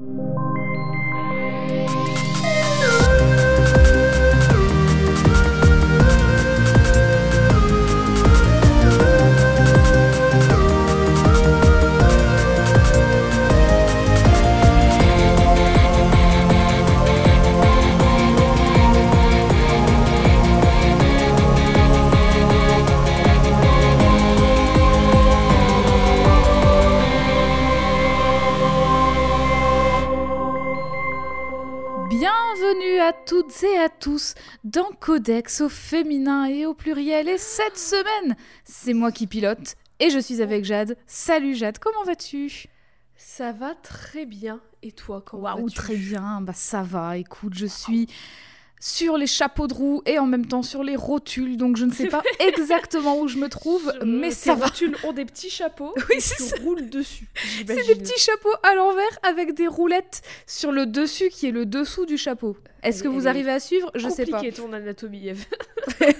you. Dans Codex au féminin et au pluriel. Et cette semaine, c'est moi qui pilote et je suis avec Jade. Salut Jade, comment vas-tu? Ça va très bien. Et toi, comment Waouh, vas-tu? très bien. Bah ça va. Écoute, je suis sur les chapeaux de roue et en même temps sur les rotules, donc je ne sais pas exactement où je me trouve, Sur- mais ça va. rotules ont des petits chapeaux. Oui, et c'est tu ça. roules dessus. C'est des petits chapeaux à l'envers avec des roulettes sur le dessus qui est le dessous du chapeau. Est-ce que vous arrivez à suivre? Je sais pas. Compliqué ton anatomie, Eve.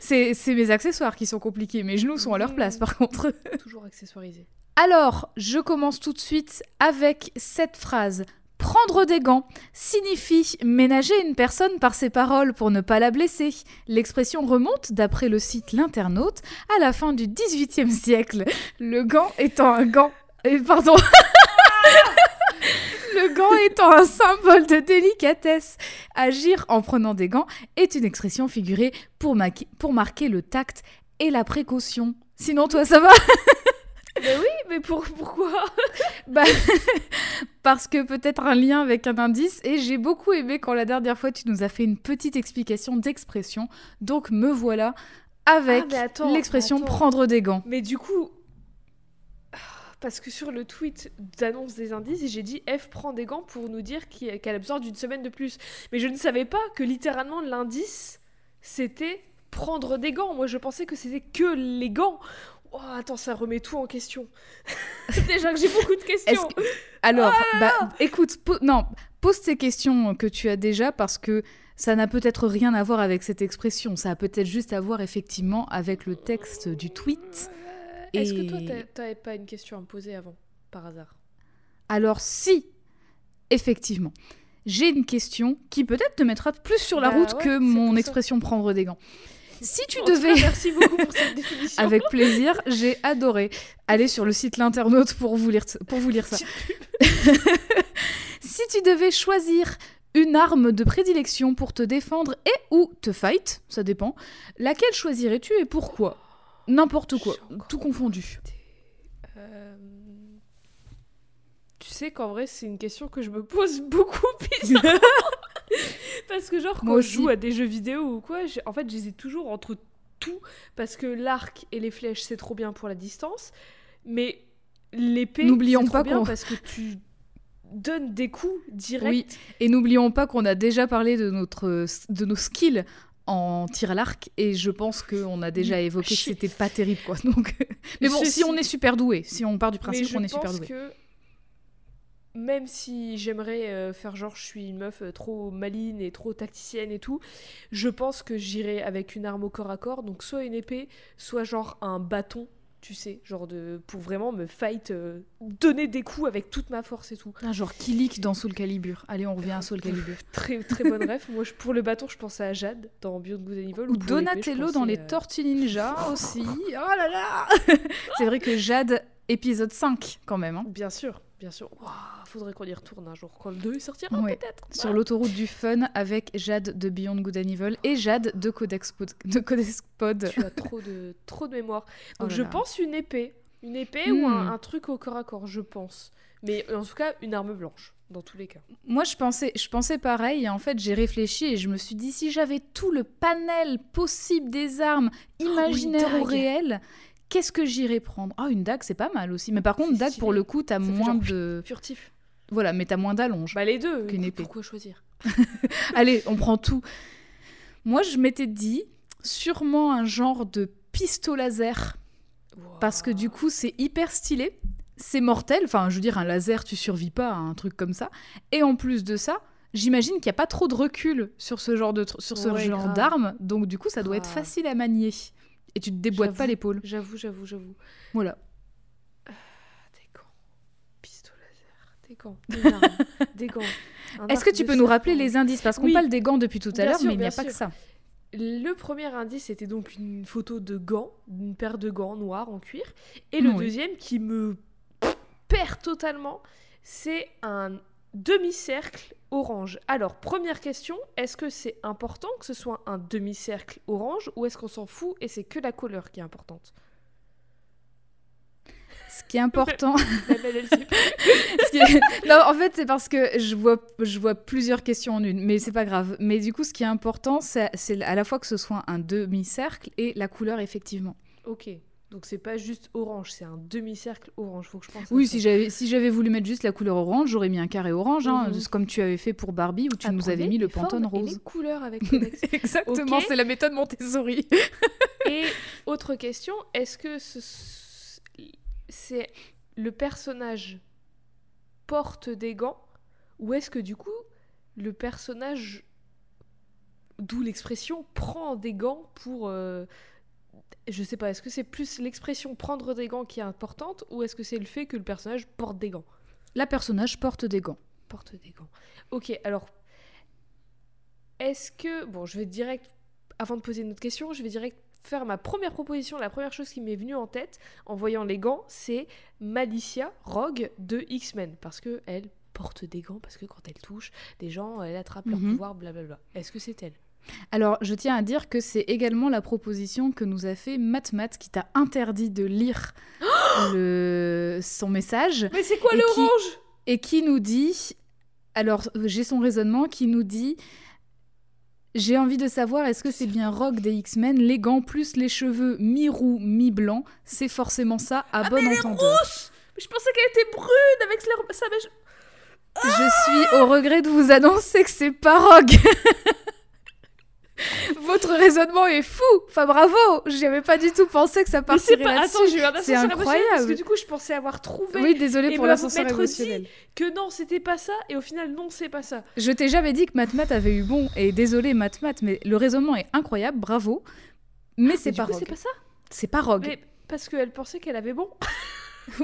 C'est c'est mes accessoires qui sont compliqués. Mes genoux sont à leur place par contre. Toujours accessoirisé. Alors, je commence tout de suite avec cette phrase. Prendre des gants signifie ménager une personne par ses paroles pour ne pas la blesser. L'expression remonte, d'après le site L'Internaute, à la fin du XVIIIe siècle. Le gant étant un gant... pardon. Le gant étant un symbole de délicatesse. Agir en prenant des gants est une expression figurée pour, pour marquer le tact et la précaution. Sinon, toi, ça va? Mais oui, mais pour, pourquoi Bah, parce que peut-être un lien avec un indice, et j'ai beaucoup aimé quand la dernière fois tu nous as fait une petite explication d'expression, donc me voilà avec Ah, l'expression prendre des gants. Mais du coup. Parce que sur le tweet d'annonce des indices, j'ai dit F prend des gants pour nous dire qu'elle a besoin d'une semaine de plus. Mais je ne savais pas que littéralement l'indice c'était prendre des gants. Moi je pensais que c'était que les gants. Oh, attends, ça remet tout en question. Déjà que j'ai beaucoup de questions. Alors, bah, écoute, po- non, pose ces questions que tu as déjà parce que ça n'a peut-être rien à voir avec cette expression, ça a peut-être juste à voir effectivement avec le texte du tweet. Est-ce que toi t'avais pas une question à me poser avant, par hasard? Alors si, effectivement, j'ai une question qui peut-être te mettra plus sur la Bah route ouais, que mon expression prendre des gants. Si tu cas, devais, merci beaucoup pour cette définition. avec plaisir, j'ai adoré aller sur le site l'internaute pour vous lire, pour vous lire ça. si tu devais choisir une arme de prédilection pour te défendre et ou te fight, ça dépend, laquelle choisirais-tu et pourquoi? N'importe quoi, tout confondu. Euh, Tu sais qu'en vrai, c'est une question que je me pose beaucoup bizarrement. parce que, genre, quand Moi je joue à des jeux vidéo ou quoi, en fait, j'hésite toujours entre tout. Parce que l'arc et les flèches, c'est trop bien pour la distance. Mais l'épée, N'oublions c'est trop pas bien parce que tu donnes des coups directs. Oui, et n'oublions pas qu'on a déjà parlé de, notre, de nos skills en tir à l'arc, et je pense qu'on a déjà évoqué que c'était pas terrible, quoi. Donc... Mais bon, si on est super doué, si on part du principe qu'on est super doué. que même si j'aimerais euh, faire genre je suis une meuf euh, trop maline et trop tacticienne et tout, je pense que j'irai avec une arme au corps à corps, donc soit une épée, soit genre un bâton, tu sais, genre de pour vraiment me fight, euh, donner des coups avec toute ma force et tout. Ah, genre Kilik dans Soul Calibur. Allez, on revient à Soul Calibur. Très très bonne ref. Moi je- pour le bâton, je pensais à Jade dans Beyond Good and Evil Ou Donatello dans les Tortues Ninja aussi. Oh là là C'est vrai que Jade, épisode 5 quand même. hein. Bien sûr, bien sûr. Ouah, faudrait qu'on y retourne un jour quand le 2 sortira Ouais. peut-être. Sur l'autoroute du fun avec Jade de Beyond Good and Evil et Jade de Codex Pod. De Codex Pod. Tu as trop de, trop de mémoire. Oh Donc je pense une épée. Une épée ou un, Hmm. un truc au corps à corps, je pense. Mais en tout cas, une arme blanche, dans tous les cas. Moi, je pensais, je pensais pareil, et en fait, j'ai réfléchi et je me suis dit, si j'avais tout le panel possible des armes, imaginaires ou réelles, qu'est-ce que j'irais prendre? Ah, une dague, c'est pas mal aussi. Mais par contre, dague, stylé. pour le coup, t'as moins genre de... Furtif. Voilà, mais t'as moins d'allonge. Bah les deux. Qu'une épée. Pourquoi choisir Allez, on prend tout. Moi, je m'étais dit, sûrement un genre de pistolet laser, parce que du coup, c'est hyper stylé. C'est mortel, enfin, je veux dire, un laser, tu survis pas à un truc comme ça. Et en plus de ça, j'imagine qu'il n'y a pas trop de recul sur ce genre de sur ce Ouais, genre d'arme, donc du coup, ça doit être facile à manier. Et tu te déboîtes pas l'épaule. J'avoue, j'avoue, j'avoue. Voilà. Des gants. Pistolet laser. Des gants. Des armes. des gants. Est-ce que tu peux nous rappeler les indices? Parce qu'on Oui. parle des gants depuis tout à l'heure, mais il n'y a pas que ça. Le premier indice c'était donc une photo de gants, une paire de gants noirs en cuir. Et le Oui. deuxième qui me perd totalement, c'est un demi-cercle orange. Alors, première question, est-ce que c'est important que ce soit un demi-cercle orange ou est-ce qu'on s'en fout et c'est que la couleur qui est importante? Ce qui est important. Ce qui est- non, en fait, c'est parce que je vois, je vois plusieurs questions en une, mais c'est pas grave. Mais du coup, ce qui est important, c'est c'est à la fois que ce soit un demi-cercle et la couleur, effectivement. Ok, donc c'est pas juste orange, c'est un demi-cercle orange, faut que je pense. Oui, si j'avais si j'avais voulu mettre juste la couleur orange, j'aurais mis un carré orange, hein, Mhm. comme tu avais fait pour Barbie, où tu nous avais mis le pantone et rose. les couleurs avec. Exactement, c'est la méthode Montessori. Et autre question, est-ce que ce- le personnage porte des gants ou est-ce que du coup le personnage, d'où l'expression, prend des gants pour... euh, je sais pas, est-ce que c'est plus l'expression prendre des gants qui est importante ou est-ce que c'est le fait que le personnage porte des gants? La personnage porte des gants. Porte des gants. Ok, alors, est-ce que... Bon, je vais direct, avant de poser une autre question, je vais direct faire ma première proposition. La première chose qui m'est venue en tête en voyant les gants, c'est Malicia Rogue de X-Men. Parce que elle porte des gants, parce que quand elle touche des gens, elle attrape leur Mhm. pouvoir, blablabla. Est-ce que c'est elle? Alors, je tiens à dire que c'est également la proposition que nous a fait Matt Matt, qui t'a interdit de lire le... son message. Mais c'est quoi Et le qui- orange et qui nous dit, alors j'ai son raisonnement, qui nous dit, j'ai envie de savoir est-ce que c'est bien Rogue des X-Men, les gants plus les cheveux mi-roux, mi-blanc, c'est forcément ça à bon Ah, mais elle est entendeur. Je pensais qu'elle était brune avec sa-. Je suis au regret de vous annoncer que c'est pas Rogue. Votre raisonnement est fou. Enfin bravo, j'y avais pas du tout pensé que ça c'est partirait pas... là-dessus. Un C'est émotionnel Parce incroyable. que du coup, je pensais avoir trouvé Oui, désolé pour l'ascenseur dit- émotionnel. que non, c'était pas ça, et au final, non, c'est pas ça. Je t'ai jamais dit que Matmat avait eu bon, et désolé Matmat, mais le raisonnement est incroyable, bravo. Mais c'est Mais pas du coup, Rogue. c'est pas ça? C'est pas Rogue. Mais parce qu'elle pensait qu'elle avait bon.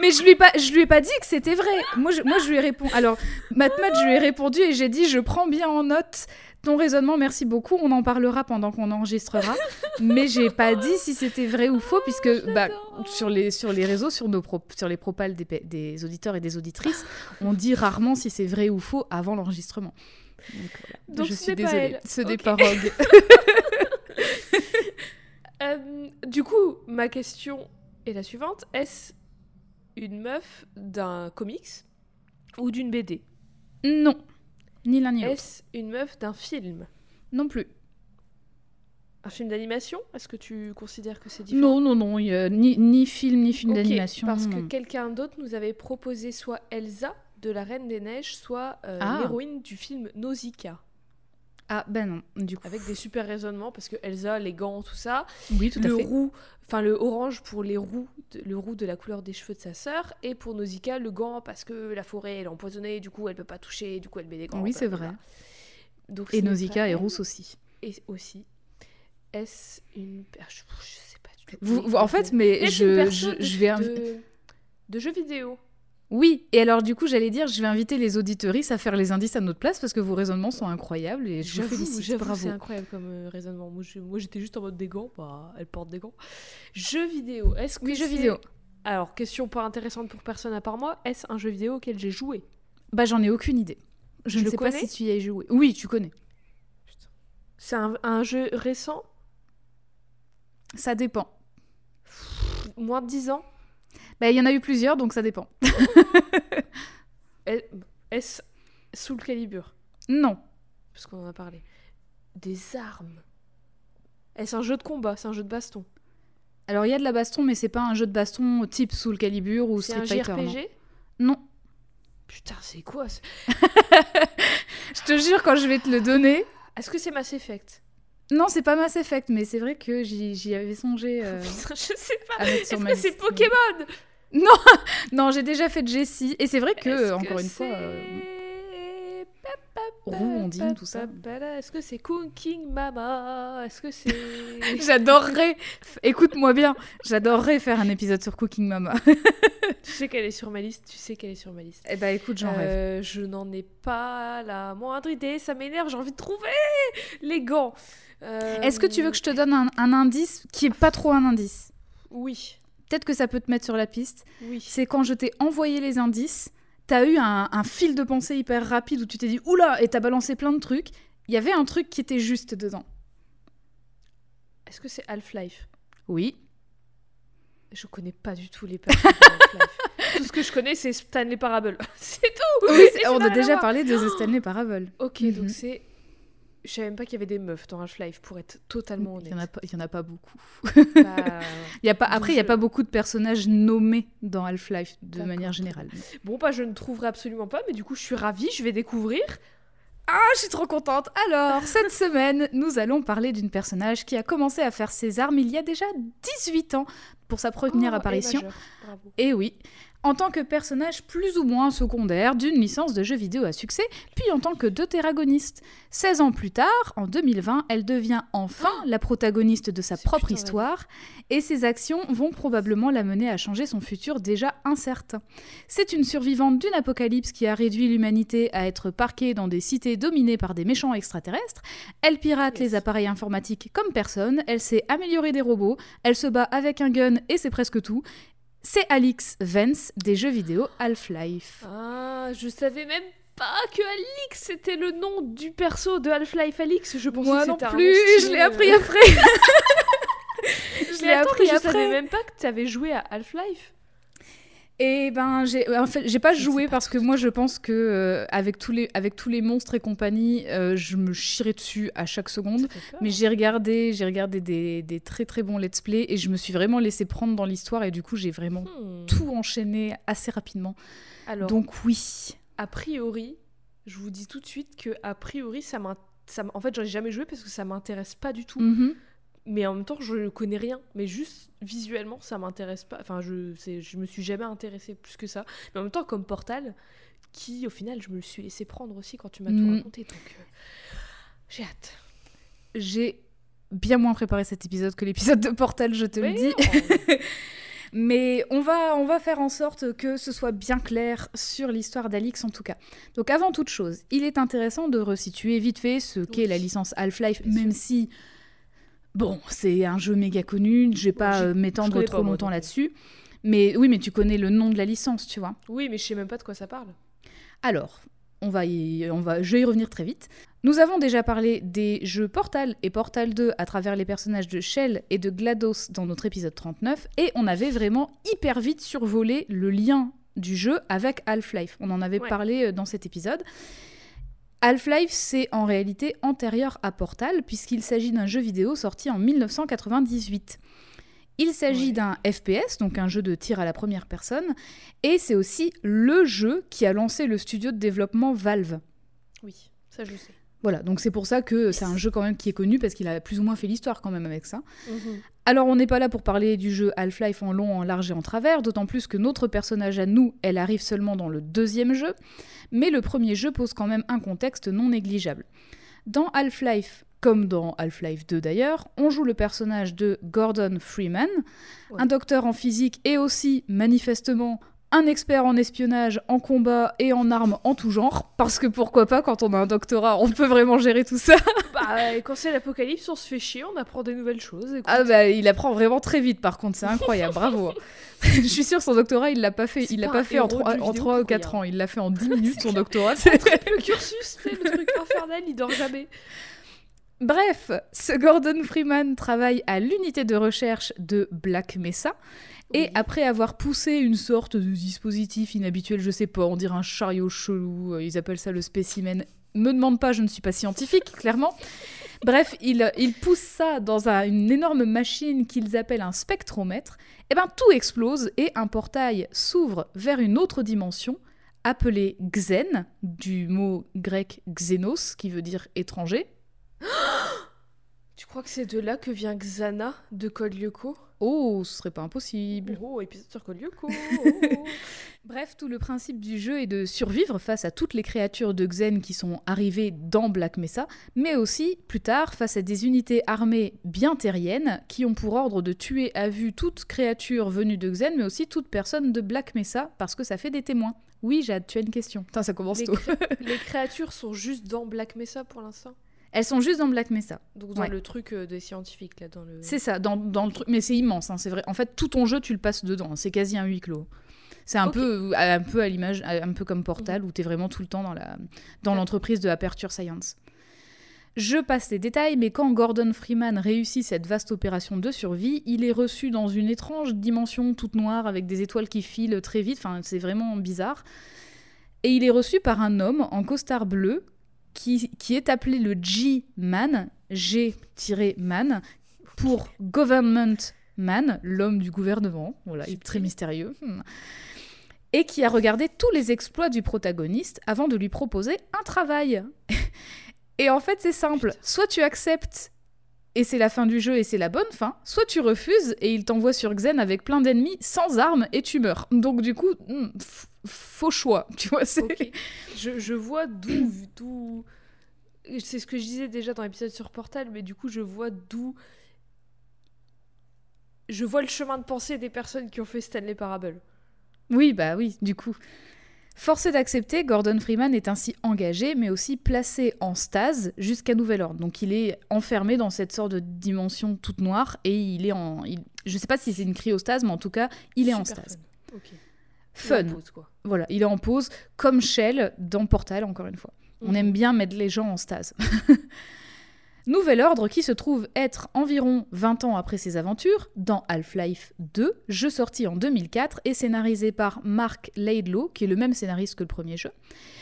Mais je lui ai pas, je lui ai pas dit que c'était vrai. Moi, je, moi, je lui ai répondu. Alors, Matmat, je lui ai répondu et j'ai dit, je prends bien en note ton raisonnement. Merci beaucoup. On en parlera pendant qu'on enregistrera. Mais j'ai pas dit si c'était vrai ou faux puisque bah, j'adore. sur les sur les réseaux, sur nos pro- sur les propales des, des auditeurs et des auditrices, on dit rarement si c'est vrai ou faux avant l'enregistrement. Donc, voilà. Donc, je suis désolée. Ce n'est pas Rogue. Euh, du coup, ma question est la suivante est-ce une meuf d'un comics ou d'une BD non, ni l'un ni l'autre. Est-ce une meuf d'un film? Non plus. Un film d'animation? Est-ce que tu considères que c'est différent? Non, non, non. il y a ni, ni film ni film d'animation. Parce que quelqu'un d'autre nous avait proposé soit Elsa de la Reine des Neiges, soit euh, Ah. l'héroïne du film Nausicaa. Ah ben non, du coup. Avec des super raisonnements, parce que Elsa, les gants, tout ça. Oui, tout à le fait. roux, enfin le orange pour les roux, le roux de la couleur des cheveux de sa sœur, et pour Nausicaa, le gant parce que la forêt elle est empoisonnée, du coup elle peut pas toucher, du coup elle met des gants. Oui, c'est vrai. Donc, Et Nausicaa est rousse aussi. Et aussi, est-ce une. per- Je, je sais pas du tout. Vous, vous- en fait, mais je, je, je vais... de, de jeux vidéo? Oui, et alors du coup, j'allais dire, je vais inviter les auditeuristes à faire les indices à notre place parce que vos raisonnements sont incroyables et je vous félicite. Bravo. c'est incroyable comme euh, raisonnement. Moi, j'étais juste en mode des gants, bah, elle porte des gants. Jeux vidéo. Est-ce que Oui, jeux vidéo. Alors, question pas intéressante pour personne à part moi. Est-ce un jeu vidéo auquel j'ai joué? Bah, j'en ai aucune idée. Je, Je ne sais pas si tu y as joué. Oui, tu connais. C'est un, un jeu récent, Ça dépend. moins de 10 ans? Bah, il y en a eu plusieurs, donc ça dépend. Est- Est-ce sous le calibre? Non. Parce qu'on en a parlé. Des armes. Est-ce un jeu de combat C'est un jeu de baston Alors, il y a de la baston, mais c'est pas un jeu de baston type Soul Calibur ou C'est Street un Fighter. non. JRPG Non. Putain, c'est quoi ce- Je te jure, quand je vais te le donner. Est-ce que c'est Mass Effect? Non, c'est pas Mass Effect, mais c'est vrai que j'y avais songé euh, Je sais pas. Est-ce que c'est. Pokémon? Non, j'ai déjà fait Jessie. Et c'est vrai que, encore que une fois. euh, roux, tout ça. Est-ce que c'est Cooking Mama Est-ce que c'est. J'adorerais, écoute-moi bien, j'adorerais faire un épisode sur Cooking Mama. tu sais qu'elle est sur ma liste, tu sais qu'elle est sur ma liste. Eh bah écoute, j'en rêve. Euh, je n'en ai pas la moindre idée, ça m'énerve, j'ai envie de trouver les gants. Euh, Est-ce que tu veux que je te donne un, un indice qui est pas trop un indice Oui, Peut-être que ça peut te mettre sur la piste. oui. C'est quand je t'ai envoyé les indices, t'as eu un, un fil de pensée hyper rapide où tu t'es dit oula et t'as balancé plein de trucs. Il y avait un truc qui était juste dedans. Est-ce que c'est Half-Life? Oui. Je connais pas du tout les personnages Half-Life. Tout ce que je connais, c'est Stanley Parable. c'est tout Oui, on a déjà parlé de The Stanley Parable. Ok, Mhm. donc c'est... Je savais même pas qu'il y avait des meufs dans Half-Life, pour être totalement Il honnête. y en a pas, il y en a pas beaucoup. Bah, Il y a pas, après, il y a pas beaucoup de personnages nommés dans Half-Life de manière générale. Bon, bah je ne trouverai absolument pas, mais du coup, je suis ravie, je vais découvrir. Ah, je suis trop contente. Alors, cette semaine, nous allons parler d'une personnage qui a commencé à faire ses armes il y a déjà 18 ans pour sa première Oh, et apparition. Bravo. Et oui, en tant que personnage plus ou moins secondaire d'une licence de jeux vidéo à succès, puis en tant que deutéragoniste. 16 ans plus tard, en 2020, elle devient enfin la protagoniste de sa propre histoire, et ses actions vont probablement la mener à changer son futur déjà incertain. C'est une survivante d'une apocalypse qui a réduit l'humanité à être parquée dans des cités dominées par des méchants extraterrestres. Elle pirate Yes. les appareils informatiques comme personne, elle sait améliorer des robots, elle se bat avec un gun et c'est presque tout. C'est Alix Vance des jeux vidéo Half-Life. Ah, je savais même pas que Alix c'était le nom du perso de Half-Life Alix. Je pensais Moi que non un plus, je l'ai appris euh. après. je l'ai appris mais je après. savais même pas que tu avais joué à Half-Life. Et ben, j'ai en fait, j'ai pas joué pas parce que moi je pense que euh, avec tous les avec tous les monstres et compagnie, euh, je me chierais dessus à chaque seconde. Mais j'ai regardé, j'ai regardé des, des très très bons let's play et je me suis vraiment laissé prendre dans l'histoire et du coup j'ai vraiment Hmm. tout enchaîné assez rapidement. Alors, Donc oui. a priori, je vous dis tout de suite que a priori, ça m'in- ça m- En fait, j'en ai jamais joué parce que ça m'intéresse pas du tout. Mhm. Mais en même temps, je connais rien. Mais juste visuellement, ça m'intéresse pas. Enfin, je, je me suis jamais intéressée plus que ça. Mais en même temps, comme Portal, qui au final, je me le suis laissé prendre aussi quand tu m'as tout Mm. raconté. Donc, euh, j'ai hâte. J'ai bien moins préparé cet épisode que l'épisode de Portal, je te le dis. Mais on va, on va faire en sorte que ce soit bien clair sur l'histoire d'Alix en tout cas. Donc avant toute chose, il est intéressant de resituer vite fait ce qu'est Oui. la licence Half-Life, même si, bon, c'est un jeu méga connu, je vais pas euh, m'étendre trop pas, longtemps donc. là-dessus. Mais oui, mais tu connais le nom de la licence, tu vois. Oui, mais je sais même pas de quoi ça parle. Alors, on va y, on va, je vais y revenir très vite. Nous avons déjà parlé des jeux Portal et Portal 2 à travers les personnages de Shell et de GLaDOS dans notre épisode 39, et on avait vraiment hyper vite survolé le lien du jeu avec Half-Life. On en avait Ouais. parlé euh, dans cet épisode. Half-Life, c'est en réalité antérieur à Portal, puisqu'il s'agit d'un jeu vidéo sorti en 1998. Il s'agit Ouais. d'un FPS, donc un jeu de tir à la première personne, et c'est aussi le jeu qui a lancé le studio de développement Valve. Oui, ça je sais. Voilà, donc c'est pour ça que c'est un jeu quand même qui est connu, parce qu'il a plus ou moins fait l'histoire quand même avec ça. Mhm. Alors on n'est pas là pour parler du jeu Half-Life en long, en large et en travers, d'autant plus que notre personnage à nous, elle arrive seulement dans le deuxième jeu, mais le premier jeu pose quand même un contexte non négligeable. Dans Half-Life, comme dans Half-Life 2 d'ailleurs, on joue le personnage de Gordon Freeman, Ouais. un docteur en physique et aussi manifestement un expert en espionnage, en combat et en armes en tout genre, parce que pourquoi pas quand on a un doctorat, on peut vraiment gérer tout ça. Bah, quand c'est l'apocalypse, on se fait chier, on apprend des nouvelles choses. écoute. Ah bah il apprend vraiment très vite par contre, c'est incroyable, bravo. Je suis sûre son doctorat, il l'a pas fait, C'est il l'a pas fait en héros de 3, jeu en vidéo 3 ou pour 4 rien. ans, il l'a fait en 10 minutes son doctorat. le cursus, c'est le truc infernal, il dort jamais. Bref, ce Gordon Freeman travaille à l'unité de recherche de Black Mesa et après avoir poussé une sorte de dispositif inhabituel, je sais pas, on dirait un chariot chelou, euh, ils appellent ça le spécimen. Me demande pas, je ne suis pas scientifique, clairement. Bref, il, il pousse ça dans un- une énorme machine qu'ils appellent un spectromètre. Et ben tout explose et un portail s'ouvre vers une autre dimension appelée Xen, du mot grec xenos, qui veut dire étranger. Tu crois que c'est de là que vient Xana de Code Lyoko? Oh, ce serait pas impossible. Oh, épisode sur oh. Bref, tout le principe du jeu est de survivre face à toutes les créatures de Xen qui sont arrivées dans Black Mesa, mais aussi, plus tard, face à des unités armées bien terriennes qui ont pour ordre de tuer à vue toute créature venue de Xen, mais aussi toute personne de Black Mesa, parce que ça fait des témoins. Oui, Jade, tu as une question. Putain, ça commence Les, tôt. les créatures sont juste dans Black Mesa pour l'instant? Elles sont juste dans Black Mesa. Donc dans Ouais. le truc euh, des scientifiques, là, dans le... C'est ça, dans, dans le truc. Mais c'est immense, hein, c'est vrai. En fait, tout ton jeu, tu le passes dedans. C'est quasi un huis clos. C'est un. Mhm. peu, euh, un peu à l'image, un peu comme Portal, où tu es vraiment tout le temps dans la dans l'entreprise de Aperture Science. Je passe les détails, mais quand Gordon Freeman réussit cette vaste opération de survie, il est reçu dans une étrange dimension toute noire avec des étoiles qui filent très vite. Enfin, c'est vraiment bizarre. Et il est reçu par un homme en costard bleu qui, qui est appelé le G-Man, G-Man, pour Government Man, l'homme du gouvernement. Voilà, il est très mystérieux. Hmm. Et qui a regardé tous les exploits du protagoniste avant de lui proposer un travail. et en fait, c'est simple. Soit tu acceptes et c'est la fin du jeu et c'est la bonne fin, soit tu refuses et il t'envoie sur Xen avec plein d'ennemis sans armes et tu meurs. Donc du coup, hmm, faux choix, tu vois. c'est-. Je, je vois d'où... d'où... C'est ce que je disais déjà dans l'épisode sur Portal, mais du coup, je vois d'où... Je vois le chemin de pensée des personnes qui ont fait Stanley Parable. Oui, bah oui, du coup. Forcé d'accepter, Gordon Freeman est ainsi engagé, mais aussi placé en stase jusqu'à nouvel ordre. Donc il est enfermé dans cette sorte de dimension toute noire et il est en. il- Je sais pas si c'est une cryostase, mais en tout cas, il est en stase. Fun. Ok. Fun. La pause, quoi. Voilà, il est en pause, comme Shell dans Portal, encore une fois. On Mhm. aime bien mettre les gens en stase. Nouvel ordre qui se trouve être environ 20 ans après ses aventures dans Half-Life 2, jeu sorti en 2004 et scénarisé par Mark Laidlaw, qui est le même scénariste que le premier jeu.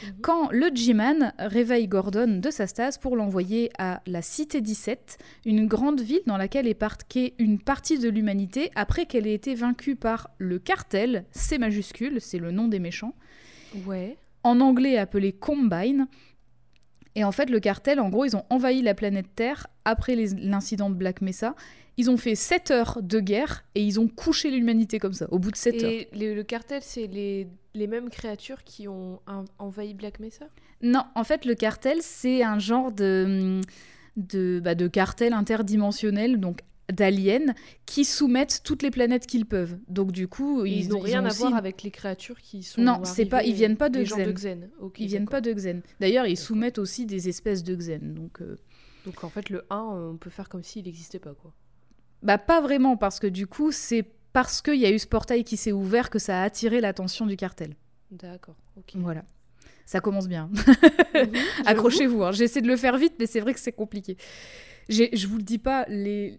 Mhm. Quand le G-Man réveille Gordon de sa stase pour l'envoyer à la Cité 17, une grande ville dans laquelle est parquée une partie de l'humanité après qu'elle ait été vaincue par le cartel, C majuscule, c'est le nom des méchants Ouais. en anglais appelé Combine. Et en fait, le cartel, en gros, ils ont envahi la planète Terre après l'incident de Black Mesa. Ils ont fait 7 heures de guerre et ils ont couché l'humanité comme ça, au bout de 7 heures. Et le cartel, c'est les, les mêmes créatures qui ont envahi Black Mesa? Non, en fait, le cartel, c'est un genre de, de, bah, de cartel interdimensionnel, donc d'aliens, qui soumettent toutes les planètes qu'ils peuvent. Donc, du coup, Ils, ils n'ont rien à aussi- voir avec les créatures qui sont. Non, c'est pas- ils viennent pas de gens de Xen. Xen. Ok, Ils viennent pas de Xen. D'ailleurs, ils soumettent aussi des espèces de Xen. Donc. euh, Donc en fait, le 1, on peut faire comme s'il n'existait pas, quoi. Bah pas vraiment, parce que du coup, c'est parce qu'il y a eu ce portail qui s'est ouvert que ça a attiré l'attention du cartel. D'accord, ok. Voilà. Ça commence bien. Mhm. Accrochez-vous, hein. j'essaie de le faire vite, mais c'est vrai que c'est compliqué. Je vous le dis pas, les...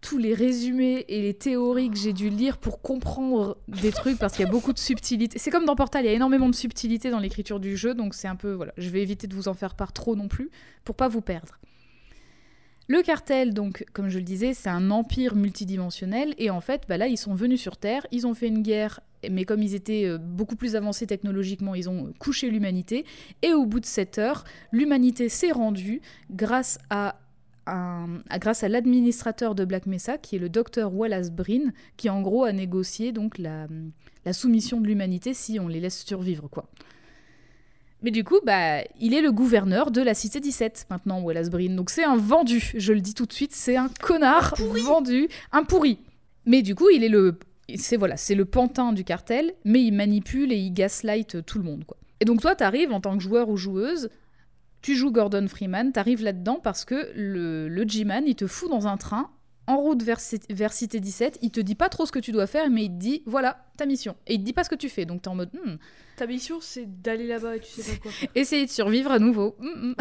tous les résumés et les théories que j'ai dû lire pour comprendre des trucs, parce qu'il y a beaucoup de subtilité. C'est comme dans Portal, il y a énormément de subtilité dans l'écriture du jeu, donc c'est un peu... Voilà, je vais éviter de vous en faire part trop non plus, pour pas vous perdre. Le cartel, donc, comme je le disais, c'est un empire multidimensionnel, et en fait, bah là, ils sont venus sur Terre, ils ont fait une guerre, mais comme ils étaient euh, beaucoup plus avancés technologiquement, ils ont couché l'humanité, et au bout de 7 heures, l'humanité s'est rendue grâce à un- grâce à l'administrateur de Black Mesa, qui est le docteur Wallace Breen, qui en gros a négocié donc la, la soumission de l'humanité si on les laisse survivre, quoi. Mais du coup, bah, il est le gouverneur de la Cité 17 maintenant, Wallace Breen. Donc c'est un vendu, je le dis tout de suite, c'est un connard vendu, un pourri. Mais du coup, il est le, c'est voilà, c'est le pantin du cartel, mais il manipule et il gaslight tout le monde, quoi. Et donc toi, t'arrives en tant que joueur ou joueuse, tu joues Gordon Freeman, t'arrives là-dedans parce que le, le G-Man, il te fout dans un train en route vers, vers Cité 17, il te dit pas trop ce que tu dois faire, mais il te dit, voilà, ta mission. Et il te dit pas ce que tu fais, donc t'es en mode, Hmm, Ta mission, c'est d'aller là-bas et tu sais pas quoi faire. Essayez de survivre à nouveau. Mm, mm.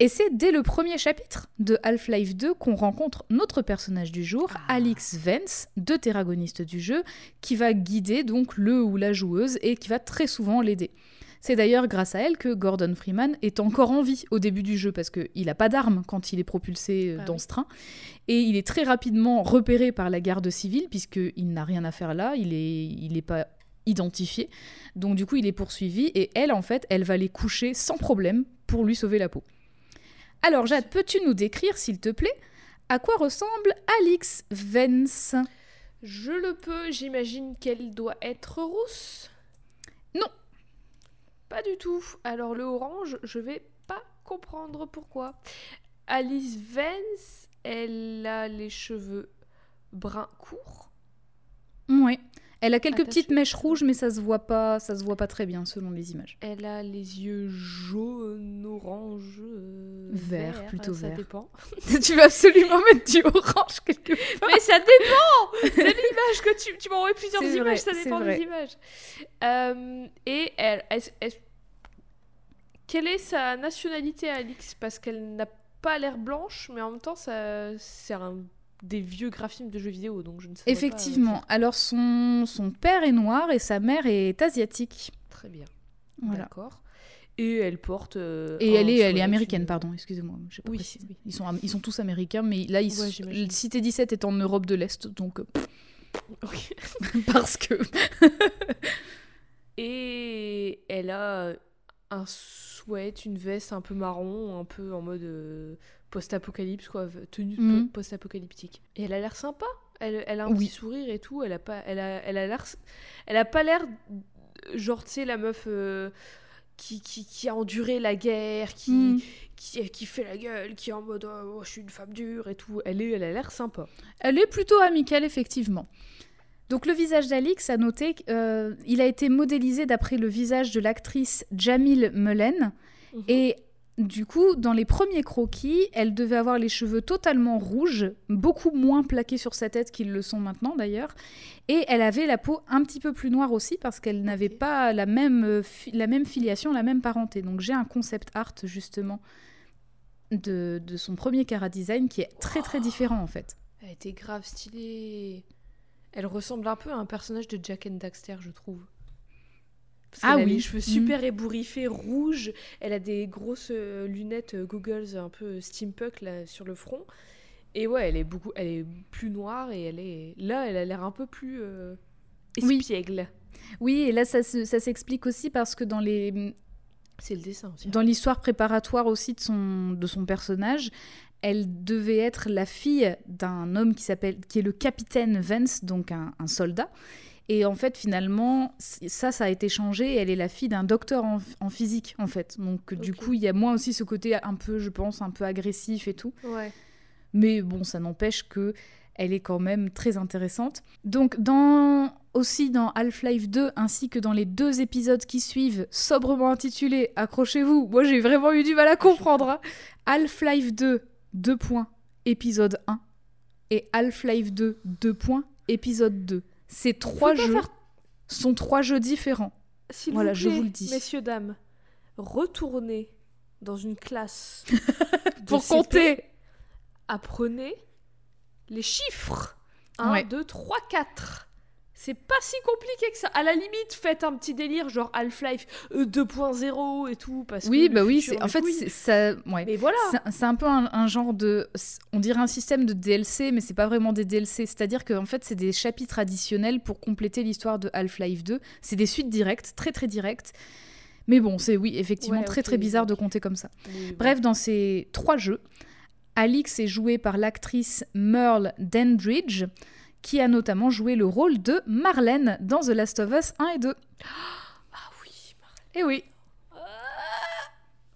Et c'est dès le premier chapitre de Half-Life 2 qu'on rencontre notre personnage du jour, Ah. Alix Vance, deux terragonistes du jeu, qui va guider donc le ou la joueuse et qui va très souvent l'aider. C'est d'ailleurs grâce à elle que Gordon Freeman est encore en vie au début du jeu parce qu'il n'a pas d'arme quand il est propulsé euh, Ah dans oui. ce train. Et il est très rapidement repéré par la garde civile puisqu'il n'a rien à faire là, il n'est il est pas identifié. Donc du coup, il est poursuivi et elle, en fait, elle va les coucher sans problème pour lui sauver la peau. Alors Jade, peux-tu nous décrire, s'il te plaît, à quoi ressemble Alix Vance? Je le peux, j'imagine qu'elle doit être rousse? Pas du tout. Alors le orange, je vais pas comprendre pourquoi. Alice Vance, elle a les cheveux bruns courts. Oui. Elle a quelques Attaché. petites mèches rouges, mais ça se voit pas, ça se voit pas très bien selon les images. Elle a les yeux jaunes, orange, euh, Vert, vert, plutôt ça vert. dépend. tu vas absolument mettre du orange quelque part. Mais ça dépend de l'image que tu, tu m'as envoyé plusieurs C'est images, vrai, ça c'est dépend des images. Euh, et elle, elle- elle- quelle est sa nationalité, Alix? Parce qu'elle n'a pas l'air blanche, mais en même temps, ça, c'est un des vieux graphismes de jeux vidéo, donc je ne sais pas. Effectivement. Alors son, son père est noir et sa mère est asiatique. Très bien. Voilà. D'accord. Et elle porte. euh, Et elle est, elle est américaine, pardon, excusez-moi. Oui, précisé. oui. Ils, sont, ils sont tous américains, mais là, ils, Ouais, s- j'imagine. le Cité 17 est en Europe de l'Est, donc. euh, Ok. parce que. Et elle a un sweat, une veste un peu marron, un peu en mode euh, post-apocalypse, quoi, tenue Mhm. post-apocalyptique. Et elle a l'air sympa. Elle, elle a un Oui. petit sourire et tout. Elle a pas, elle a, elle a l'air, elle a pas l'air genre tu sais la meuf euh, qui, qui, qui a enduré la guerre, qui, Mm. qui, qui fait la gueule, qui est en mode oh, je suis une femme dure et tout. Elle est, elle a l'air sympa. Elle est plutôt amicale, effectivement. Donc le visage d'Alix, à noter, euh, il a été modélisé d'après le visage de l'actrice Jamil Mullen. Mhm. Et du coup, dans les premiers croquis, elle devait avoir les cheveux totalement rouges, beaucoup moins plaqués sur sa tête qu'ils le sont maintenant d'ailleurs. Et elle avait la peau un petit peu plus noire aussi parce qu'elle n'avait pas la même, euh, la même filiation, la même parenté. Donc j'ai un concept art justement de, de son premier Cara Design qui est très très différent en fait. Elle était grave stylée. Elle ressemble un peu à un personnage de Jack and Daxter, je trouve. Parce Ah a oui. les cheveux super ébouriffés, rouges. Elle a des grosses euh, lunettes euh, goggles un peu steampunk là, sur le front. Et ouais, elle est beaucoup, elle est plus noire et elle est là, elle a l'air un peu plus euh, Oui. espiègle. Oui, et là ça, ça s'explique aussi parce que dans les C'est le dessin aussi. dans l'histoire préparatoire aussi de son, de son personnage, elle devait être la fille d'un homme qui s'appelle qui est le capitaine Vance, donc un, un soldat. Et en fait, finalement, ça, ça a été changé. Elle est la fille d'un docteur en, en physique, en fait. Donc, du coup, il y a moins aussi ce côté un peu, je pense, un peu agressif et tout. Ouais. Mais bon, ça n'empêche que elle est quand même très intéressante. Donc dans aussi dans Half-Life 2 ainsi que dans les deux épisodes qui suivent, sobrement intitulés Accrochez-vous. Moi, j'ai vraiment eu du mal à comprendre. hein. Half-Life 2 2 points épisode 1 et Half-Life 2 2 points épisode 2. Ces trois jeux faire- sont trois jeux différents. Voilà, vous je plaît, vous le dis. Messieurs, dames, retournez dans une classe Pour CP, compter Apprenez les chiffres. 1, Ouais. 2, 3, 4. C'est pas si compliqué que ça. À la limite, faites un petit délire genre Half-Life euh, 2.0 et tout. Parce Oui, que bah oui, en fait ça ouais. Mais voilà. C'est- un peu un, un genre de. On dirait un système de DLC, mais c'est pas vraiment des DLC. C'est-à-dire qu'en fait, c'est des chapitres additionnels pour compléter l'histoire de Half-Life 2. C'est des suites directes, très très directes. Mais bon, c'est oui, effectivement, Ouais, très très bizarre de compter comme ça. Oui. Bref, dans ces trois jeux, Alix est jouée par l'actrice Merle Dandridge, qui a notamment joué le rôle de Marlène dans The Last of Us 1 et 2. Ah oui, Et oui.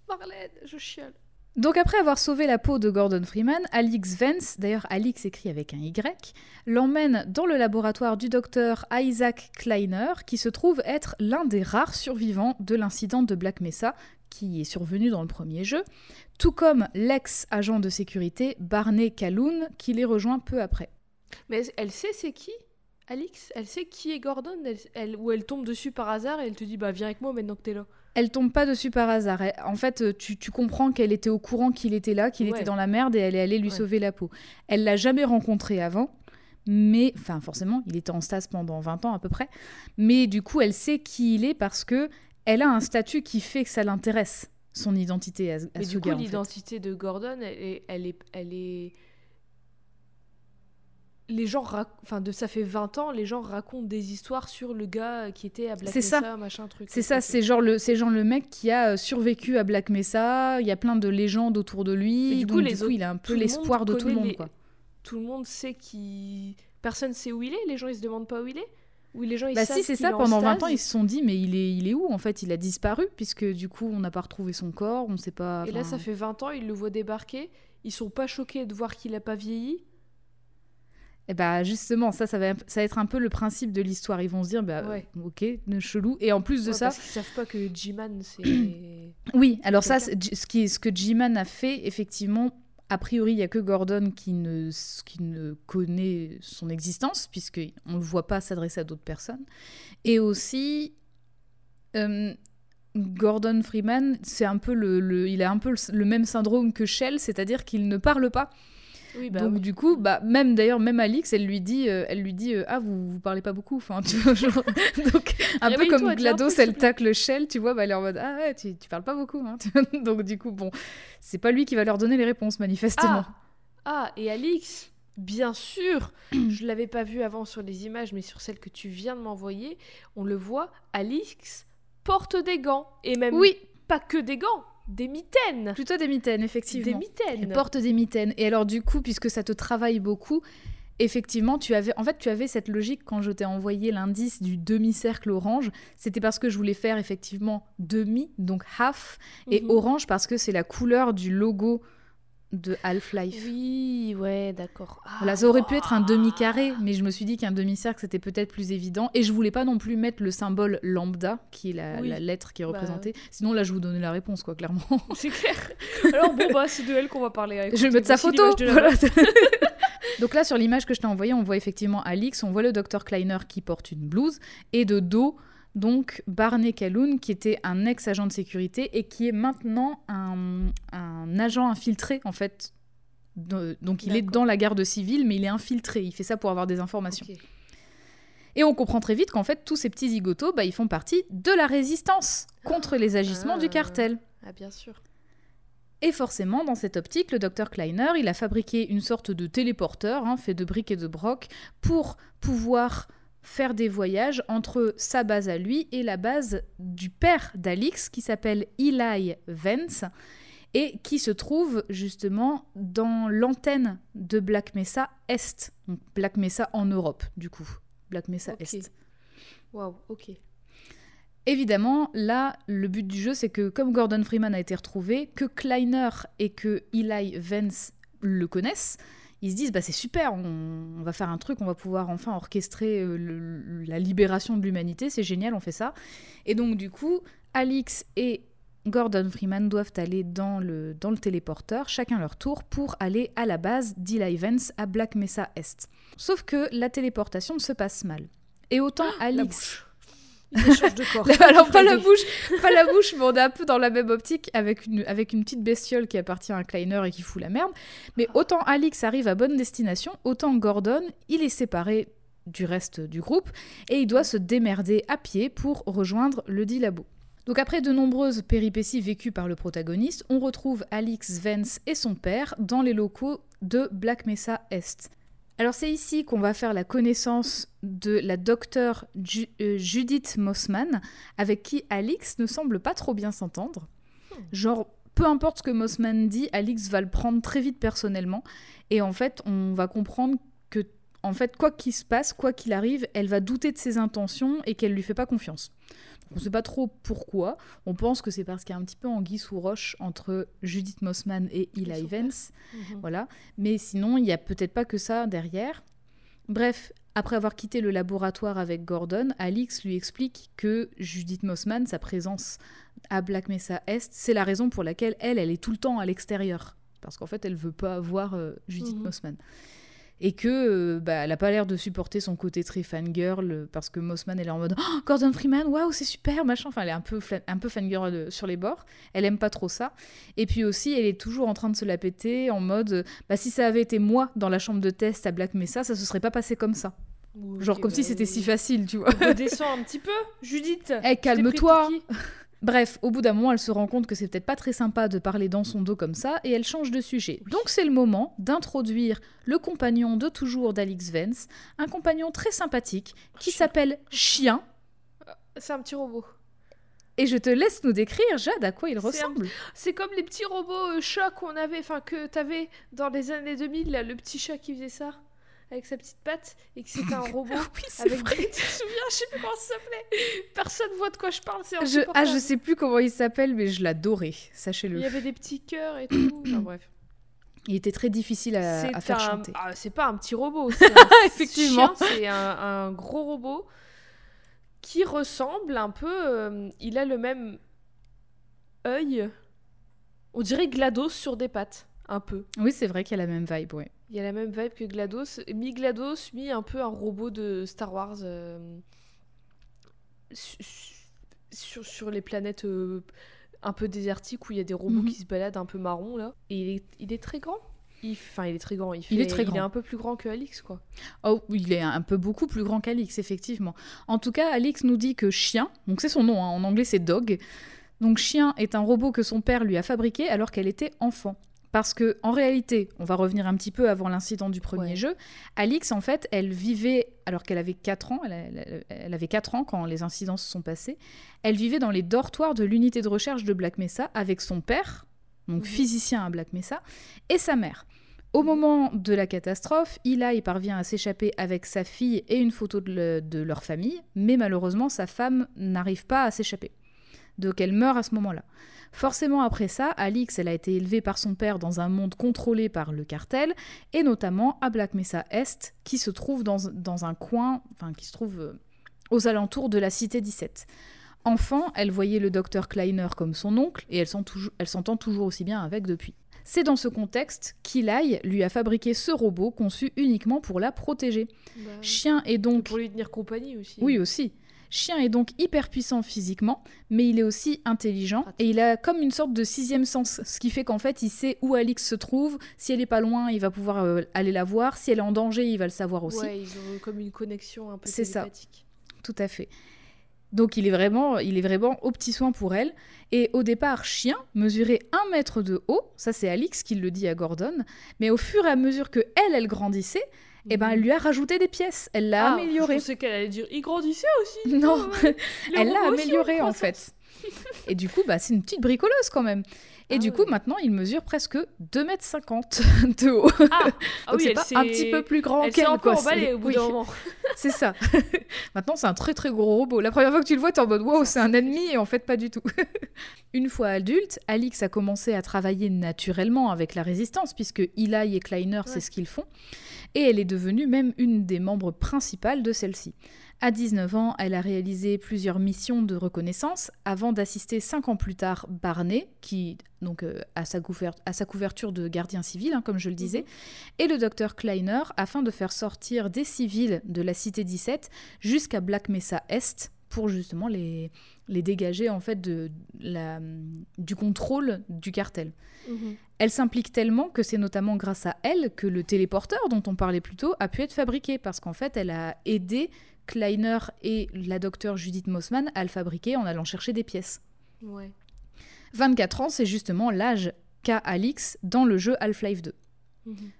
Mar- Marlène, je chiale. Donc après avoir sauvé la peau de Gordon Freeman, Alix Vance, d'ailleurs Alix écrit avec un Y, l'emmène dans le laboratoire du docteur Isaac Kleiner, qui se trouve être l'un des rares survivants de l'incident de Black Mesa, qui est survenu dans le premier jeu, tout comme l'ex-agent de sécurité Barney Calhoun, qui les rejoint peu après. Mais elle sait c'est qui Alix? Elle sait qui est Gordon? Elle, elle- Ou elle tombe dessus par hasard et elle te dit bah viens avec moi maintenant que t'es là. Elle tombe pas dessus par hasard. Elle- En fait, euh, tu, tu comprends qu'elle était au courant qu'il était là, qu'il Ouais. était dans la merde et elle est allée lui Ouais. sauver la peau. Elle l'a jamais rencontré avant, mais enfin forcément, il était en stage pendant 20 ans à peu près. Mais du coup, elle sait qui il est parce que elle a un statut qui fait que ça l'intéresse son identité à, à Mais du coup, l'identité de Gordon, elle est, elle est, elle est- Les gens, rac- enfin, de ça fait 20 ans, les gens racontent des histoires sur le gars qui était à Black ça. Mesa, machin truc. C'est ça, c'est genre le, c'est genre le mec qui a euh, survécu à Black Mesa. Il y a plein de légendes autour de lui. Mais du coup, donc, les du coup, autres- il a un peu le l'espoir de tout le monde. les- Quoi. Tout le monde sait qui. Personne sait où il est. Les gens ils se demandent pas où il est. Où les gens ils Bah savent si, c'est ça, pendant 20 ans, ils se sont dit, mais il est, il est où En fait, il a disparu, puisque du coup, on n'a pas retrouvé son corps, on sait pas... Et là, ça fait 20 ans, ils le voient débarquer. Ils sont pas choqués de voir qu'il a pas vieilli. Et bah justement, ça, ça va, ça va être un peu le principe de l'histoire. Ils vont se dire, bah Ouais. ok, ne chelou. Et en plus de Ouais, ça, Parce qu'ils savent pas que G-Man, c'est. oui, alors ça, ce, qui, ce que G-Man a fait, effectivement, a priori, il y a que Gordon qui ne, qui ne connaît son existence, puisqu'on ne le voit pas s'adresser à d'autres personnes. Et aussi, euh, Gordon Freeman, c'est un peu le, le- il a un peu le, le même syndrome que Shell, c'est-à-dire qu'il ne parle pas. Oui, bah Donc oui. du coup, bah même d'ailleurs, même Alix, elle lui dit, euh, elle lui dit, euh, ah vous vous parlez pas beaucoup, enfin tu vois, genre, donc un peu Réveille-toi, comme un Glados, elle tacle Shell, tu vois, bah elle est en mode, ah ouais, tu, tu parles pas beaucoup, hein. donc du coup bon, c'est pas lui qui va leur donner les réponses manifestement. Ah, ah, et Alix, bien sûr, je l'avais pas vu avant sur les images, mais sur celle que tu viens de m'envoyer, on le voit, Alix porte des gants. Et même Oui, pas que des gants, des mitaines. plutôt des mitaines Des effectivement. Elle mitaines. porte des mitaines. Et alors du coup, puisque ça te travaille beaucoup, effectivement, tu avais, en fait, tu avais cette logique quand je t'ai envoyé l'indice du demi-cercle orange. C'était parce que je voulais faire effectivement demi, donc half, et Mhm. orange parce que c'est la couleur du logo de Half-Life. Oui, ouais, d'accord. Ah, Voilà, ça aurait pu être un demi-carré, mais je me suis dit qu'un demi-cercle c'était peut-être plus évident. Et je voulais pas non plus mettre le symbole lambda, qui est la, Oui. la lettre qui est Bah, représentée. Sinon, là, je vous donnais la réponse, quoi, clairement. C'est clair. Alors bon, bah, c'est de elle qu'on va parler. Je vais mettre sa photo. voilà. Donc là, sur l'image que je t'ai envoyée, on voit effectivement Alix, on voit le docteur Kleiner qui porte une blouse, et de dos, donc Barney Calhoun, qui était un ex-agent de sécurité et qui est maintenant un, un agent infiltré, en fait. De- donc il est dans la garde civile, mais il est infiltré. Il fait ça pour avoir des informations. Et on comprend très vite qu'en fait, tous ces petits zigotos, bah, ils font partie de la résistance contre les agissements du Ah. cartel. Ah, bien sûr. Et forcément, dans cette optique, le docteur Kleiner, il a fabriqué une sorte de téléporteur, hein, fait de briques et de broc, pour pouvoir faire des voyages entre sa base à lui et la base du père d'Alix, qui s'appelle Eli Vance, et qui se trouve justement dans l'antenne de Black Mesa Est. Donc Black Mesa en Europe, du coup. Black Mesa. Est. Waouh, ok. Évidemment, là, le but du jeu, c'est que comme Gordon Freeman a été retrouvé, que Kleiner et que Eli Vance le connaissent, ils se disent bah c'est super, on, on va faire un truc, on va pouvoir enfin orchestrer euh, le- la libération de l'humanité, c'est génial, on fait ça. Et donc du coup, Alix et Gordon Freeman doivent aller dans le, dans le téléporteur, chacun leur tour, pour aller à la base d'Eli Vance à Black Mesa Est. Sauf que la téléportation se passe mal. Et autant La Alix... Ils échangent de corps. Alors pas la bouche, pas la bouche, mais on est un peu dans la même optique avec une, avec une petite bestiole qui appartient à un Kleiner et qui fout la merde. Mais autant Alix arrive à bonne destination, autant Gordon, il est séparé du reste du groupe et il doit se démerder à pied pour rejoindre le dit labo. Donc après de nombreuses péripéties vécues par le protagoniste, on retrouve Alix Vance et son père dans les locaux de Black Mesa Est. Alors c'est ici qu'on va faire la connaissance de la docteure euh, Judith Mossman, avec qui Alix ne semble pas trop bien s'entendre. Genre, peu importe ce que Mossman dit, Alix va le prendre très vite personnellement. Et en fait, on va comprendre que, en fait, quoi qu'il se passe, quoi qu'il arrive, elle va douter de ses intentions et qu'elle lui fait pas confiance. On ne sait pas trop pourquoi. On pense que c'est parce qu'il y a un petit peu anguille sous roche entre Judith Mossman et Eli. Vance. Mhm. Voilà. Mais sinon, il y a peut-être pas que ça derrière. Bref, après avoir quitté le laboratoire avec Gordon, Alix lui explique que Judith Mossman, sa présence à Black Mesa Est, c'est la raison pour laquelle elle, elle est tout le temps à l'extérieur. Parce qu'en fait, elle veut pas voir euh, Judith Mhm. Mossman. Et que euh, bah, elle a pas l'air de supporter son côté très fangirl euh, parce que Mossman elle est en mode Oh, Gordon Freeman, waouh, c'est super, machin. Enfin, elle est un peu, un peu fangirl euh, sur les bords. Elle aime pas trop ça. Et puis aussi, elle est toujours en train de se la péter en mode bah, si ça avait été moi dans la chambre de test à Black Mesa, ça se serait pas passé comme ça. Genre comme si bah, c'était si facile, tu vois. Redescends un petit peu, Judith. Eh, calme-toi. Bref, au bout d'un moment, elle se rend compte que c'est peut-être pas très sympa de parler dans son dos comme ça et elle change de sujet. Donc c'est le moment d'introduire le compagnon de toujours d'Alix Vance, un compagnon très sympathique qui s'appelle Chien. C'est un petit robot. Et je te laisse nous décrire, Jade, à quoi il un- ressemble. C'est comme les petits robots euh, chats qu'on avait, enfin que t'avais dans les années 2000, là, le petit chat qui faisait ça. Avec sa petite patte et que c'était un robot Oui, c'est vrai. des... Tu te souviens Je sais plus comment ça s'appelait. Personne voit de quoi je parle, c'est Je, ah, je sais plus comment il s'appelle, mais je l'adorais, sachez-le. Il y avait des petits cœurs et tout. Enfin, bref. Il était très difficile à, faire un- chanter. ah, c'est pas un petit robot. c'est un Effectivement. C'est un, un gros robot qui ressemble un peu. euh, il a le même œil. On dirait GLaDOS sur des pattes. Un peu. Oui, c'est vrai qu'il a la même vibe, ouais. Il y a la même vibe que GLaDOS. Mi GLaDOS, mi un peu un robot de Star Wars. euh, su- su- sur, sur les planètes euh, un peu désertiques où il y a des robots Mhm. qui se baladent un peu marron là. Et il est, il est très grand. Il, enfin, il est très grand. Il, Il est fait- très Il est grand. un peu plus grand que Alix, quoi. Oh, il est un peu beaucoup plus grand qu'Alix, effectivement. En tout cas, Alix nous dit que Chien, donc c'est son nom, hein, en anglais c'est Dog, donc Chien est un robot que son père lui a fabriqué alors qu'elle était enfant. Parce que, en réalité, on va revenir un petit peu avant l'incident du premier Ouais. jeu, Alix, en fait, elle vivait, alors qu'elle avait 4 ans, elle, elle- elle avait 4 ans quand les incidents se sont passés, elle vivait dans les dortoirs de l'unité de recherche de Black Mesa avec son père, donc physicien à Black Mesa, et sa mère. Au moment de la catastrophe, Eli parvient à s'échapper avec sa fille et une photo de, le- de leur famille, mais malheureusement sa femme n'arrive pas à s'échapper. Donc elle meurt à ce moment-là. Forcément après ça, Alix, elle a été élevée par son père dans un monde contrôlé par le cartel, et notamment à Black Mesa Est, qui se trouve dans, dans un coin, enfin qui se trouve euh, aux alentours de la Cité 17. Enfant, elle voyait le docteur Kleiner comme son oncle, et elle s'entend toujours aussi bien avec depuis. C'est dans ce contexte qu'Eli lui a fabriqué ce robot conçu uniquement pour la protéger. Chien est donc... Pour lui tenir compagnie aussi. Oui aussi. Chien est donc hyper puissant physiquement, mais il est aussi intelligent et il a comme une sorte de sixième sens, ce qui fait qu'en fait il sait où Alix se trouve. Si elle est pas loin, il va pouvoir euh, aller la voir. Si elle est en danger, il va le savoir aussi. Ouais, ils ont comme une connexion un peu C'est ça. Tout à fait. Donc il est vraiment, il est vraiment au petit soin pour elle. Et au départ, Chien mesurait un mètre de haut. Ça c'est Alix qui le dit à Gordon. Mais au fur et à mesure que elle, elle grandissait, eh ben elle lui a rajouté des pièces. Elle l'a Ah, amélioré. Je pensais qu'elle allait dire il grandissait aussi. Non, elle l'a amélioré en fait. Et du coup, bah, c'est une petite bricoleuse quand même. Et Ah du coup, maintenant, il mesure presque 2,50 m de haut. Ah, ah oui, c'est pas un petit peu plus grand qu'elle. quoi. emballée au bout oui, d'un moment. C'est ça. maintenant, c'est un très très gros robot. La première fois que tu le vois, t'es en mode wow, c'est un ennemi et en fait, pas du tout. Une fois adulte, Alix a commencé à travailler naturellement avec la résistance, puisque Eli et Kleiner, c'est ce qu'ils font. Et elle est devenue même une des membres principales de celle-ci. À 19 ans, elle a réalisé plusieurs missions de reconnaissance avant d'assister cinq ans plus tard Barney, qui donc euh, a, sa couverture de gardien civil, hein, comme je le disais, Mhm. et le docteur Kleiner afin de faire sortir des civils de la cité 17 jusqu'à Black Mesa Est pour justement les, les dégager en fait de la, du contrôle du cartel. Mhm. Elle s'implique tellement que c'est notamment grâce à elle que le téléporteur dont on parlait plus tôt a pu être fabriqué parce qu'en fait elle a aidé Kleiner et la docteure Judith Mossman à le fabriquer en allant chercher des pièces. Ouais. 24 ans, c'est justement l'âge qu'a Alix dans le jeu Half-Life 2. Mhm.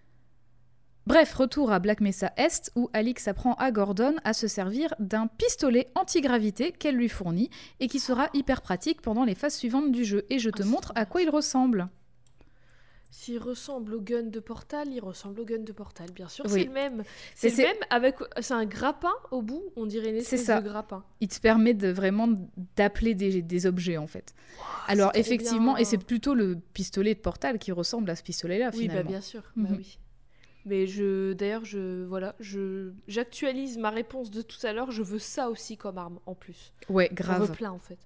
Bref, retour à Black Mesa Est où Alix apprend à Gordon à se servir d'un pistolet antigravité qu'elle lui fournit et qui sera hyper pratique pendant les phases suivantes du jeu. Et je te Ah, montre à quoi il ressemble. S'il ressemble au gun de Portal, il ressemble au gun de Portal, bien sûr. Oui. C'est le même. C'est le même avec. C'est un grappin au bout, on dirait une C'est espèce ça. de grappin. Il te permet de vraiment d'appeler des, des objets en fait. Alors effectivement, bien. et c'est plutôt le pistolet de Portal qui ressemble à ce pistolet-là Oui, finalement. bah bien sûr. Bah Mhm. oui. Mais je, d'ailleurs, je, voilà, je, j'actualise ma réponse de tout à l'heure. Je veux ça aussi comme arme, en plus. Ouais, grave. veux plein, en fait.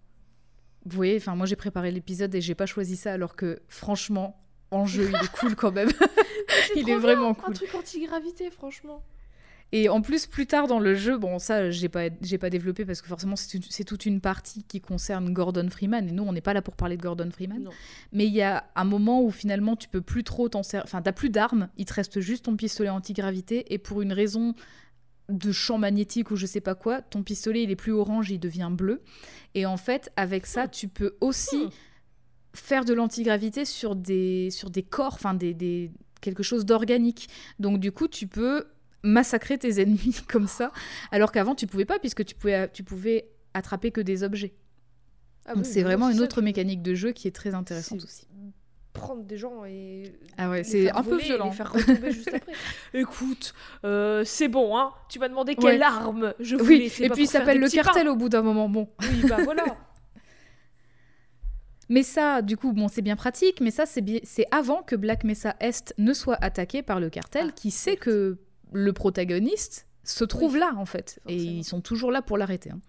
Vous voyez, enfin moi j'ai préparé l'épisode et j'ai pas choisi ça alors que franchement en jeu il est cool quand même. C'est il est vraiment bien, Un cool. truc anti-gravité, franchement. Et en plus, plus tard dans le jeu, bon, ça, j'ai pas, j'ai pas développé parce que forcément, c'est toute une partie qui concerne Gordon Freeman. Et nous, on n'est pas là pour parler de Gordon Freeman. Non. Mais il y a un moment où finalement, tu peux plus trop t'en servir. Enfin, t'as plus d'armes, il te reste juste ton pistolet antigravité. Et pour une raison de champ magnétique ou je sais pas quoi, ton pistolet, il est plus orange, il devient bleu. Et en fait, avec ça, tu peux aussi Hmm. Faire de l'antigravité sur des, sur des corps, enfin, des, des, quelque chose d'organique. Donc, du coup, tu peux massacrer tes ennemis comme ça, alors qu'avant tu pouvais pas puisque tu pouvais, tu pouvais attraper que des objets. Ah Donc oui, c'est vraiment une autre que- mécanique de jeu qui est très intéressante aussi. prendre des gens et. Ah ouais, les c'est faire un peu voler et violent. Les faire retomber juste après. Écoute, euh, c'est bon, hein. Tu m'as demandé quelle Ouais. arme je voulais. Oui, et pas puis il s'appelle le cartel pains. au bout d'un moment. Bon. Oui, bah voilà. Mais ça, du coup, bon, c'est bien pratique, mais ça, c'est avant que Black Mesa Est ne soit attaqué par le cartel, Ah, qui sait certes. que le protagoniste se trouve Oui, là, en fait. Et ils sont toujours là pour l'arrêter. hein.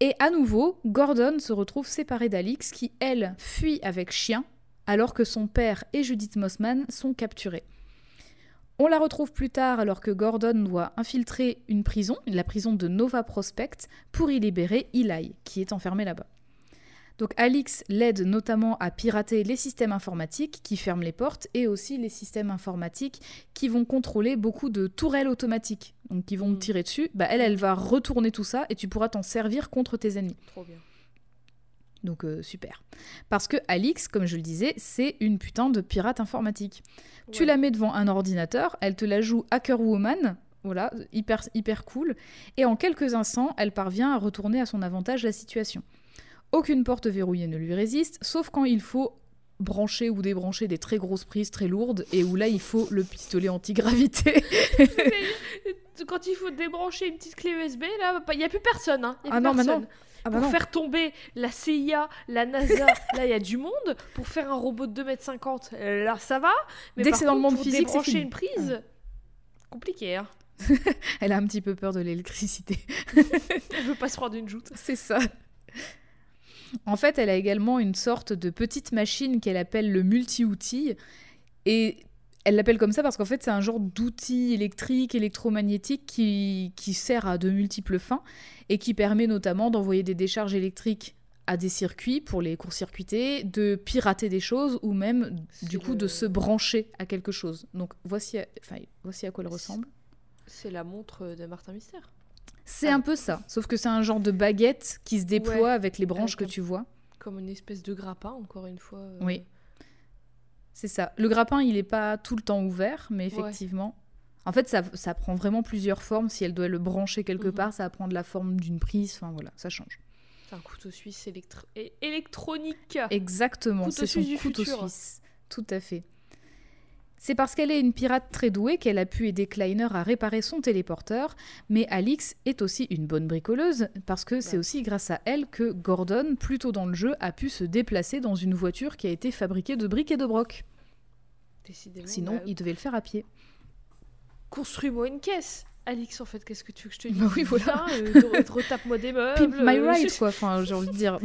Et à nouveau, Gordon se retrouve séparé d'Alix, qui, elle, fuit avec chien, alors que son père et Judith Mossman sont capturés. On la retrouve plus tard alors que Gordon doit infiltrer une prison, la prison de Nova Prospect, pour y libérer Eli, qui est enfermé là-bas. Donc Alix l'aide notamment à pirater les systèmes informatiques qui ferment les portes et aussi les systèmes informatiques qui vont contrôler beaucoup de tourelles automatiques. Donc qui vont Mm. te tirer dessus. Bah, elle, elle va retourner tout ça et tu pourras t'en servir contre tes ennemis. Trop bien. Donc euh, super. Parce que Alix, comme je le disais, c'est une putain de pirate informatique. Tu la mets devant un ordinateur, elle te la joue Hacker Woman, voilà, hyper, hyper cool, et en quelques instants, elle parvient à retourner à son avantage la situation. Aucune porte verrouillée ne lui résiste, sauf quand il faut brancher ou débrancher des très grosses prises très lourdes, et où là, il faut le pistolet antigravité. Quand il faut débrancher une petite clé USB, là, il n'y a plus personne. Hein. Y a Ah plus non, personne. non. Ah pour faire tomber la CIA, la NASA, là il y a du monde. Pour faire un robot de 2m50, euh, là ça va. Mais Dès que c'est dans le monde pour physique, débrancher une prise, compliqué. Hein. Elle a un petit peu peur de l'électricité. Elle veut pas se prendre une joute. C'est ça. En fait, elle a également une sorte de petite machine qu'elle appelle le multi-outil. Et elle l'appelle comme ça parce qu'en fait, c'est un genre d'outil électrique, électromagnétique qui, qui sert à de multiples fins et qui permet notamment d'envoyer des décharges électriques à des circuits pour les court-circuiter, de pirater des choses ou même du coup le- de se brancher à quelque chose. Donc voici à, enfin, voici à quoi elle ressemble. C'est la montre de Martin Mystère. C'est Ah. un peu ça, sauf que c'est un genre de baguette qui se déploie Ouais, avec les branches avec que tu vois. Comme une espèce de grappin, encore une fois. euh, Oui. C'est ça. Le grappin, il n'est pas tout le temps ouvert, mais Ouais. effectivement. En fait, ça, ça prend vraiment plusieurs formes. Si elle doit le brancher quelque Mhm. part, ça va prendre la forme d'une prise. Enfin voilà, ça change. C'est un couteau suisse électro- électronique. Exactement, Couteau c'est son suisse du couteau futur. suisse. Tout à fait. C'est parce qu'elle est une pirate très douée qu'elle a pu aider Kleiner à réparer son téléporteur, mais Alix est aussi une bonne bricoleuse, parce que c'est aussi grâce à elle que Gordon, plus tôt dans le jeu, a pu se déplacer dans une voiture qui a été fabriquée de briques et de broc. Décidément. Sinon, bah, il devait le faire à pied. Construis-moi une caisse. Alix, en fait, qu'est-ce que tu veux que je te dise Bah oui, voilà. Euh, retape-moi des meubles. Pimp my euh, ride, quoi. Enfin, j'ai envie de dire.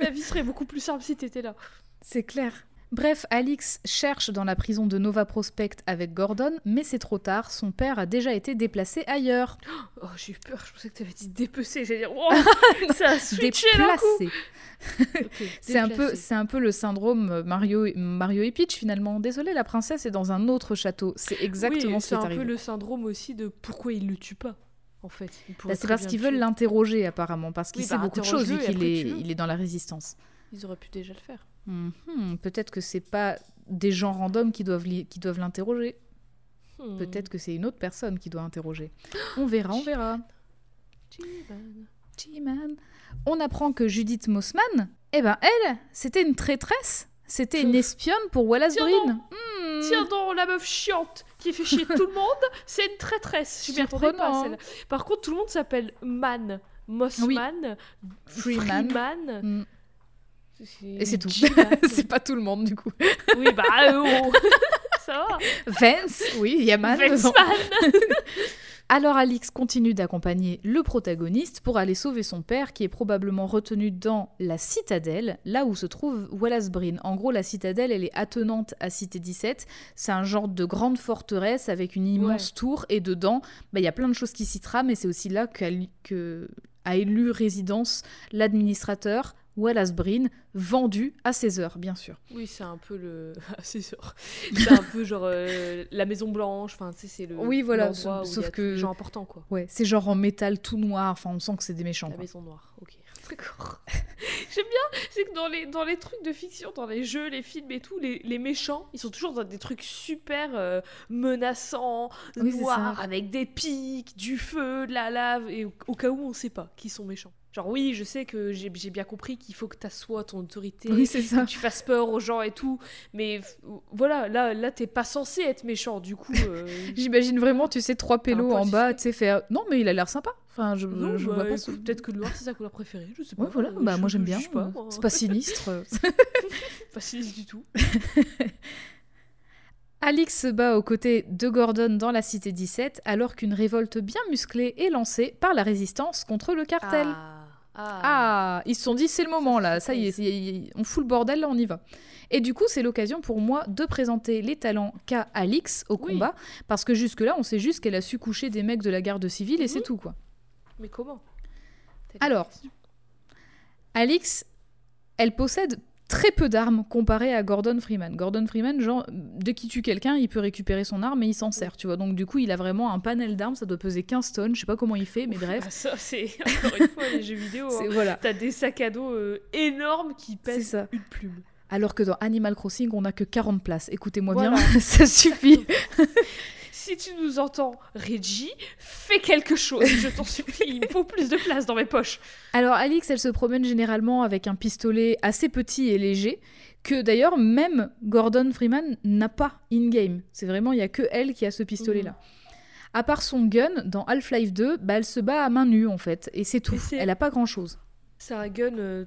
La vie serait beaucoup plus simple si t'étais là. C'est clair. Bref, Alix cherche dans la prison de Nova Prospect avec Gordon, mais c'est trop tard, son père a déjà été déplacé ailleurs. Oh, j'ai eu peur, je pensais que t'avais dit dépecer. J'allais dire, oh, ça a switché. Déplacé. C'est un, peu, c'est un peu le syndrome Mario, Mario et Peach finalement. Désolé, la princesse est dans un autre château. C'est exactement oui, ce qui c'est est un arrivé. peu le syndrome aussi de pourquoi il le tue pas, en fait. Bah, c'est parce qu'ils le veulent l'interroger apparemment, parce qu'il Oui, sait bah, beaucoup de choses vu qu'il est, il est dans la résistance. Ils auraient pu déjà le faire. Mhm, Peut-être que c'est pas des gens random qui doivent, li- qui doivent l'interroger. Hmm. Peut-être que c'est une autre personne qui doit interroger. On verra, on verra. G-Man. On apprend que Judith Mossman, eh ben elle, c'était une traîtresse. C'était une espionne pour Wallace Breen. Hmm. Tiens donc, la meuf chiante qui fait chier tout le monde, c'est une traîtresse. Je m'y pas, celle-là. Par contre, tout le monde s'appelle Man, Mossman, Freeman. Freeman. Hmm. Et c'est tout. C'est pas tout le monde du coup. Oui, bah, euh, oh. ça va. Vance, oui, il y a Man dedans. Vexman. Alors Alix continue d'accompagner le protagoniste pour aller sauver son père qui est probablement retenu dans la citadelle, là où se trouve Wallace Breen. En gros, la citadelle, elle est attenante à Cité 17. C'est un genre de grande forteresse avec une immense tour et dedans, bah, il y a plein de choses qui s'y trament et c'est aussi là qu'a élu résidence l'administrateur Wallace Breen, vendu à ses heures, bien sûr. Oui, c'est un peu le. Ah, c'est sûr. C'est un peu genre euh, la Maison Blanche. Enfin, tu sais, c'est le. Oui, voilà, sauf où il y a que- gens importants, quoi. Ouais, c'est genre en métal tout noir, enfin on sent que c'est des méchants. La quoi. Maison Noire, ok. D'accord. J'aime bien, c'est que dans les, dans les trucs de fiction, dans les jeux, les films et tout, les, les méchants, ils sont toujours dans des trucs super euh, menaçants, Oui, noirs, avec des pics, du feu, de la lave, et au, au cas où on sait pas qui sont méchants. Genre, oui, je sais que j'ai bien compris qu'il faut que tu assoies ton autorité, Oui, c'est ça. que tu fasses peur aux gens et tout. Mais voilà, là, là t'es pas censé être méchant. Du coup, euh, J'imagine vraiment, tu sais, trois pélos en bas, tu sais, faire. Non, mais il a l'air sympa. Enfin, je, non, je bah, vois pas. écoute, ce- Peut-être que le noir, c'est sa couleur préférée. Je sais pas. Ouais, voilà, euh, bah je- moi j'aime bien. moi. C'est pas sinistre. pas sinistre du tout. Alix se bat aux côtés de Gordon dans la cité 17 alors qu'une révolte bien musclée est lancée par la résistance contre le cartel. Ah, ah. Ah, ils se sont dit c'est le moment là, ça y est, y- y- on fout le bordel là, on y va. Et du coup, c'est l'occasion pour moi de présenter les talents qu'a Alix au Oui. combat, parce que jusque-là, on sait juste qu'elle a su coucher des mecs de la garde civile et c'est Mhm. tout quoi. Mais comment? Alors. Alix, elle possède très peu d'armes comparée à Gordon Freeman. Gordon Freeman, genre, dès qu'il tue quelqu'un, il peut récupérer son arme et il s'en sert, tu vois. Donc, du coup, il a vraiment un panel d'armes, ça doit peser 15 tonnes, je sais pas comment il fait, mais bref. Ça, c'est encore une fois les jeux vidéo. C'est- hein. voilà. T'as des sacs à dos euh, énormes qui pèsent ça. une plume. Alors que dans Animal Crossing, on a que 40 places. Écoutez-moi Voilà. bien, ça suffit. Si tu nous entends, Reggie, fais quelque chose, je t'en supplie. Il me faut plus de place dans mes poches. Alors, Alix, elle se promène généralement avec un pistolet assez petit et léger, que d'ailleurs, même Gordon Freeman n'a pas in-game. C'est vraiment, il y a que elle qui a ce pistolet-là. À part son gun, dans Half-Life 2, bah, elle se bat à main nue en fait, et c'est tout. Elle a pas grand-chose. C'est un gun euh,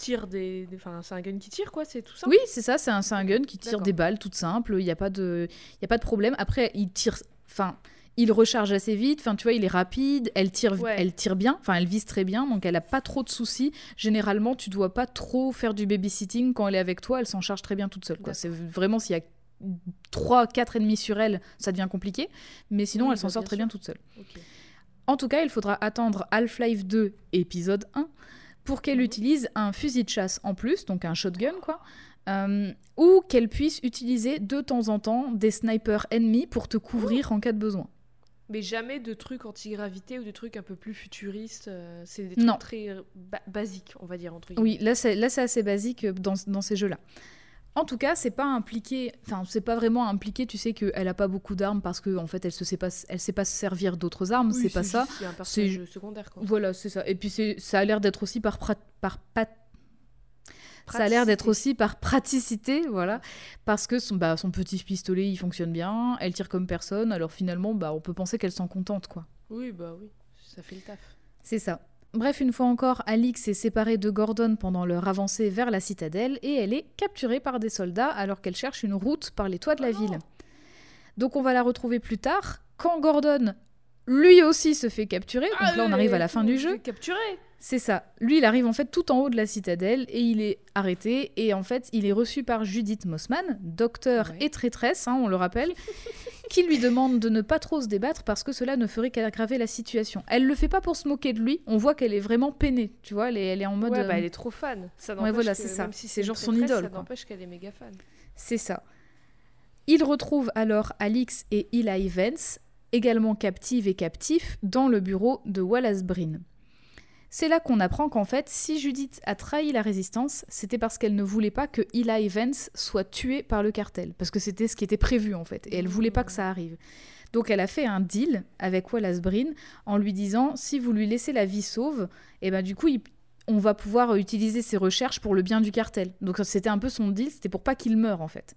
tire des. Enfin, c'est un gun qui tire, quoi, c'est tout ça Oui, c'est ça, c'est un, un gun qui tire des balles toutes simples, il n'y a, pas de- y a pas de problème. Après, il tire. Enfin. Il recharge assez vite, enfin tu vois, il est rapide, elle tire, Ouais. elle tire bien, enfin elle vise très bien, donc elle a pas trop de soucis. Généralement, tu dois pas trop faire du babysitting quand elle est avec toi, elle s'en charge très bien toute seule. C'est vraiment s'il y a 3 4 ennemis sur elle, ça devient compliqué, mais sinon Oui, elle s'en bah, sort très sûr. bien toute seule. En tout cas, il faudra attendre Half-Life 2 épisode 1 pour qu'elle utilise un fusil de chasse en plus, donc un shotgun quoi, euh, ou qu'elle puisse utiliser de temps en temps des snipers ennemis pour te couvrir en cas de besoin. Mais jamais de trucs anti-gravité ou de trucs un peu plus futuristes. euh, c'est des trucs Non. très euh, ba- basiques, on va dire, entre guillemets. Oui, là c'est assez basique dans, dans ces jeux-là. En tout cas, c'est pas impliqué, enfin c'est pas vraiment impliqué. Tu sais qu'elle a pas beaucoup d'armes parce que en fait elle se sait pas, elle sait pas se servir d'autres armes. Oui, c'est pas ça. C'est un personnage secondaire, quoi. Voilà, c'est ça. Et puis ça a l'air d'être aussi par prat- par Ça a l'air d'être Praticité. aussi par praticité, voilà, parce que son, bah, son petit pistolet, il fonctionne bien, elle tire comme personne, alors finalement, bah, on peut penser qu'elle s'en contente, quoi. Oui, bah oui, ça fait le taf. C'est ça. Bref, une fois encore, Alix est séparée de Gordon pendant leur avancée vers la citadelle et elle est capturée par des soldats alors qu'elle cherche une route par les toits de la Oh ville. Donc on va la retrouver plus tard, quand Gordon, lui aussi, se fait capturer. Donc là, on arrive à la fin du jeu. Capturé C'est ça. Lui, il arrive en fait tout en haut de la citadelle et il est arrêté. Et en fait, il est reçu par Judith Mossman, docteur Ouais. et traîtresse, hein, on le rappelle, qui lui demande de ne pas trop se débattre parce que cela ne ferait qu'aggraver la situation. Elle le fait pas pour se moquer de lui. On voit qu'elle est vraiment peinée. Tu vois, elle est, elle est en mode. Ouais, bah, euh, elle est trop fan. Ça Ouais, n'empêche voilà, c'est ça. Même si C'est genre son idole, Ça n'empêche qu'elle est méga fan. C'est ça. Il retrouve alors Alix et Eli Vance, également captives et captifs, dans le bureau de Wallace Breen. C'est là qu'on apprend qu'en fait, si Judith a trahi la résistance, c'était parce qu'elle ne voulait pas que Eli Vance soit tué par le cartel, parce que c'était ce qui était prévu en fait, et elle voulait pas que ça arrive. Donc elle a fait un deal avec Wallace Breen en lui disant si vous lui laissez la vie sauve, et ben du coup on va pouvoir utiliser ses recherches pour le bien du cartel. Donc c'était un peu son deal, c'était pour pas qu'il meure en fait.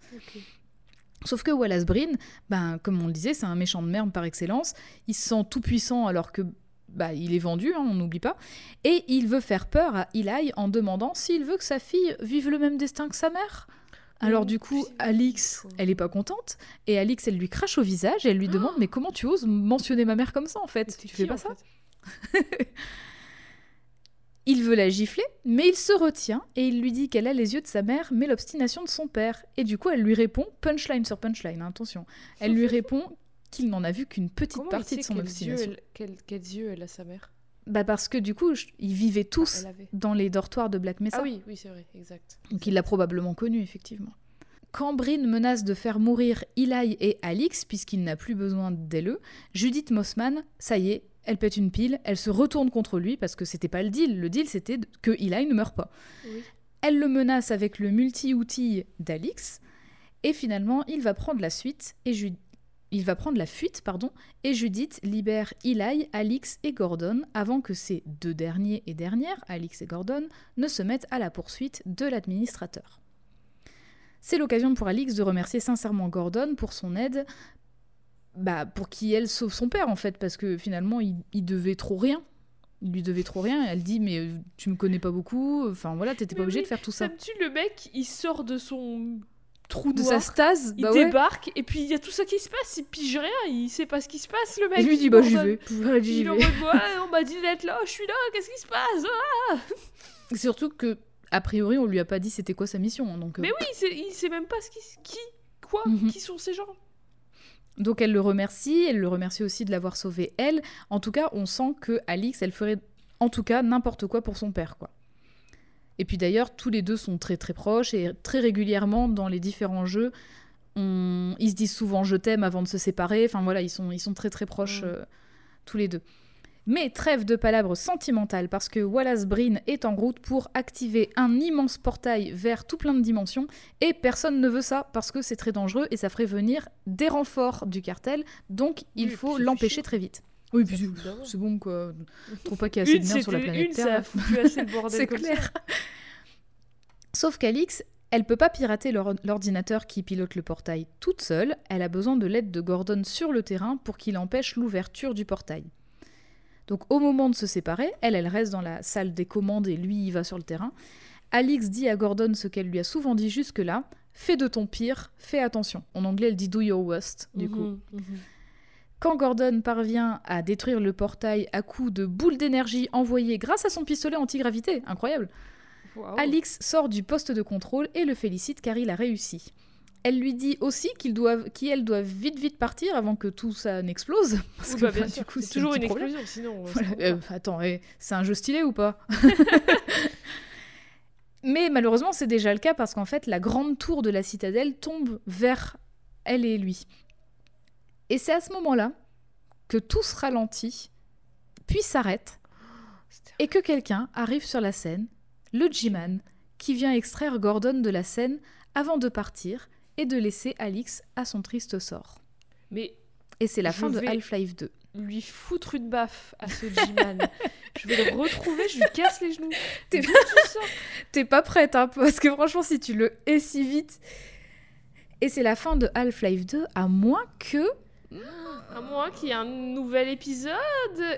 Sauf que Wallace Breen, ben, comme on le disait, c'est un méchant de merde par excellence. Il se sent tout puissant alors que bah, il est vendu, hein, on n'oublie pas. Et il veut faire peur à Eli en demandant s'il veut que sa fille vive le même destin que sa mère. Alors du coup, Alix, elle est pas contente. Et Alix, elle lui crache au visage et elle lui demande Mais comment tu oses mentionner ma mère comme ça en fait? Tu fais pas en ça? fait? Il veut la gifler, mais il se retient et il lui dit qu'elle a les yeux de sa mère, mais l'obstination de son père. Et du coup, elle lui répond, punchline sur punchline, hein, attention. Elle lui répond qu'il n'en a vu qu'une petite Comment partie de son yeux, obstination. elle, quels, quels yeux elle a sa mère? Bah parce que du coup, je- ils vivaient tous Elle avait. dans les dortoirs de Black Mesa. Ah oui, oui, c'est vrai, exact. Donc il l'a probablement connu, effectivement. Quand Bryn menace de faire mourir Eli et Alix, puisqu'il n'a plus besoin d'elle, Judith Mossman, ça y est, elle pète une pile, elle se retourne contre lui, parce que c'était pas le deal. Le deal, c'était que Eli ne meure pas. Oui. Elle le menace avec le multi-outil d'Alix, et finalement, il va prendre la suite, et Ju- il va prendre la fuite, pardon, et Judith libère Eli, Alix et Gordon avant que ces deux derniers et dernières, Alix et Gordon, ne se mettent à la poursuite de l'administrateur. C'est l'occasion pour Alix de remercier sincèrement Gordon pour son aide, bah, pour qui elle sauve son père en fait, parce que finalement il, il devait trop rien. Il lui devait trop rien. Elle dit mais euh, tu me connais pas beaucoup. Enfin voilà, t'étais pas Mais obligé oui, de faire tout ça. Ça me tue, le mec, il sort de son trou De noir, sa stase, il bah ouais. débarque, et puis il y a tout ça qui se passe, il pige rien, il sait pas ce qui se passe, le mec. Et lui dit bah j'y vais. Il en on m'a dit d'être là, je suis là, qu'est-ce qui se passe? Ah Surtout que a priori on lui a pas dit c'était quoi sa mission. hein, Donc euh, Mais oui, il sait, il sait même pas ce qui, qui quoi, Mhm. qui sont ces gens. Donc elle le remercie, elle le remercie aussi de l'avoir sauvé elle. En tout cas, on sent que Alix, elle ferait en tout cas n'importe quoi pour son père, quoi. Et puis d'ailleurs, tous les deux sont très très proches et très régulièrement dans les différents jeux, on... ils se disent souvent je t'aime avant de se séparer. Enfin voilà, ils sont, ils sont très très proches Mm. euh, tous les deux. Mais trêve de palabres sentimentales parce que Wallace Breen est en route pour activer un immense portail vers tout plein de dimensions et personne ne veut ça parce que c'est très dangereux et ça ferait venir des renforts du cartel donc il Oui, faut l'empêcher très vite. Oui, puis c'est bon quoi. Trop pas qu'il y a assez de sur la planète une, Terre. C'est ça. clair. Sauf qu'Alix, elle peut pas pirater l'or- l'ordinateur qui pilote le portail toute seule. Elle a besoin de l'aide de Gordon sur le terrain pour qu'il empêche l'ouverture du portail. Donc au moment de se séparer, elle, elle reste dans la salle des commandes et lui, il va sur le terrain. Alix dit à Gordon ce qu'elle lui a souvent dit jusque-là fais de ton pire, fais attention. En anglais, elle dit do your worst, du coup. Mhm, mhm. Quand Gordon parvient à détruire le portail à coups de boules d'énergie envoyées grâce à son pistolet antigravité, incroyable. Alix sort du poste de contrôle et le félicite car il a réussi. Elle lui dit aussi qu'ils doivent, qu'elle doit vite vite partir avant que tout ça n'explose. Parce Oui, que bah, bien bah, sûr, du coup, c'est toujours un une problème. explosion, sinon. euh, Voilà, euh, attends, eh, c'est un jeu stylé ou pas? Mais malheureusement, c'est déjà le cas parce qu'en fait, la grande tour de la citadelle tombe vers elle et lui. Et c'est à ce moment-là que tout se ralentit, puis s'arrête, et que quelqu'un arrive sur la scène, le G-Man, qui vient extraire Gordon de la scène avant de partir et de laisser Alix à son triste sort. Mais Et c'est la fin de Half-Life 2. lui foutre une baffe à ce G-Man. je vais le retrouver, je lui casse les genoux. T'es- pas prête, hein, parce que franchement, si tu le hais si vite. Et c'est la fin de Half-Life 2, à moins que. À moins qu'il y ait un nouvel épisode,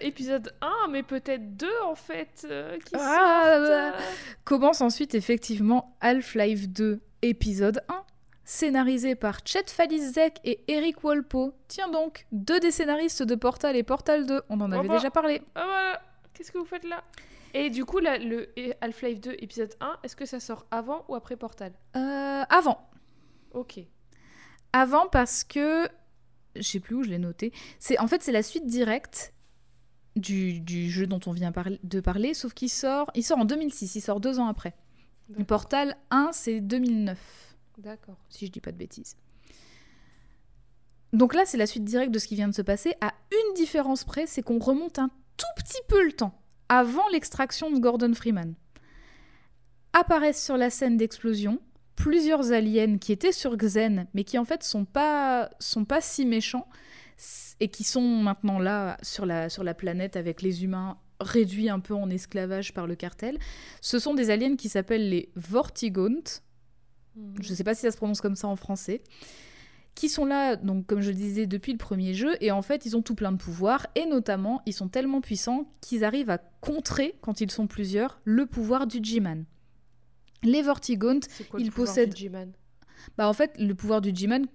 épisode 1, mais peut-être 2 en fait, euh, qui Ah, sortent, bah. euh. Commence ensuite effectivement Half-Life 2, épisode 1, scénarisé par Chet Falizek et Eric Walpo. Tiens donc, deux des scénaristes de Portal et Portal 2, on en avait déjà parlé. Ah voilà, qu'est-ce que vous faites là? Et du coup, là, le Half-Life 2, épisode 1, est-ce que ça sort avant ou après Portal? Euh, avant. Ok. Avant parce que. Je sais plus où je l'ai noté. C'est En fait, c'est la suite directe du, du jeu dont on vient de parler, sauf qu'il sort, il sort en 2006, il sort deux ans après. Portal 1, c'est 2009. D'accord. si je dis pas de bêtises. Donc là, c'est la suite directe de ce qui vient de se passer, à une différence près, c'est qu'on remonte un tout petit peu le temps, avant l'extraction de Gordon Freeman. Apparaissent sur la scène d'explosion plusieurs aliens qui étaient sur Xen, mais qui en fait sont pas, sont pas si méchants, et qui sont maintenant là sur la, sur la planète avec les humains réduits un peu en esclavage par le cartel. Ce sont des aliens qui s'appellent les Vortigaunt, je ne sais pas si ça se prononce comme ça en français, qui sont là, donc comme je le disais, depuis le premier jeu, et en fait ils ont tout plein de pouvoirs, et notamment ils sont tellement puissants qu'ils arrivent à contrer, quand ils sont plusieurs, le pouvoir du G-Man. Les Vortigaunt, C'est quoi Il le pouvoir possède- du G-Man? Bah en fait le pouvoir du G-Man,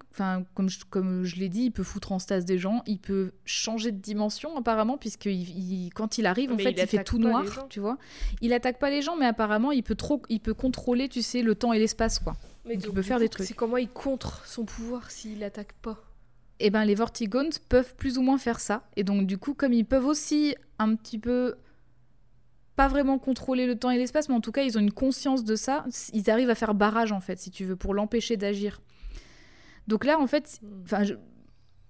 comme je, comme je l'ai dit, il peut foutre en stase des gens, il peut changer de dimension apparemment, puisque il- il- quand il arrive, en Mais fait il il fait tout noir, tu vois. Il attaque pas les gens, mais apparemment il peut trop, il peut contrôler, tu sais, le temps et l'espace quoi. Mais Donc, faire coup, des trucs. C'est comment il contre son pouvoir s'il attaque pas et ben les Vortigaunt peuvent plus ou moins faire ça. Et donc du coup, comme ils peuvent aussi un petit peu pas vraiment contrôler le temps et l'espace, mais en tout cas ils ont une conscience de ça, ils arrivent à faire barrage en fait, si tu veux, pour l'empêcher d'agir. Donc là en fait, enfin je-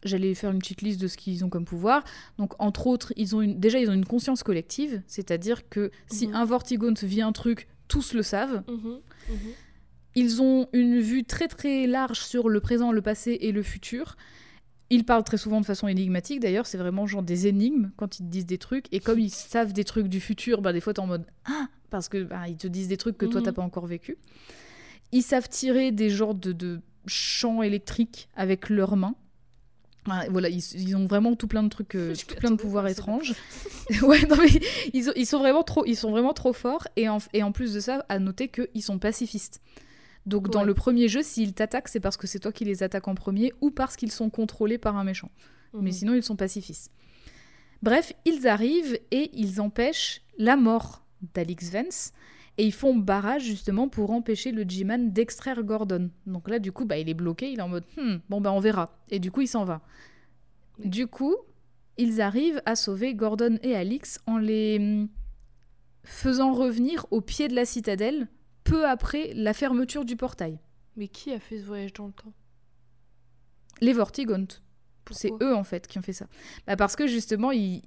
j'allais faire une petite liste de ce qu'ils ont comme pouvoir. Donc entre autres, ils ont une, déjà ils ont une conscience collective, c'est-à-dire que si Mhm. un Vortigaunt vit un truc, tous le savent. Mhm, mhm. Ils ont une vue très très large sur le présent, le passé et le futur. Ils parlent très souvent de façon énigmatique d'ailleurs, c'est vraiment genre des énigmes quand ils te disent des trucs. Et comme ils savent des trucs du futur, bah, des fois t'es en mode Ah Parce que bah, ils te disent des trucs que toi t'as Mhm. pas encore vécu. Ils savent tirer des genres de, de champs électriques avec leurs mains. Voilà, ils, ils ont vraiment tout plein de trucs, euh, tout plein de pouvoirs étranges. ouais, non mais ils, ont- ils sont vraiment trop, ils sont vraiment trop forts. Et en, et en plus de ça, à noter qu'ils sont pacifistes. Donc dans le premier jeu, s'ils t'attaquent, c'est parce que c'est toi qui les attaques en premier ou parce qu'ils sont contrôlés par un méchant. Mais Mhm. sinon, ils sont pacifistes. Bref, ils arrivent et ils empêchent la mort d'Alix Vance. Et ils font barrage justement pour empêcher le G-Man d'extraire Gordon. Donc là, du coup, bah, il est bloqué, il est en mode Hmm, bon, bah on verra. Et du coup, il s'en va. Du coup, ils arrivent à sauver Gordon et Alix en les hum, faisant revenir au pied de la citadelle peu après la fermeture du portail. Mais qui a fait ce voyage dans le temps? Les Vortigaunt. C'est eux en fait qui ont fait ça. Bah, parce que justement, ils,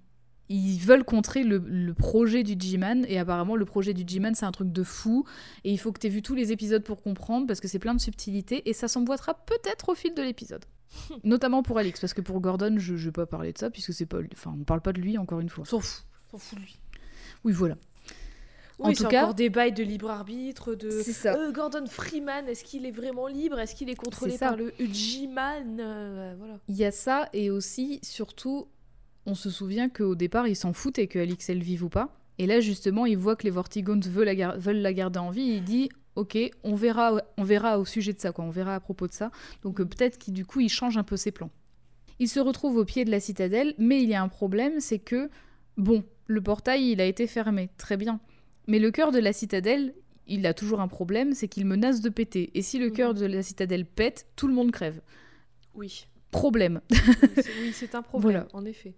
ils veulent contrer le, le projet du G-Man. Et apparemment, le projet du G-Man, c'est un truc de fou. Et il faut que tu aies vu tous les épisodes pour comprendre parce que c'est plein de subtilités. Et ça s'emboîtera peut-être au fil de l'épisode. Notamment pour Alix, parce que pour Gordon, je ne vais pas parler de ça, puisque c'est pas. Enfin, on parle pas de lui encore une fois. S'en fout. S'en fout de lui. Oui, voilà. En Oui, tout c'est cas- encore des bails de libre arbitre, de ça. Euh, Gordon Freeman, est-ce qu'il est vraiment libre? Est-ce qu'il est contrôlé par le G-Man? Euh, Voilà. Il y a ça, et aussi, surtout, on se souvient qu'au départ, ils s'en foutaient que Alix elle vive ou pas. Et là, justement, il voit que les Vortigaunt veulent la, gar- veulent la garder en vie. Et il dit Ok, on verra, on verra au sujet de ça, quoi. On verra à propos de ça. Donc euh, peut-être qu'il du coup, il change un peu ses plans. Il se retrouve au pied de la citadelle, mais il y a un problème c'est que, bon, le portail, il a été fermé. Très bien. Mais le cœur de la citadelle, il a toujours un problème c'est qu'il menace de péter. Et si le Mhm. cœur de la citadelle pète, tout le monde crève. Oui. Problème. C'est- oui, c'est un problème, Voilà. en effet.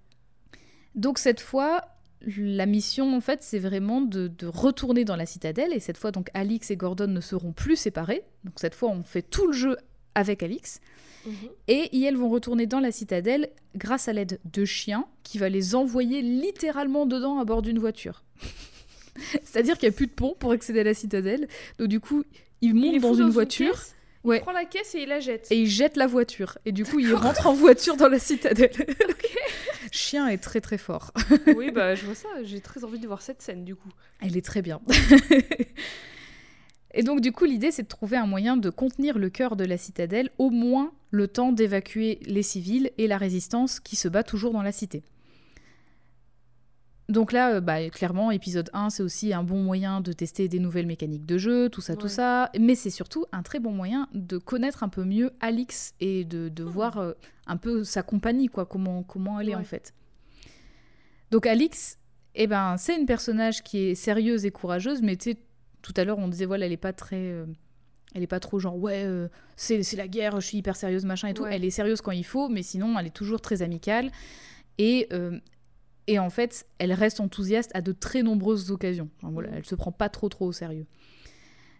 Donc cette fois, la mission en fait, c'est vraiment de, de retourner dans la citadelle et cette fois donc Alix et Gordon ne seront plus séparés. Donc cette fois, on fait tout le jeu avec Alix Mhm. et elles vont retourner dans la citadelle grâce à l'aide de chiens qui va les envoyer littéralement dedans à bord d'une voiture. C'est-à-dire qu'il n'y a plus de pont pour accéder à la citadelle. Donc du coup, Il montent est dans une voiture Ouais. Il prend la caisse et il la jette. et ils jettent la voiture. Et du coup, ils rentrent en voiture dans la citadelle. Chien est très très fort. oui, bah je vois ça. J'ai très envie de voir cette scène du coup. Elle est très bien. Et donc du coup, l'idée, c'est de trouver un moyen de contenir le cœur de la citadelle, au moins le temps d'évacuer les civils et la résistance qui se bat toujours dans la cité. Donc là, euh, bah, clairement, épisode 1, c'est aussi un bon moyen de tester des nouvelles mécaniques de jeu, tout ça, tout ça. Mais c'est surtout un très bon moyen de connaître un peu mieux Alix et de, de voir euh, un peu sa compagnie, quoi, comment, comment elle est en fait. Donc Alix, eh ben, c'est une personnage qui est sérieuse et courageuse, mais tu sais, tout à l'heure, on disait, voilà, elle est pas très... euh, elle est pas trop genre, ouais, euh, c'est c'est la guerre, je suis hyper sérieuse, machin et tout. Elle est sérieuse quand il faut, mais sinon, elle est toujours très amicale. Et, euh, et en fait, elle reste enthousiaste à de très nombreuses occasions. Enfin, voilà. Elle se prend pas trop trop au sérieux.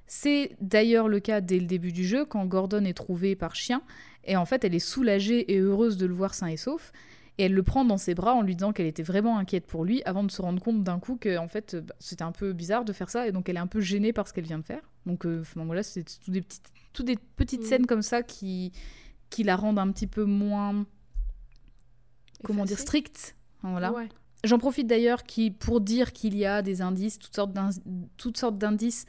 C'est d'ailleurs le cas dès le début du jeu, quand Gordon est trouvé par chien. Et en fait, elle est soulagée et heureuse de le voir sain et sauf. Et elle le prend dans ses bras en lui disant qu'elle était vraiment inquiète pour lui, avant de se rendre compte d'un coup que en fait, bah, c'était un peu bizarre de faire ça, et donc elle est un peu gênée par ce qu'elle vient de faire. Donc euh, voilà, c'est tout des petites, toutes des petites Mhm. scènes comme ça qui, qui la rendent un petit peu moins, comment dire, stricte. Enfin, voilà. Ouais. J'en profite d'ailleurs qui, pour dire qu'il y a des indices, toutes sortes d'indices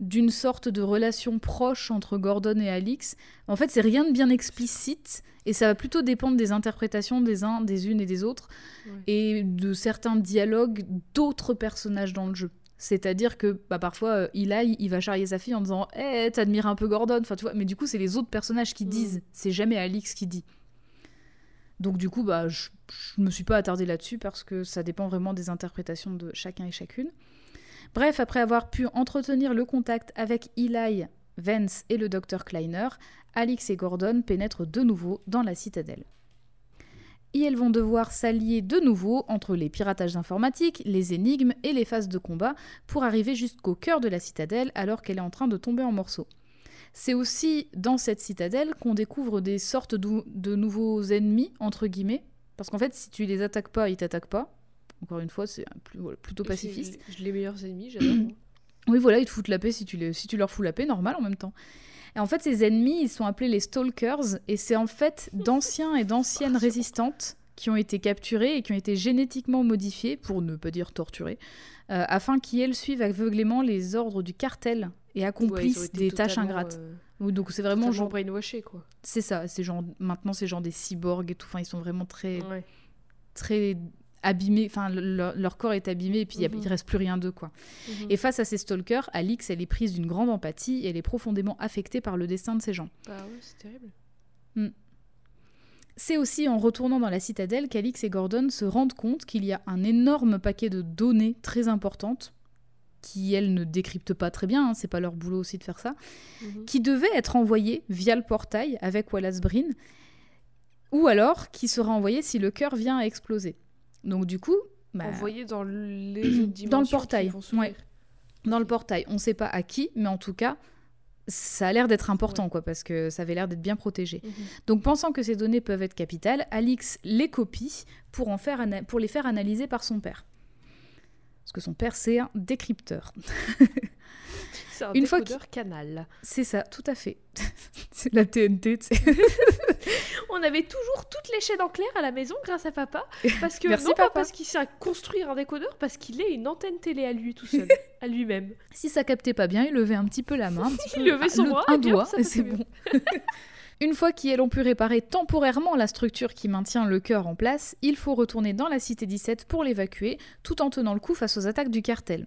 d'une sorte de relation proche entre Gordon et Alix. En fait, c'est rien de bien explicite et ça va plutôt dépendre des interprétations des uns, des unes et des autres Ouais. et de certains dialogues d'autres personnages dans le jeu. C'est-à-dire que bah, parfois, euh, Eli, il va charrier sa fille en disant Eh, t'admires un peu Gordon. Enfin, tu vois, mais du coup, c'est les autres personnages qui Mm. disent. C'est jamais Alix qui dit. Donc, du coup, bah, je, je me suis pas attardée là-dessus parce que ça dépend vraiment des interprétations de chacun et chacune. Bref, après avoir pu entretenir le contact avec Eli, Vance et le docteur Kleiner, Alix et Gordon pénètrent de nouveau dans la citadelle. Et elles vont devoir s'allier de nouveau entre les piratages informatiques, les énigmes et les phases de combat pour arriver jusqu'au cœur de la citadelle alors qu'elle est en train de tomber en morceaux. C'est aussi dans cette citadelle qu'on découvre des sortes de, de nouveaux ennemis, entre guillemets, parce qu'en fait, si tu les attaques pas, ils t'attaquent pas. Encore une fois, c'est plutôt pacifiste. Les meilleurs ennemis, j'adore. Oui, voilà, ils te foutent la paix si tu, les- si tu leur fous la paix, normal en même temps. Et en fait, ces ennemis, ils sont appelés les Stalkers, et c'est en fait d'anciens et d'anciennes résistantes qui ont été capturés et qui ont été génétiquement modifiés, pour ne pas dire torturés, euh, afin qu'ils suivent aveuglément les ordres du cartel et accomplissent des tâches ingrates. euh, Donc c'est vraiment genre, brainwashés, quoi. c'est ça, c'est genre maintenant c'est genre des cyborgs et tout. Enfin, ils sont vraiment très Ouais. très abîmés. Enfin, le- leur, corps est abîmé et puis il a- Mhm. reste plus rien d'eux quoi. Mhm. Et face à ces stalkers, Alix, elle est prise d'une grande empathie et elle est profondément affectée par le destin de ces gens. Bah ouais, c'est terrible. C'est aussi en retournant dans la citadelle qu'Alix et Gordon se rendent compte qu'il y a un énorme paquet de données très importantes qui, elles, ne décryptent pas très bien, hein, c'est pas leur boulot aussi de faire ça, Mhm. qui devaient être envoyées via le portail avec Wallace Breen, ou alors qui sera envoyé si le cœur vient à exploser. Donc du coup, bah, Envoyés dans les Dans le portail, ouais. dans le portail, on sait pas à qui, mais en tout cas, ça a l'air d'être important, Ouais. quoi, parce que ça avait l'air d'être bien protégé. Mhm. Donc, pensant que ces données peuvent être capitales, Alix les copie pour, en faire ana- pour les faire analyser par son père. Parce que son père, c'est un décrypteur. C'est un Une fois décodeur canal. C'est ça, tout à fait. c'est la TNT, tu sais. On avait toujours toutes les chaînes en clair à la maison grâce à papa. Parce que, Merci, non pas papa. parce qu'il sait construire un décodeur, parce qu'il est une antenne télé à lui tout seul, à lui-même. Si ça captait pas bien, il levait un petit peu la main. un petit Il peu- levait son le- bras, un doigt, et c'est bon. Une fois qu'ils ont pu réparer temporairement la structure qui maintient le cœur en place, il faut retourner dans la cité 17 pour l'évacuer, tout en tenant le coup face aux attaques du cartel.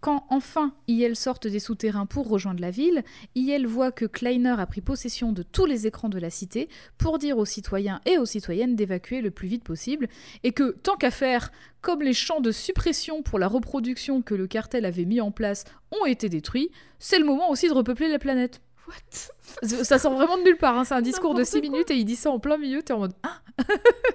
Quand enfin IL sortent des souterrains pour rejoindre la ville, IL voit que Kleiner a pris possession de tous les écrans de la cité pour dire aux citoyens et aux citoyennes d'évacuer le plus vite possible, et que, tant qu'à faire, comme les champs de suppression pour la reproduction que le cartel avait mis en place ont été détruits, c'est le moment aussi de repeupler la planète. What? Ça sort vraiment de nulle part, hein. c'est un discours de N'importe 6 quoi. minutes et il dit ça en plein milieu, t'es en mode Ah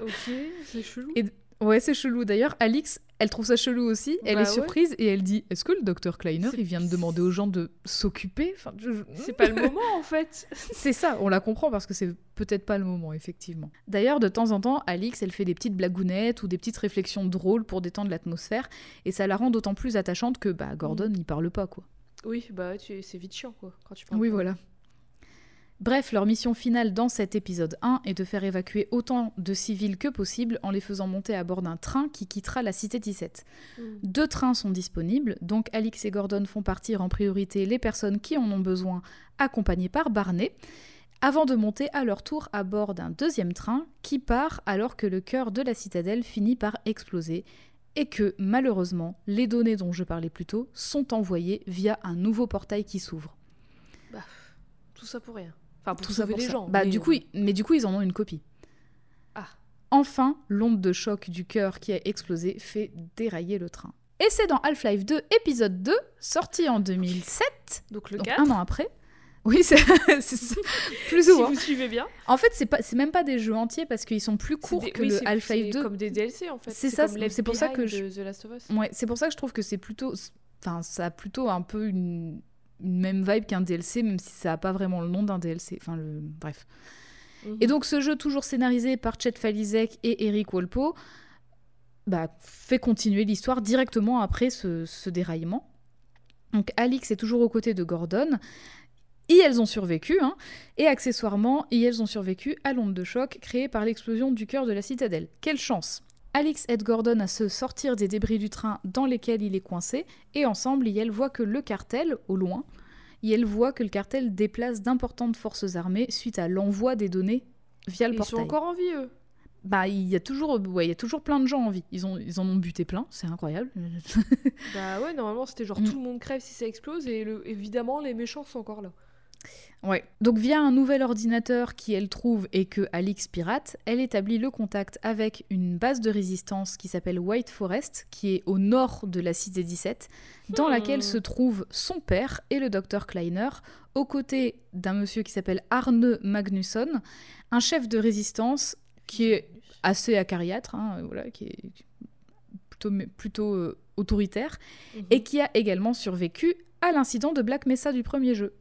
Ok, c'est chelou. Et- Ouais, c'est chelou. D'ailleurs, Alix, elle trouve ça chelou aussi, elle Bah est ouais. surprise et elle dit Est-ce que le docteur Kleiner, il vient de demander aux gens de s'occuper? Enfin, je- je- C'est pas le moment en fait. C'est ça, on la comprend parce que c'est peut-être pas le moment, effectivement. D'ailleurs, de temps en temps, Alix, elle fait des petites blagounettes ou des petites réflexions drôles pour détendre l'atmosphère, et ça la rend d'autant plus attachante que bah, Gordon, Mm. il parle pas, quoi. Oui, bah c'est vite chiant quoi quand tu parles. Oui, pas. voilà. Bref, leur mission finale dans cet épisode 1 est de faire évacuer autant de civils que possible en les faisant monter à bord d'un train qui quittera la cité 17. Mm. Deux trains sont disponibles, donc Alix et Gordon font partir en priorité les personnes qui en ont besoin, accompagnées par Barney, avant de monter à leur tour à bord d'un deuxième train qui part alors que le cœur de la citadelle finit par exploser et que, malheureusement, les données dont je parlais plus tôt sont envoyées via un nouveau portail qui s'ouvre. Tout ça pour rien. Enfin pour Tout ça sauver pour les ça. gens. Bah, mais, du coup, ils- mais du coup, ils en ont une copie. Ah. Enfin, l'onde de choc du cœur qui a explosé fait dérailler le train. Et c'est dans Half-Life 2, épisode 2, sorti en 2007, Donc le donc 4, un an après. Oui, c'est c'est plus si ou moins. vous suivez bien. En fait, c'est pas, c'est même pas des jeux entiers parce qu'ils sont plus c'est courts des- que oui, le c'est- Half-Life c'est 2. comme des DLC en fait. C'est ça, c'est- c'est pour ça que je-. Ouais, c'est pour ça que je trouve que c'est plutôt. Enfin, ça a plutôt un peu une, une même vibe qu'un DLC, même si ça a pas vraiment le nom d'un DLC. Enfin, le... bref. Mhm. Et donc, ce jeu, toujours scénarisé par Chet Falizek et Eric Wolpo, bah, fait continuer l'histoire directement après ce, ce déraillement. Donc, Alix est toujours aux côtés de Gordon. Et elles ont survécu, hein, et accessoirement, et elles ont survécu à l'onde de choc créée par l'explosion du cœur de la citadelle. Quelle chance Alix aide Gordon à se sortir des débris du train dans lesquels il est coincé, et ensemble, Yel voit que le cartel, au loin, Yel voit que le cartel déplace d'importantes forces armées suite à l'envoi des données via le Ils portail. sont encore en vie eux. Bah, il y a toujours, ouais, il y a toujours plein de gens en vie. Ils ont, ils en ont buté plein, c'est incroyable. Bah ouais, normalement c'était genre Mm. tout le monde crève si ça explose et le- évidemment les méchants sont encore là. Ouais. Donc via un nouvel ordinateur qui elle trouve et que Alix pirate, elle établit le contact avec une base de résistance qui s'appelle White Forest, qui est au nord de la cité 17, dans Hmm. laquelle se trouve son père et le docteur Kleiner, aux côtés d'un monsieur qui s'appelle Arne Magnusson, un chef de résistance qui est assez acariâtre, hein, voilà, qui est plutôt, plutôt euh, autoritaire, Mhm. et qui a également survécu à l'incident de Black Mesa du premier jeu.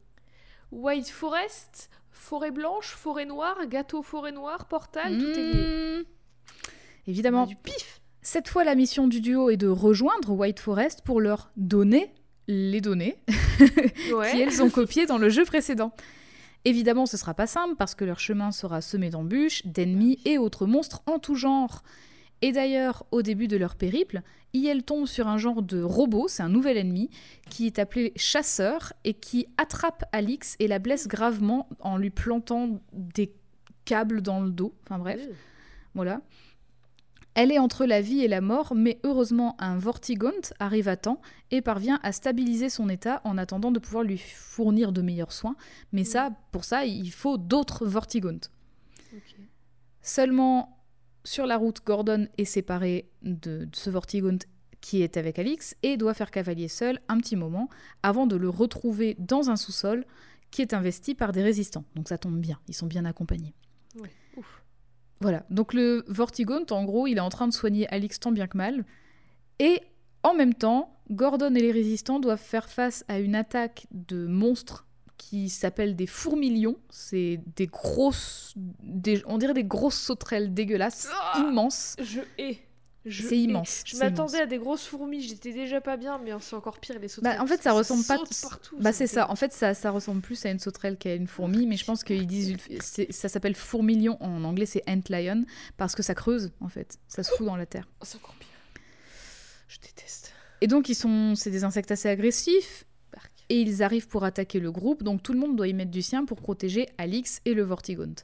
White Forest, forêt blanche, forêt noire, gâteau forêt noire, portal, tout est lié. Mmh. Évidemment. Du pif. Cette fois, la mission du duo est de rejoindre White Forest pour leur donner les données Ouais. qu'elles ont copiées dans le jeu précédent. Évidemment, ce sera pas simple parce que leur chemin sera semé d'embûches, d'ennemis et autres monstres en tout genre. Et d'ailleurs, au début de leur périple, Iel tombe sur un genre de robot, c'est un nouvel ennemi, qui est appelé Chasseur et qui attrape Alix et la blesse gravement en lui plantant des câbles dans le dos. Enfin bref, voilà. Elle est entre la vie et la mort, mais heureusement un Vortigaunt arrive à temps et parvient à stabiliser son état en attendant de pouvoir lui fournir de meilleurs soins. Mais ça, pour ça, il faut d'autres Vortigaunt. Ok. Seulement, sur la route, Gordon est séparé de, de ce Vortigaunt qui est avec Alix et doit faire cavalier seul un petit moment avant de le retrouver dans un sous-sol qui est investi par des résistants. Donc ça tombe bien, ils sont bien accompagnés. Ouais. Ouf. Voilà, donc le Vortigaunt, en gros, il est en train de soigner Alix tant bien que mal. Et en même temps, Gordon et les résistants doivent faire face à une attaque de monstres qui s'appellent des fourmilions. C'est des grosses. des- on dirait des grosses sauterelles dégueulasses, Ah immenses. Je hais. C'est immense. Je m'attendais à des grosses fourmis, j'étais déjà pas bien, mais c'est encore pire les sauterelles. Bah, en fait, ça ressemble pas. partout. Bah, c'est ça. En fait, ça, ça ressemble plus à une sauterelle qu'à une fourmi, mais je pense qu'ils disent. Ça s'appelle fourmilion. En anglais, c'est antlion, parce que ça creuse, en fait. Ça se fout dans la terre. Oh, c'est encore pire. Je déteste. Et donc, ils sont, c'est des insectes assez agressifs. Et ils arrivent pour attaquer le groupe. Donc, tout le monde doit y mettre du sien pour protéger Alix et le Vortigaunt.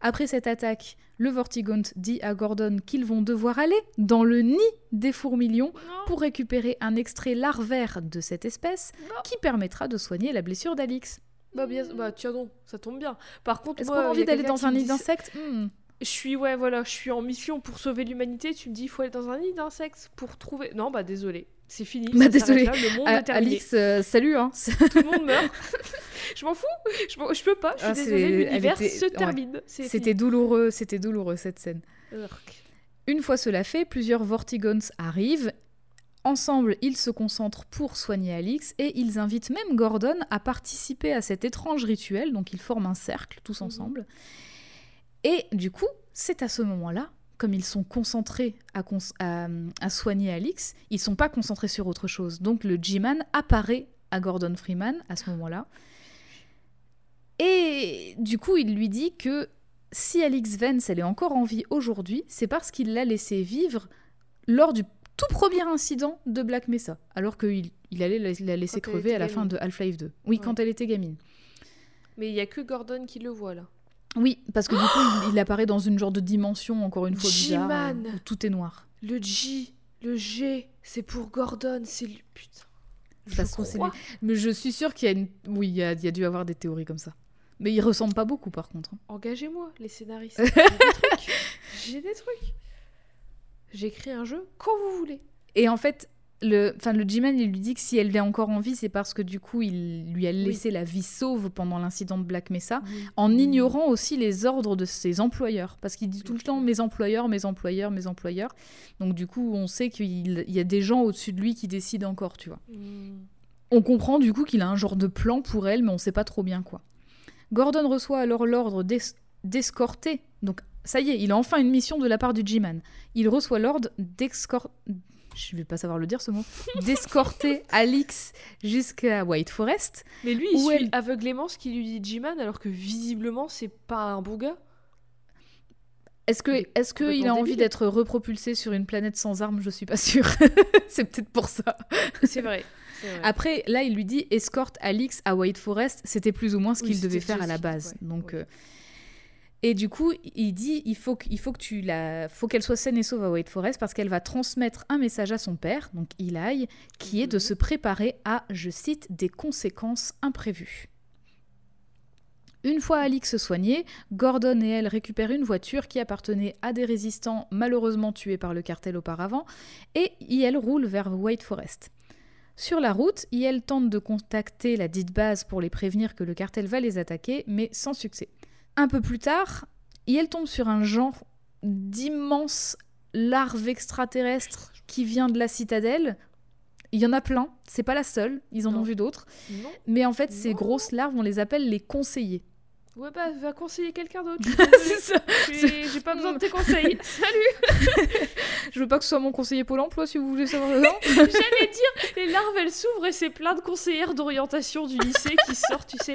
Après cette attaque, le Vortigaunt dit à Gordon qu'ils vont devoir aller dans le nid des fourmilions pour récupérer un extrait larvaire de cette espèce qui permettra de soigner la blessure d'Alix. Bah, bien, bah tiens donc, ça tombe bien. Par contre, Est-ce qu'on a envie d'aller dans un nid d'insectes? Hmm. Je suis, ouais, voilà, je suis en mission pour sauver l'humanité. Tu me dis, il faut aller dans un nid d'insectes pour trouver. Non, bah désolé, c'est fini. Bah, désolé. là, le monde est. Alix, euh, salut hein. Tout le monde meurt. je m'en fous. Je, je peux pas. Je suis Ah, désolée. L'univers était- se termine. C'était douloureux, c'était douloureux cette scène. Urk. Une fois cela fait, plusieurs Vortigons arrivent. Ensemble, ils se concentrent pour soigner Alix et ils invitent même Gordon à participer à cet étrange rituel. Donc ils forment un cercle tous Mhm. ensemble. Et du coup, c'est à ce moment-là, comme ils sont concentrés à, cons- à- à soigner Alix, ils sont pas concentrés sur autre chose. Donc le G-Man apparaît à Gordon Freeman à ce moment-là. Et du coup, il lui dit que si Alix Vance elle est encore en vie aujourd'hui, c'est parce qu'il l'a laissée vivre lors du tout premier incident de Black Mesa, alors qu'il il allait la, la laisser Quand crever à la fin de Half-Life 2. Oui, Ouais. quand elle était gamine. Mais il y a que Gordon qui le voit là. Oui, parce que du coup, il, il apparaît dans une genre de dimension, encore une fois bizarre, G-Man. où tout est noir. Le J, le G, c'est pour Gordon. C'est lui. Putain. Ça Je se. Mais je suis sûre qu'il y a une... Oui, il y a, il y a dû avoir des théories comme ça. Mais il ressemble pas beaucoup, par contre. hein. Engagez-moi, les scénaristes. J'ai des trucs. J'ai des trucs. J'écris un jeu quand vous voulez. Et en fait, le, enfin, le G-Man, il lui dit que si elle est encore en vie, c'est parce que du coup, il lui a laissé la vie sauve pendant l'incident de Black Mesa, en ignorant aussi les ordres de ses employeurs. Parce qu'il dit tout le temps mes employeurs, mes employeurs, mes employeurs. Donc du coup, on sait qu'il il y a des gens au-dessus de lui qui décident encore, tu vois. Hmm. On comprend du coup qu'il a un genre de plan pour elle, mais on sait pas trop bien quoi. Gordon reçoit alors l'ordre d'es- d'escorter. Donc ça y est, il a enfin une mission de la part du G-Man. Il reçoit l'ordre d'escorter. Je vais pas savoir le dire ce mot. D'escorter Alix jusqu'à White Forest. Mais lui, il suit elle- aveuglément ce qu'il lui dit G-Man, alors que visiblement, c'est pas un bon gars. Est-ce que est qu'il complètement a envie d'être repropulsé sur une planète sans armes? Je suis pas sûre. C'est peut-être pour ça. C'est vrai. Après, là, il lui dit escorte Alix à White Forest. C'était plus ou moins ce qu'il devait faire à la ce base. ouais, Donc, ouais. euh, et du coup, il dit il faut que, il faut que tu la, faut qu'elle soit saine et sauve à White Forest parce qu'elle va transmettre un message à son père, donc Eli, qui est de Mhm. se préparer à, je cite, des conséquences imprévues. Une fois Alix soignée, Gordon et elle récupèrent une voiture qui appartenait à des résistants malheureusement tués par le cartel auparavant, et elle roule vers White Forest. Sur la route, IL tente de contacter la dite base pour les prévenir que le cartel va les attaquer, mais sans succès. Un peu plus tard, IL tombe sur un genre d'immense larve extraterrestre qui vient de la citadelle. Il y en a plein, c'est pas la seule, ils en Non. ont vu d'autres. Mais en fait, ces grosses larves, on les appelle les conseillers. Ouais, bah, va conseiller quelqu'un d'autre. C'est ça. J'ai pas besoin de tes conseils. Salut Je veux pas que ce soit mon conseiller Pôle emploi si vous voulez savoir. Non J'allais dire, les larves, elles s'ouvrent et c'est plein de conseillères d'orientation du lycée qui sortent, tu sais.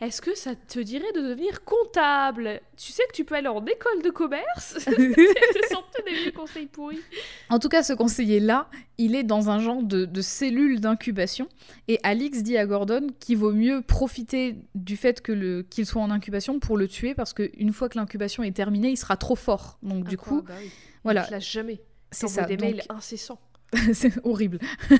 Est-ce que ça te dirait de devenir comptable? Tu sais que tu peux aller en école de commerce? C'est sortent des vieux conseils pourris. En tout cas, ce conseiller-là, il est dans un genre de, de cellule d'incubation. Et Alix dit à Gordon qu'il vaut mieux profiter du fait que le- qu'il soit en incubation pour le tuer parce qu'une fois que l'incubation est terminée, il sera trop fort. Donc du coup, bah oui. voilà, Tu lâches jamais. c'est ça. des Donc, mails incessants. c'est horrible.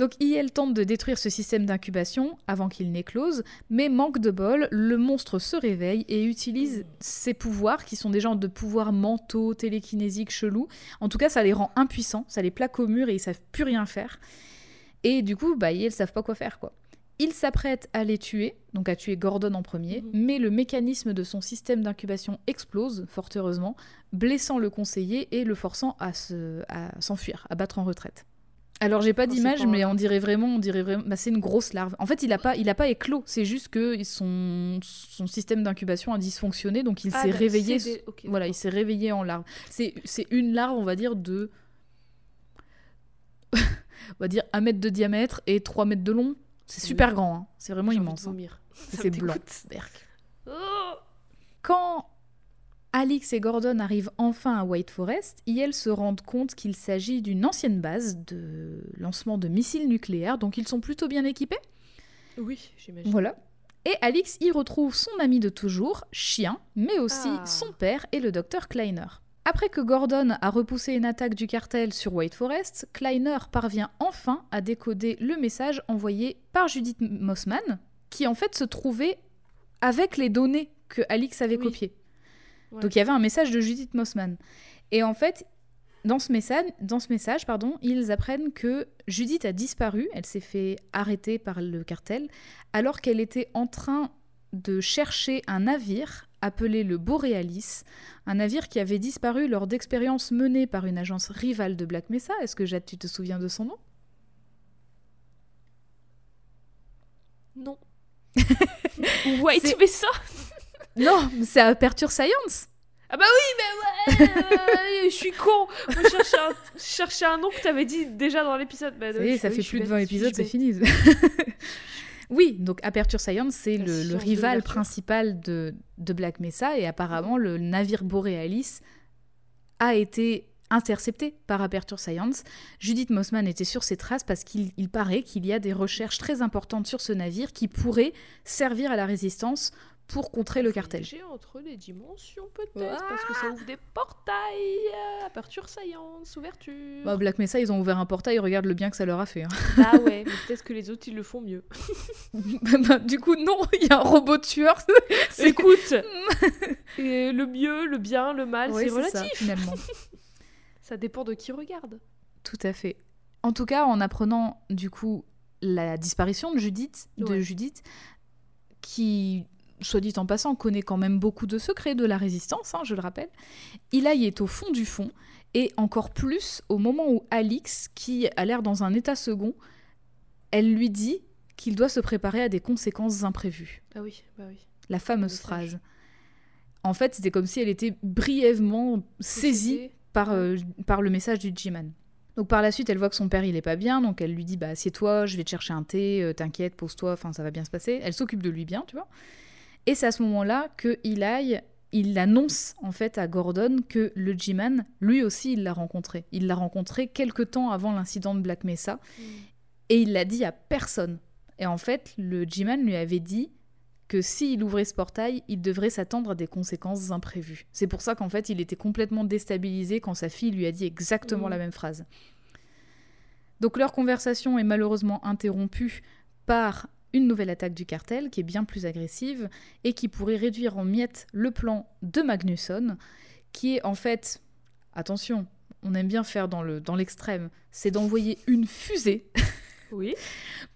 Donc IL tente de détruire ce système d'incubation avant qu'il n'éclose, mais manque de bol, le monstre se réveille et utilise ses pouvoirs, qui sont des genres de pouvoirs mentaux, télékinésiques, chelous. En tout cas, ça les rend impuissants, ça les plaque au mur et ils savent plus rien faire. Et du coup, bah, ils savent pas quoi faire, quoi. Il s'apprête à les tuer, donc à tuer Gordon en premier, Mhm. mais le mécanisme de son système d'incubation explose, fort heureusement, blessant le conseiller et le forçant à se- à s'enfuir, à battre en retraite. Alors j'ai pas d'image, mais un on dirait vraiment, on dirait vraiment, bah, c'est une grosse larve. En fait, il a pas, il a pas éclos. C'est juste que son, son système d'incubation a dysfonctionné, donc il Ah, s'est bah, réveillé. des- Voilà, il s'est réveillé en larve. C'est, c'est une larve, on va dire de, on va dire 1 mètre de diamètre et 3 mètres de long. C'est Oui. super grand, hein. c'est vraiment immense. hein. C'est blanc. Oh Quand Alix et Gordon arrivent enfin à White Forest, ils se rendent compte qu'il s'agit d'une ancienne base de lancement de missiles nucléaires, donc ils sont plutôt bien équipés. Oui, j'imagine. Voilà. Et Alix y retrouve son ami de toujours, Chien, mais aussi Ah. son père et le docteur Kleiner. Après que Gordon a repoussé une attaque du cartel sur White Forest, Kleiner parvient enfin à décoder le message envoyé par Judith Mossman, qui en fait se trouvait avec les données que Alix avait Oui. copiées. Ouais. Donc il y avait un message de Judith Mossman. Et en fait, dans ce message, dans ce message pardon, ils apprennent que Judith a disparu, elle s'est fait arrêter par le cartel, alors qu'elle était en train de chercher un navire appelé le Borealis, un navire qui avait disparu lors d'expériences menées par une agence rivale de Black Mesa. Est-ce que Jade, tu te souviens de son nom? Non. White, ça Non, c'est Aperture Science Ah bah oui, mais ouais Je suis con Moi, je cherchais un, je cherchais un nom que t'avais dit déjà dans l'épisode. Bah, Ça oui, ça oui, fait plus de bête, 20 je suis épisodes, c'est fini. oui, donc Aperture Science, c'est le, le science de rival principal de, de Black Mesa, et apparemment, le navire Borealis a été intercepté par Aperture Science. Judith Mossman était sur ses traces parce qu'il il paraît qu'il y a des recherches très importantes sur ce navire qui pourraient servir à la résistance pour contrer le cartel. Entre les dimensions peut-être, parce que ça ouvre des portails, euh, aperture science, ouverture. Bah, Black Mesa, ils ont ouvert un portail, regarde le bien que ça leur a fait. hein. Bah ouais, mais peut-être que les autres ils le font mieux. Bah, du coup, non, il y a un robot tueur. Écoute, et le mieux, le bien, le mal, Ouais, c'est c'est ça, relatif. finalement. Ça dépend de qui regarde. Tout à fait. En tout cas, en apprenant du coup la disparition de Judith, de. Judith, qui, soit dit en passant, connaît quand même beaucoup de secrets de la résistance, hein, je le rappelle, Eli est au fond du fond, et encore plus au moment où Alix, qui a l'air dans un état second, elle lui dit qu'il doit se préparer à des conséquences imprévues. Ah oui, bah oui. La fameuse phrase. En fait, c'était comme si elle était brièvement saisie par, euh, par le message du G-Man. Donc par la suite, elle voit que son père il est pas bien, donc elle lui dit bah assieds-toi, je vais te chercher un thé, euh, t'inquiète, pose-toi, enfin ça va bien se passer. Elle s'occupe de lui bien, tu vois. Et c'est à ce moment-là que Eli, il annonce en fait à Gordon que le G-Man, lui aussi, il l'a rencontré. Il l'a rencontré quelque temps avant l'incident de Black Mesa, et il l'a dit à personne. Et en fait, le G-Man lui avait dit que s'il ouvrait ce portail, il devrait s'attendre à des conséquences imprévues. C'est pour ça qu'en fait, il était complètement déstabilisé quand sa fille lui a dit exactement Mhm. la même phrase. Donc leur conversation est malheureusement interrompue par une nouvelle attaque du cartel qui est bien plus agressive et qui pourrait réduire en miettes le plan de Magnusson, qui est en fait, attention, on aime bien faire dans le dans l'extrême, c'est d'envoyer une fusée Oui.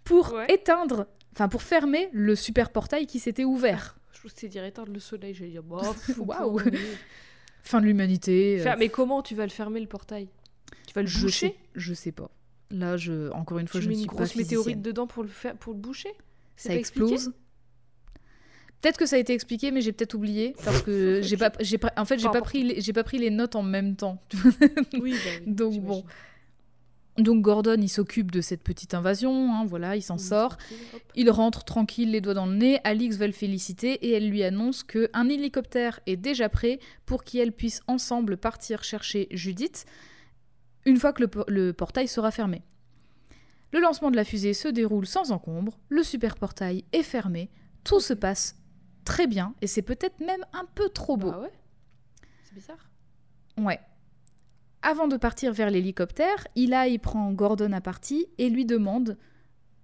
pour Ouais. éteindre, enfin pour fermer le super portail qui s'était ouvert. Je trouve que c'est dire éteindre le soleil. J'allais dire, Waouh. Fin de l'humanité. euh, Mais comment tu vas le fermer le portail? Tu vas le je boucher sais, je sais pas. Là, je encore une fois, Tu je mets ne une pas grosse météorite dedans pour le faire, pour le boucher? Ça explose. Peut-être que ça a été expliqué, mais j'ai peut-être oublié parce que j'ai pas, j'ai pas, en fait, j'ai Pas pas pris, les- j'ai pas pris les notes en même temps. Oui, bah oui, Donc bon. Donc Gordon, il s'occupe de cette petite invasion, hein, voilà, il s'en sort. Il rentre tranquille, les doigts dans le nez. Alix va le féliciter et elle lui annonce que un hélicoptère est déjà prêt pour qu'elles puissent ensemble partir chercher Judith une fois que le, por- le portail sera fermé. Le lancement de la fusée se déroule sans encombre, le super portail est fermé, tout se passe très bien et c'est peut-être même un peu trop beau. Bah ouais? C'est bizarre. Ouais. Avant de partir vers l'hélicoptère, Eli prend Gordon à partie et lui demande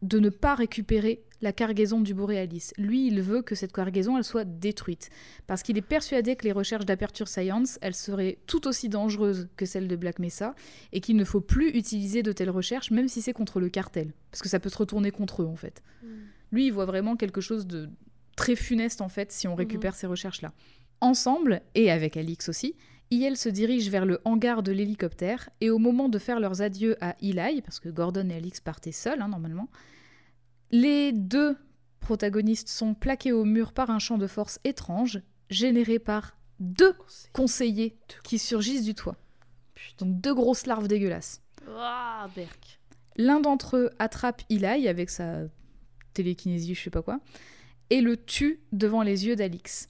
de ne pas récupérer la cargaison du Borealis. Lui, il veut que cette cargaison elle soit détruite parce qu'il est persuadé que les recherches d'Aperture Science, elles seraient tout aussi dangereuses que celles de Black Mesa et qu'il ne faut plus utiliser de telles recherches même si c'est contre le cartel parce que ça peut se retourner contre eux en fait. Lui, il voit vraiment quelque chose de très funeste en fait si on récupère ces recherches-là. Ensemble, et avec Alix aussi, IL se dirige vers le hangar de l'hélicoptère et au moment de faire leurs adieux à Eli, parce que Gordon et Alix partaient seuls hein, normalement, les deux protagonistes sont plaqués au mur par un champ de force étrange généré par deux Conseil. conseillers qui surgissent du toit. Putain. Donc deux grosses larves dégueulasses. Ah. L'un d'entre eux attrape Eli avec sa télékinésie, je sais pas quoi, et le tue devant les yeux d'Alix.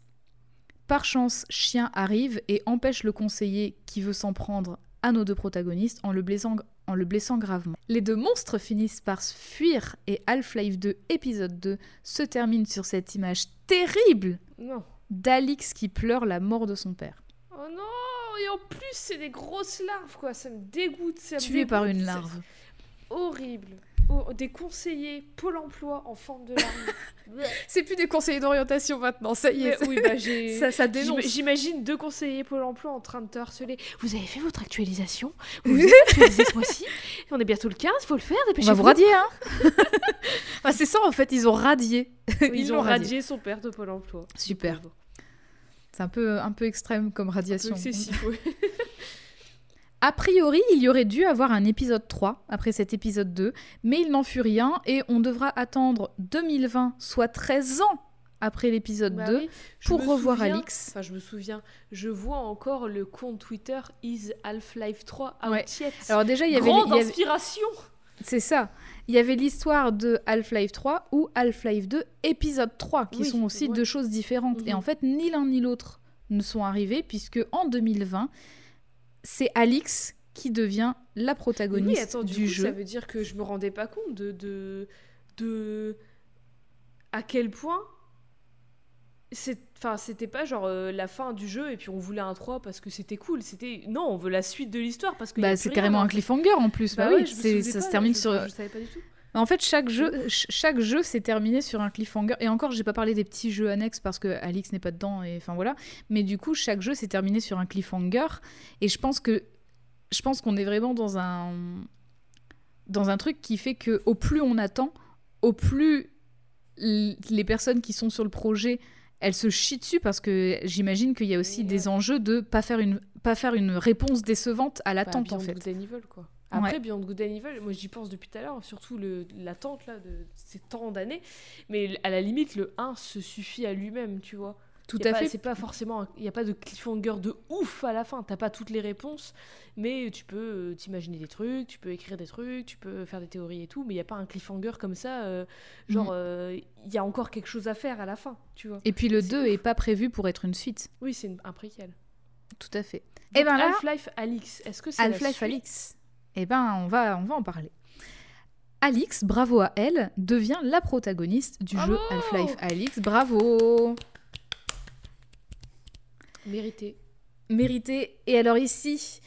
Par chance, Chien arrive et empêche le conseiller qui veut s'en prendre à nos deux protagonistes en le blessant, en le blessant gravement. Les deux monstres finissent par se fuir et Half-Life 2 épisode 2 se termine sur cette image terrible d'Alix qui pleure la mort de son père. Oh non Et en plus, c'est des grosses larves, quoi. Ça me dégoûte. Ça me Tué par une larve. Horrible. Des conseillers Pôle emploi en forme de larve. C'est plus des conseillers d'orientation maintenant, ça y Mais est. oui, bah j'ai. Ça, dénonce. J'imagine deux conseillers Pôle emploi en train de te harceler. Vous avez fait votre actualisation Vous avez actualisé ce mois-ci On est bientôt le 15, faut le faire, On dépêchez-vous. va vous radier, hein Ah, C'est ça, en fait, ils ont radié. Oui, Ils, ont radié son père de Pôle emploi. Super. Pauvre. C'est un peu, un peu extrême comme Un peu radiation. excessif, ouais. A priori, il y aurait dû avoir un épisode 3 après cet épisode 2, mais il n'en fut rien et on devra attendre 2020, soit 13 ans après l'épisode Bah 2, oui, je pour revoir souviens- Alix. Enfin, je me souviens, je vois encore le compte Twitter Is Half-Life 3 out Ouais. yet. Alors déjà, il y avait... Grande inspiration C'est ça. Il y avait l'histoire de Half-Life 3 ou Half-Life 2 épisode 3, qui Oui, sont aussi ouais. deux choses différentes. Et Mhm. en fait, ni l'un ni l'autre ne sont arrivés, puisque en 2020, c'est Alix qui devient la protagoniste Oui, attends, du, du coup, jeu. ça veut dire que je me rendais pas compte de, de, de à quel point c'est enfin c'était pas genre euh, la fin du jeu et puis on voulait un 3 parce que c'était cool c'était non on veut la suite de l'histoire parce que Bah, c'est carrément un cliffhanger en plus. Bah, oui, c'est- ça se termine sur. je savais pas du tout En fait, chaque jeu, ch- chaque jeu s'est terminé sur un cliffhanger. Et encore, j'ai pas parlé des petits jeux annexes parce que Alix n'est pas dedans. Et enfin voilà. Mais du coup, chaque jeu s'est terminé sur un cliffhanger. Et je pense que je pense qu'on est vraiment dans un dans un truc qui fait que au plus on attend, au plus les personnes qui sont sur le projet, elles se chient dessus parce que j'imagine qu'il y a aussi des euh, enjeux de pas faire une pas faire une réponse décevante à Bah, l'attente en fait. Evil, quoi après Beyond Good and Evil moi j'y pense depuis tout à l'heure surtout l'attente là de ces tant d'années mais à la limite le 1 se suffit à lui-même tu vois Tout à pas- fait. C'est pas forcément. Il n'y a pas de cliffhanger de ouf à la fin. T'as pas toutes les réponses, mais tu peux euh, t'imaginer des trucs, tu peux écrire des trucs, tu peux faire des théories et tout, mais il n'y a pas un cliffhanger comme ça. euh, genre, Mhm. euh, il y a encore quelque chose à faire à la fin, tu vois. Et puis le C'est 2 ouf. est pas prévu pour être une suite. Oui, c'est un préquel. Tout à fait. Donc, Et ben là, Half-Life Alix, est-ce que c'est Half-Life suite? Alix. Eh ben, on va, on va en parler. Alix, bravo à elle, devient la protagoniste du jeu Half-Life Alix. Bravo Mérité. Mérité. Et alors ici,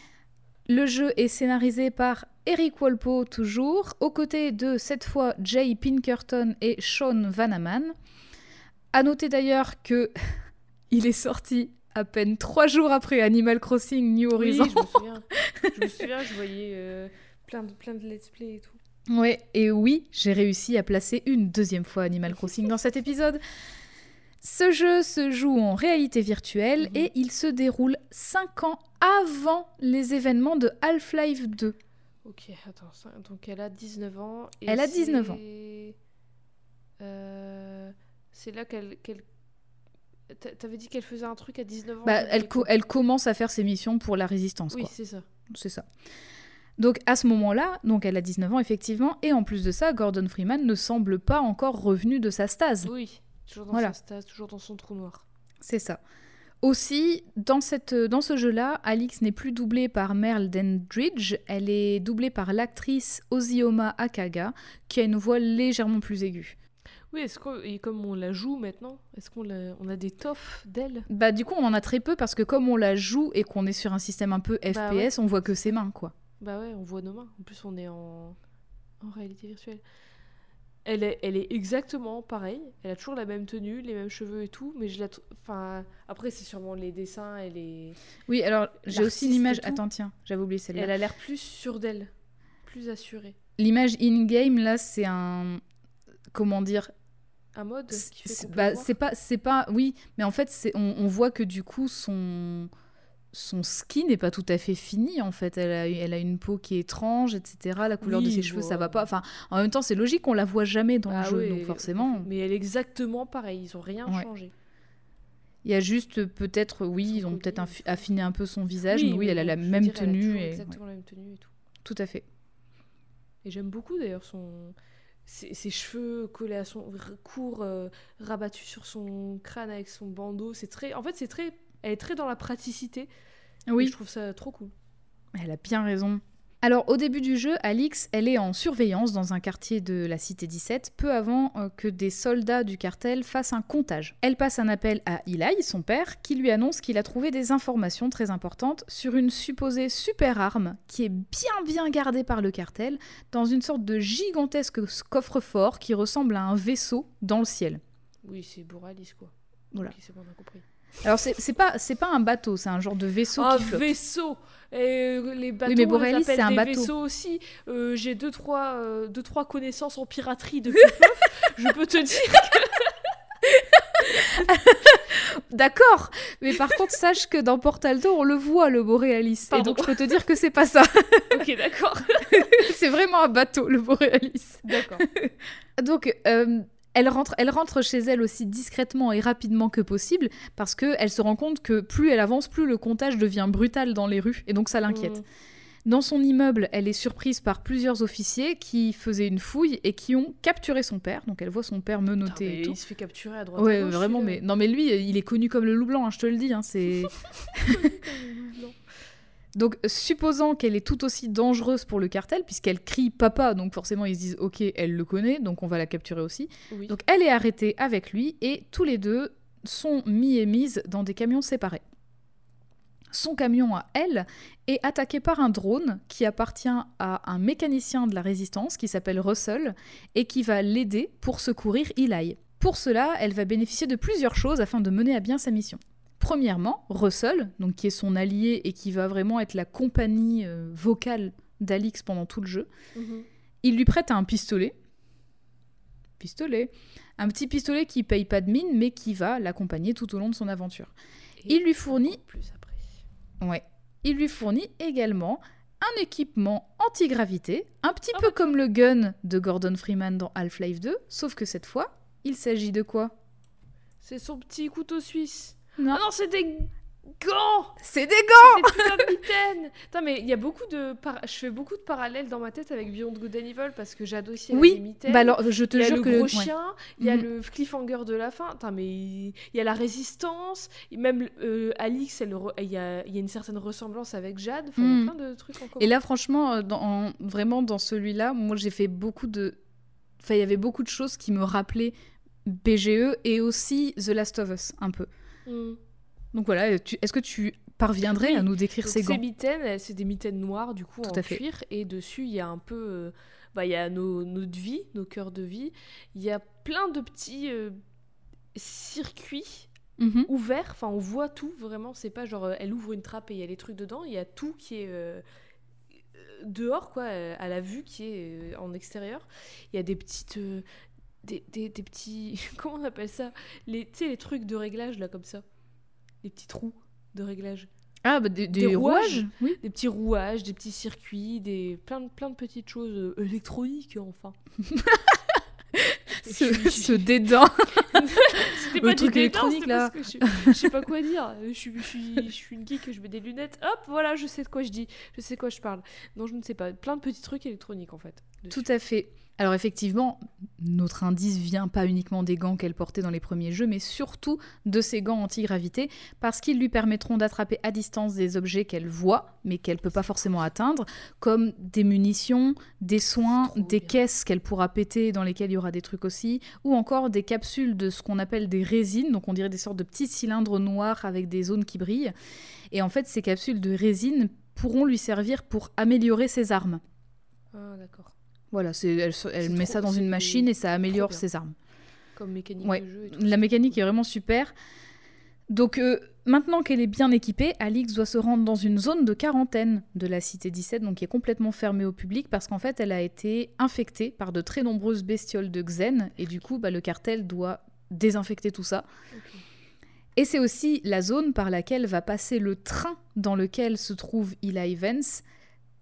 le jeu est scénarisé par Eric Walpo, toujours, aux côtés de, cette fois, Jay Pinkerton et Sean Vanaman. À noter d'ailleurs que il est sorti à peine trois jours après Animal Crossing New Oui, Horizons. je me souviens. je me souviens, je voyais euh, plein, de, plein de let's play et tout. Ouais, et oui, j'ai réussi à placer une deuxième fois Animal Crossing dans cet épisode. Ce jeu se joue en réalité virtuelle Mhm. et il se déroule 5 ans avant les événements de Half-Life 2. Ok, attends, donc elle a 19 ans. Elle a 19 ans. c'est- Euh, c'est là qu'elle qu'elle t'a- T'avais dit qu'elle faisait un truc à 19 ans. Bah, elle, co- elle commence à faire ses missions pour la résistance. Oui, c'est ça. C'est ça. Donc à ce moment-là, donc elle a 19 ans effectivement, et en plus de ça, Gordon Freeman ne semble pas encore revenu de sa stase. Oui, toujours dans Voilà. sa stase, toujours dans son trou noir. C'est ça. Aussi, dans, cette, dans ce jeu-là, Alix n'est plus doublée par Merle Dandridge, elle est doublée par l'actrice Ozioma Akaga, qui a une voix légèrement plus aiguë. Oui, est-ce que, et comme on la joue maintenant, est-ce qu'on l'a- on a des toffs d'elle? Bah du coup, on en a très peu parce que comme on la joue et qu'on est sur un système un peu FPS, Bah ouais. on voit que ses mains, quoi. Bah ouais, on voit nos mains. En plus, on est en, en réalité virtuelle. Elle est, elle est exactement pareille. Elle a toujours la même tenue, les mêmes cheveux et tout. Mais je la. Enfin, après, c'est sûrement les dessins. Elle est. Oui, alors j'ai aussi l'image... et. Attends, tiens, j'avais oublié celle-là. Elle a l'air plus sûre d'elle, plus assurée. L'image in-game, là, c'est un... Comment dire Un mode C'est bah, pas, c'est pas, oui, mais en fait, c'est, on, on voit que du coup, son, son skin n'est pas tout à fait fini. En fait, elle a, elle a une peau qui est étrange, etc. La couleur de ses cheveux, ça va pas. Enfin, en même temps, c'est logique, on la voit jamais dans Ah le jeu, ouais, donc forcément, Mais elle est exactement pareille. Ils ont rien Ouais. changé. il y a juste peut-être, oui, ils ont peut-être affiné un peu son visage, mais oui, elle a la même dire, elle a tenue et ouais, exactement la même tenue et tout. tout à fait. Et j'aime beaucoup d'ailleurs son ses, ses cheveux collés à son court euh, rabattus sur son crâne avec son bandeau, c'est très en fait c'est très elle est très dans la praticité. Et Oui, je trouve ça trop cool. Elle a bien raison. Alors, au début du jeu, Alix, elle est en surveillance dans un quartier de la Cité 17, peu avant euh, que des soldats du cartel fassent un comptage. Elle passe un appel à Eli, son père, qui lui annonce qu'il a trouvé des informations très importantes sur une supposée super arme qui est bien bien gardée par le cartel dans une sorte de gigantesque coffre-fort qui ressemble à un vaisseau dans le ciel. Oui, c'est Boralis quoi. Voilà. Ok, c'est bon, on a compris. Alors, c'est pas, c'est pas un bateau, c'est un genre de vaisseau un qui flotte. vaisseau Et euh, les bateaux, mais on Borealis, c'est un des bateau. vaisseaux aussi. Euh, J'ai deux trois, euh, deux, trois connaissances en piraterie depuis peu. Je peux te dire D'accord, mais par contre, sache que dans Portal 2, on le voit, le Borealis. Et donc, je peux te dire que c'est pas ça. Ok, d'accord. c'est vraiment un bateau, le Borealis. D'accord. Donc, euh, elle, rentre, elle rentre chez elle aussi discrètement et rapidement que possible, parce qu'elle se rend compte que plus elle avance, plus le comptage devient brutal dans les rues, et donc ça l'inquiète. Mm. Dans son immeuble, elle est surprise par plusieurs officiers qui faisaient une fouille et qui ont capturé son père. Donc, elle voit son père menotté et tout. il se fait capturer à droite. à Ouais, gauche, vraiment, mais non, mais lui, il est connu comme le loup blanc, hein, je te le dis. hein, c'est Donc, supposant qu'elle est tout aussi dangereuse pour le cartel, puisqu'elle crie papa, donc forcément ils se disent ok, elle le connaît, donc on va la capturer aussi. Oui. Donc, elle est arrêtée avec lui et tous les deux sont mis et mises dans des camions séparés. Son camion à elle est attaqué par un drone qui appartient à un mécanicien de la résistance qui s'appelle Russell et qui va l'aider pour secourir Eli. Pour cela, elle va bénéficier de plusieurs choses afin de mener à bien sa mission. Premièrement, Russell, donc qui est son allié et qui va vraiment être la compagnie euh, vocale d'Alix pendant tout le jeu, Mhm. il lui prête un pistolet. Pistolet. Un petit pistolet qui paye pas de mine, mais qui va l'accompagner tout au long de son aventure. Et Il lui fournit, plus après. ouais, il lui fournit également un équipement anti-gravité, un petit Ah peu bah comme le gun de Gordon Freeman dans Half-Life 2, sauf que cette fois, il s'agit de quoi? C'est son petit couteau suisse. Non. Ah non, c'est des gants C'est des gants Des putains Putain, mais il y a beaucoup de... par- Je fais beaucoup de parallèles dans ma tête avec Beyond Good and Evil parce que des Oui, mitaines. bah alors je te il y a jure le que gros chien, il y a Mhm. le cliffhanger de la fin. Putain, mais il y a la résistance, et même euh, Alix, re- il y, a, y a une certaine ressemblance avec Jade. Enfin, il y Mhm. a plein de trucs en commun. Et là, franchement, euh, dans, vraiment dans celui-là, moi j'ai fait beaucoup de. Enfin, il y avait beaucoup de choses qui me rappelaient BGE et aussi The Last of Us, un peu. Mhm. Donc voilà, est-ce que tu parviendrais Oui. à nous décrire Donc, ces ces gants mitaines, elles, c'est des mitaines noires du coup Tout en à fait. cuir et dessus il y a un peu, euh, bah il y a nos, notre vie, nos cœurs de vie. Il y a plein de petits euh, circuits Mhm. ouverts. Enfin, on voit tout vraiment. C'est pas genre euh, elle ouvre une trappe et il y a les trucs dedans. Il y a tout qui est euh, euh, dehors quoi, euh, à la vue qui est euh, en extérieur. Il y a des petites euh, des, des- des petits comment on appelle ça? Les tu sais les trucs de réglage là comme ça les petits trous de réglage Ah, bah des, Des des rouages rouages Oui. des petits rouages, des petits circuits, des plein de, plein de petites choses euh, électroniques enfin. Ce, Je- je- ce dédain. c'était le pas truc électronique, là. parce que Je, je sais pas quoi dire. Je suis, je, suis, je suis une geek, je mets des lunettes. Hop, voilà, je sais de quoi je dis. Je sais de quoi je parle. Non, je ne sais pas. Plein de petits trucs électroniques en fait. dessus. Tout à fait. Alors effectivement, notre indice vient pas uniquement des gants qu'elle portait dans les premiers jeux, mais surtout de ces gants anti-gravité, parce qu'ils lui permettront d'attraper à distance des objets qu'elle voit, mais qu'elle peut pas forcément atteindre, comme des munitions, des soins, des bien. caisses qu'elle pourra péter dans lesquelles il y aura des trucs aussi, ou encore des capsules de ce qu'on appelle des résines, donc on dirait des sortes de petits cylindres noirs avec des zones qui brillent. Et en fait, ces capsules de résine pourront lui servir pour améliorer ses armes. Ah, d'accord. Voilà, elle, met trop- ça dans une machine et ça améliore ses armes. Comme mécanique Ouais, de jeu et tout. La mécanique est vraiment super. Donc euh, maintenant qu'elle est bien équipée, Alix doit se rendre dans une zone de quarantaine de la cité 17, donc qui est complètement fermée au public parce qu'en fait elle a été infectée par de très nombreuses bestioles de Xen et du coup bah, le cartel doit désinfecter tout ça. Et c'est aussi la zone par laquelle va passer le train dans lequel se trouve Eli Vance,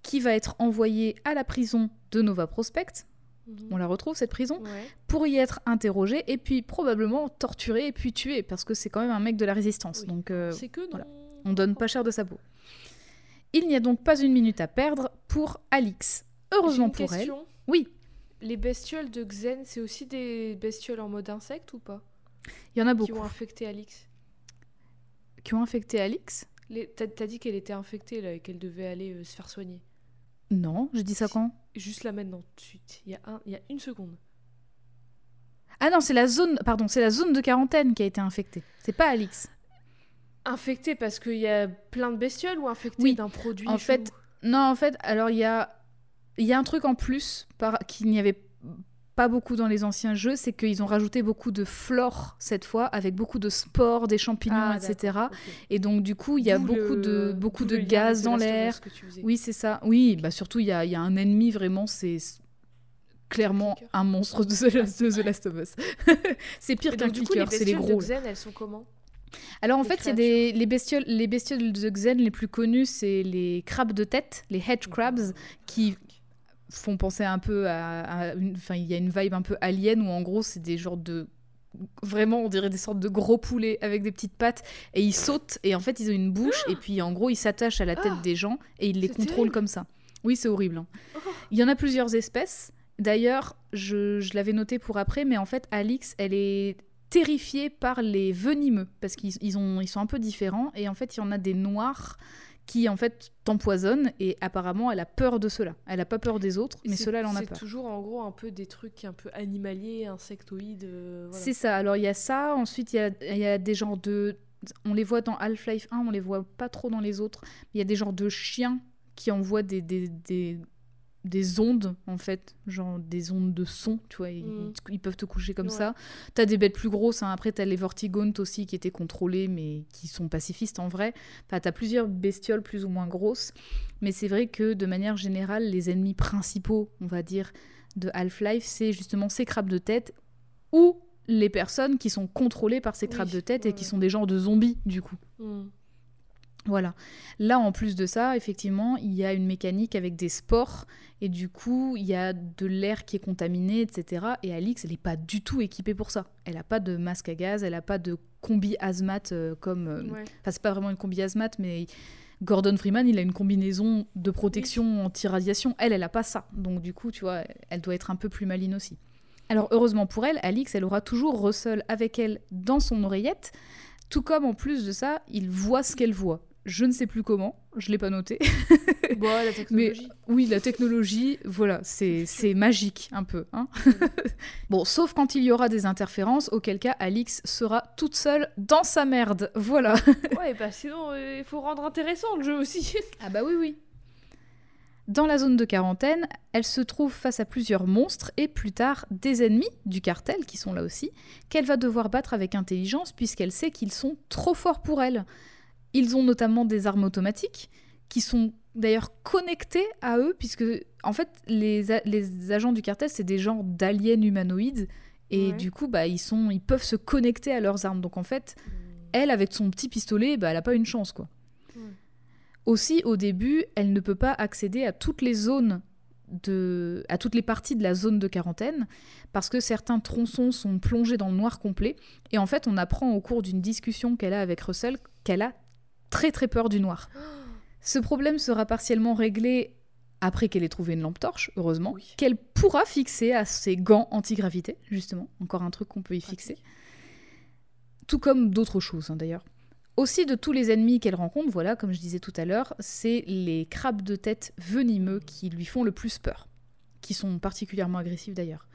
qui va être envoyé à la prison de Nova Prospect. Mhm. On la retrouve cette prison Ouais. pour y être interrogé et puis probablement torturé et puis tué parce que c'est quand même un mec de la résistance. Oui. Donc euh, que voilà. on donne pas cher de sa peau. Il n'y a donc pas une minute à perdre pour Alix. Heureusement une pour elle. question. Oui, Les bestioles de Xen, c'est aussi des bestioles en mode insecte ou pas? Il y en a Qui beaucoup ont infecté Alix qui ont infecté Alix? Les- T'as t'as dit qu'elle était infectée là, et qu'elle devait aller euh, se faire soigner. Non, j'ai dit ça quand? Juste là maintenant, tout de suite. Il y a, un, il y a une seconde. Ah non, c'est la zone, pardon, c'est la zone de quarantaine qui a été infectée. C'est pas Alix. Infectée parce qu'il y a plein de bestioles ou infectée Oui, d'un produit en fait, chelou Non, en fait, alors il y a, y a un truc en plus par... qu'il n'y avait pas beaucoup dans les anciens jeux, c'est qu'ils ont rajouté beaucoup de flore cette fois, avec beaucoup de spores, des champignons, Ah, etc. Et donc du coup, il y a beaucoup le- de beaucoup de gaz dans l'air. Oui, c'est ça. Oui, bah surtout il y a, y a un ennemi vraiment, c'est clairement un monstre de The Last, de The Last of Us. c'est pire qu'un clicker, c'est les bestioles gros. de Xen, elles sont comment? Alors en les fait, il y a des les bestioles, les bestioles de Xen les plus connues, c'est les crabes de tête, les hedge crabs, qui font penser un peu à, enfin il y a une vibe un peu alien où en gros c'est des genres de vraiment on dirait des sortes de gros poulets avec des petites pattes et ils sautent et en fait ils ont une bouche et puis en gros ils s'attachent à la tête Ah des gens et ils les contrôlent comme ça. Oui c'est horrible. hein. Oh. Il y en a plusieurs espèces. D'ailleurs je, je l'avais noté pour après mais en fait Alix elle est terrifiée par les venimeux parce qu'ils ils ont- ils sont un peu différents et en fait il y en a des noirs qui en fait t'empoisonnent et apparemment elle a peur de ceux-là. Elle a pas peur des autres, mais C'est- ceux-là elle en a C'est peur. toujours en gros un peu des trucs un peu animaliers, insectoïdes. euh, voilà. C'est ça. Alors il y a ça. Ensuite il y a, y a des genres de, on les voit dans Half-Life 1, on les voit pas trop dans les autres. Il y a des genres de chiens qui envoient des des, des, des ondes en fait, genre des ondes de son, tu vois. Ils, ils peuvent te coucher comme Ouais. ça. T'as des bêtes plus grosses. hein. Après t'as les Vortigaunt aussi qui étaient contrôlés mais qui sont pacifistes en vrai. Enfin t'as plusieurs bestioles plus ou moins grosses. Mais c'est vrai que de manière générale, les ennemis principaux, on va dire, de Half-Life, c'est justement ces crabes de tête ou les personnes qui sont contrôlées par ces Oui, crabes de tête et qui sont des genres de zombies, du coup. Hmm. Voilà. Là, en plus de ça, effectivement, il y a une mécanique avec des spores et du coup, il y a de l'air qui est contaminé, etc. Et Alix, elle n'est pas du tout équipée pour ça. Elle n'a pas de masque à gaz, elle n'a pas de combi hazmat euh, comme. euh, Ouais. Enfin, c'est pas vraiment une combi hazmat, mais Gordon Freeman, il a une combinaison de protection anti-radiation. Elle, elle a pas ça. Donc, du coup, tu vois, elle doit être un peu plus maline aussi. Alors, heureusement pour elle, Alix, elle aura toujours Russell avec elle dans son oreillette. Tout comme, en plus de ça, il voit ce qu'elle voit. Je ne sais plus comment, je l'ai pas noté. Bon, la technologie. Oui, la technologie, voilà, c'est c'est magique un peu. hein. bon, sauf quand il y aura des interférences, auquel cas Alix sera toute seule dans sa merde. Voilà. Ouais, bah sinon, euh, il faut rendre intéressant le jeu aussi. Ah bah oui, oui. Dans la zone de quarantaine, elle se trouve face à plusieurs monstres et plus tard des ennemis du cartel qui sont là aussi, qu'elle va devoir battre avec intelligence puisqu'elle sait qu'ils sont trop forts pour elle. Ils ont notamment des armes automatiques qui sont d'ailleurs connectées à eux puisque en fait les, les agents du cartel c'est des genres d'aliens humanoïdes et Ouais. du coup bah ils sont ils peuvent se connecter à leurs armes donc en fait elle avec son petit pistolet bah elle a pas une chance quoi. Aussi, au début, elle ne peut pas accéder à toutes les zones de, à toutes les parties de la zone de quarantaine parce que certains tronçons sont plongés dans le noir complet. Et en fait, on apprend au cours d'une discussion qu'elle a avec Russell qu'elle a très très peur du noir. Ce problème sera partiellement réglé après qu'elle ait trouvé une lampe torche, heureusement, Oui. qu'elle pourra fixer à ses gants anti-gravité, justement. Encore un truc qu'on peut y fixer. Tout comme d'autres choses, hein, d'ailleurs. Aussi, de tous les ennemis qu'elle rencontre, voilà, comme je disais tout à l'heure, c'est les crabes de tête venimeux qui lui font le plus peur, qui sont particulièrement agressifs d'ailleurs.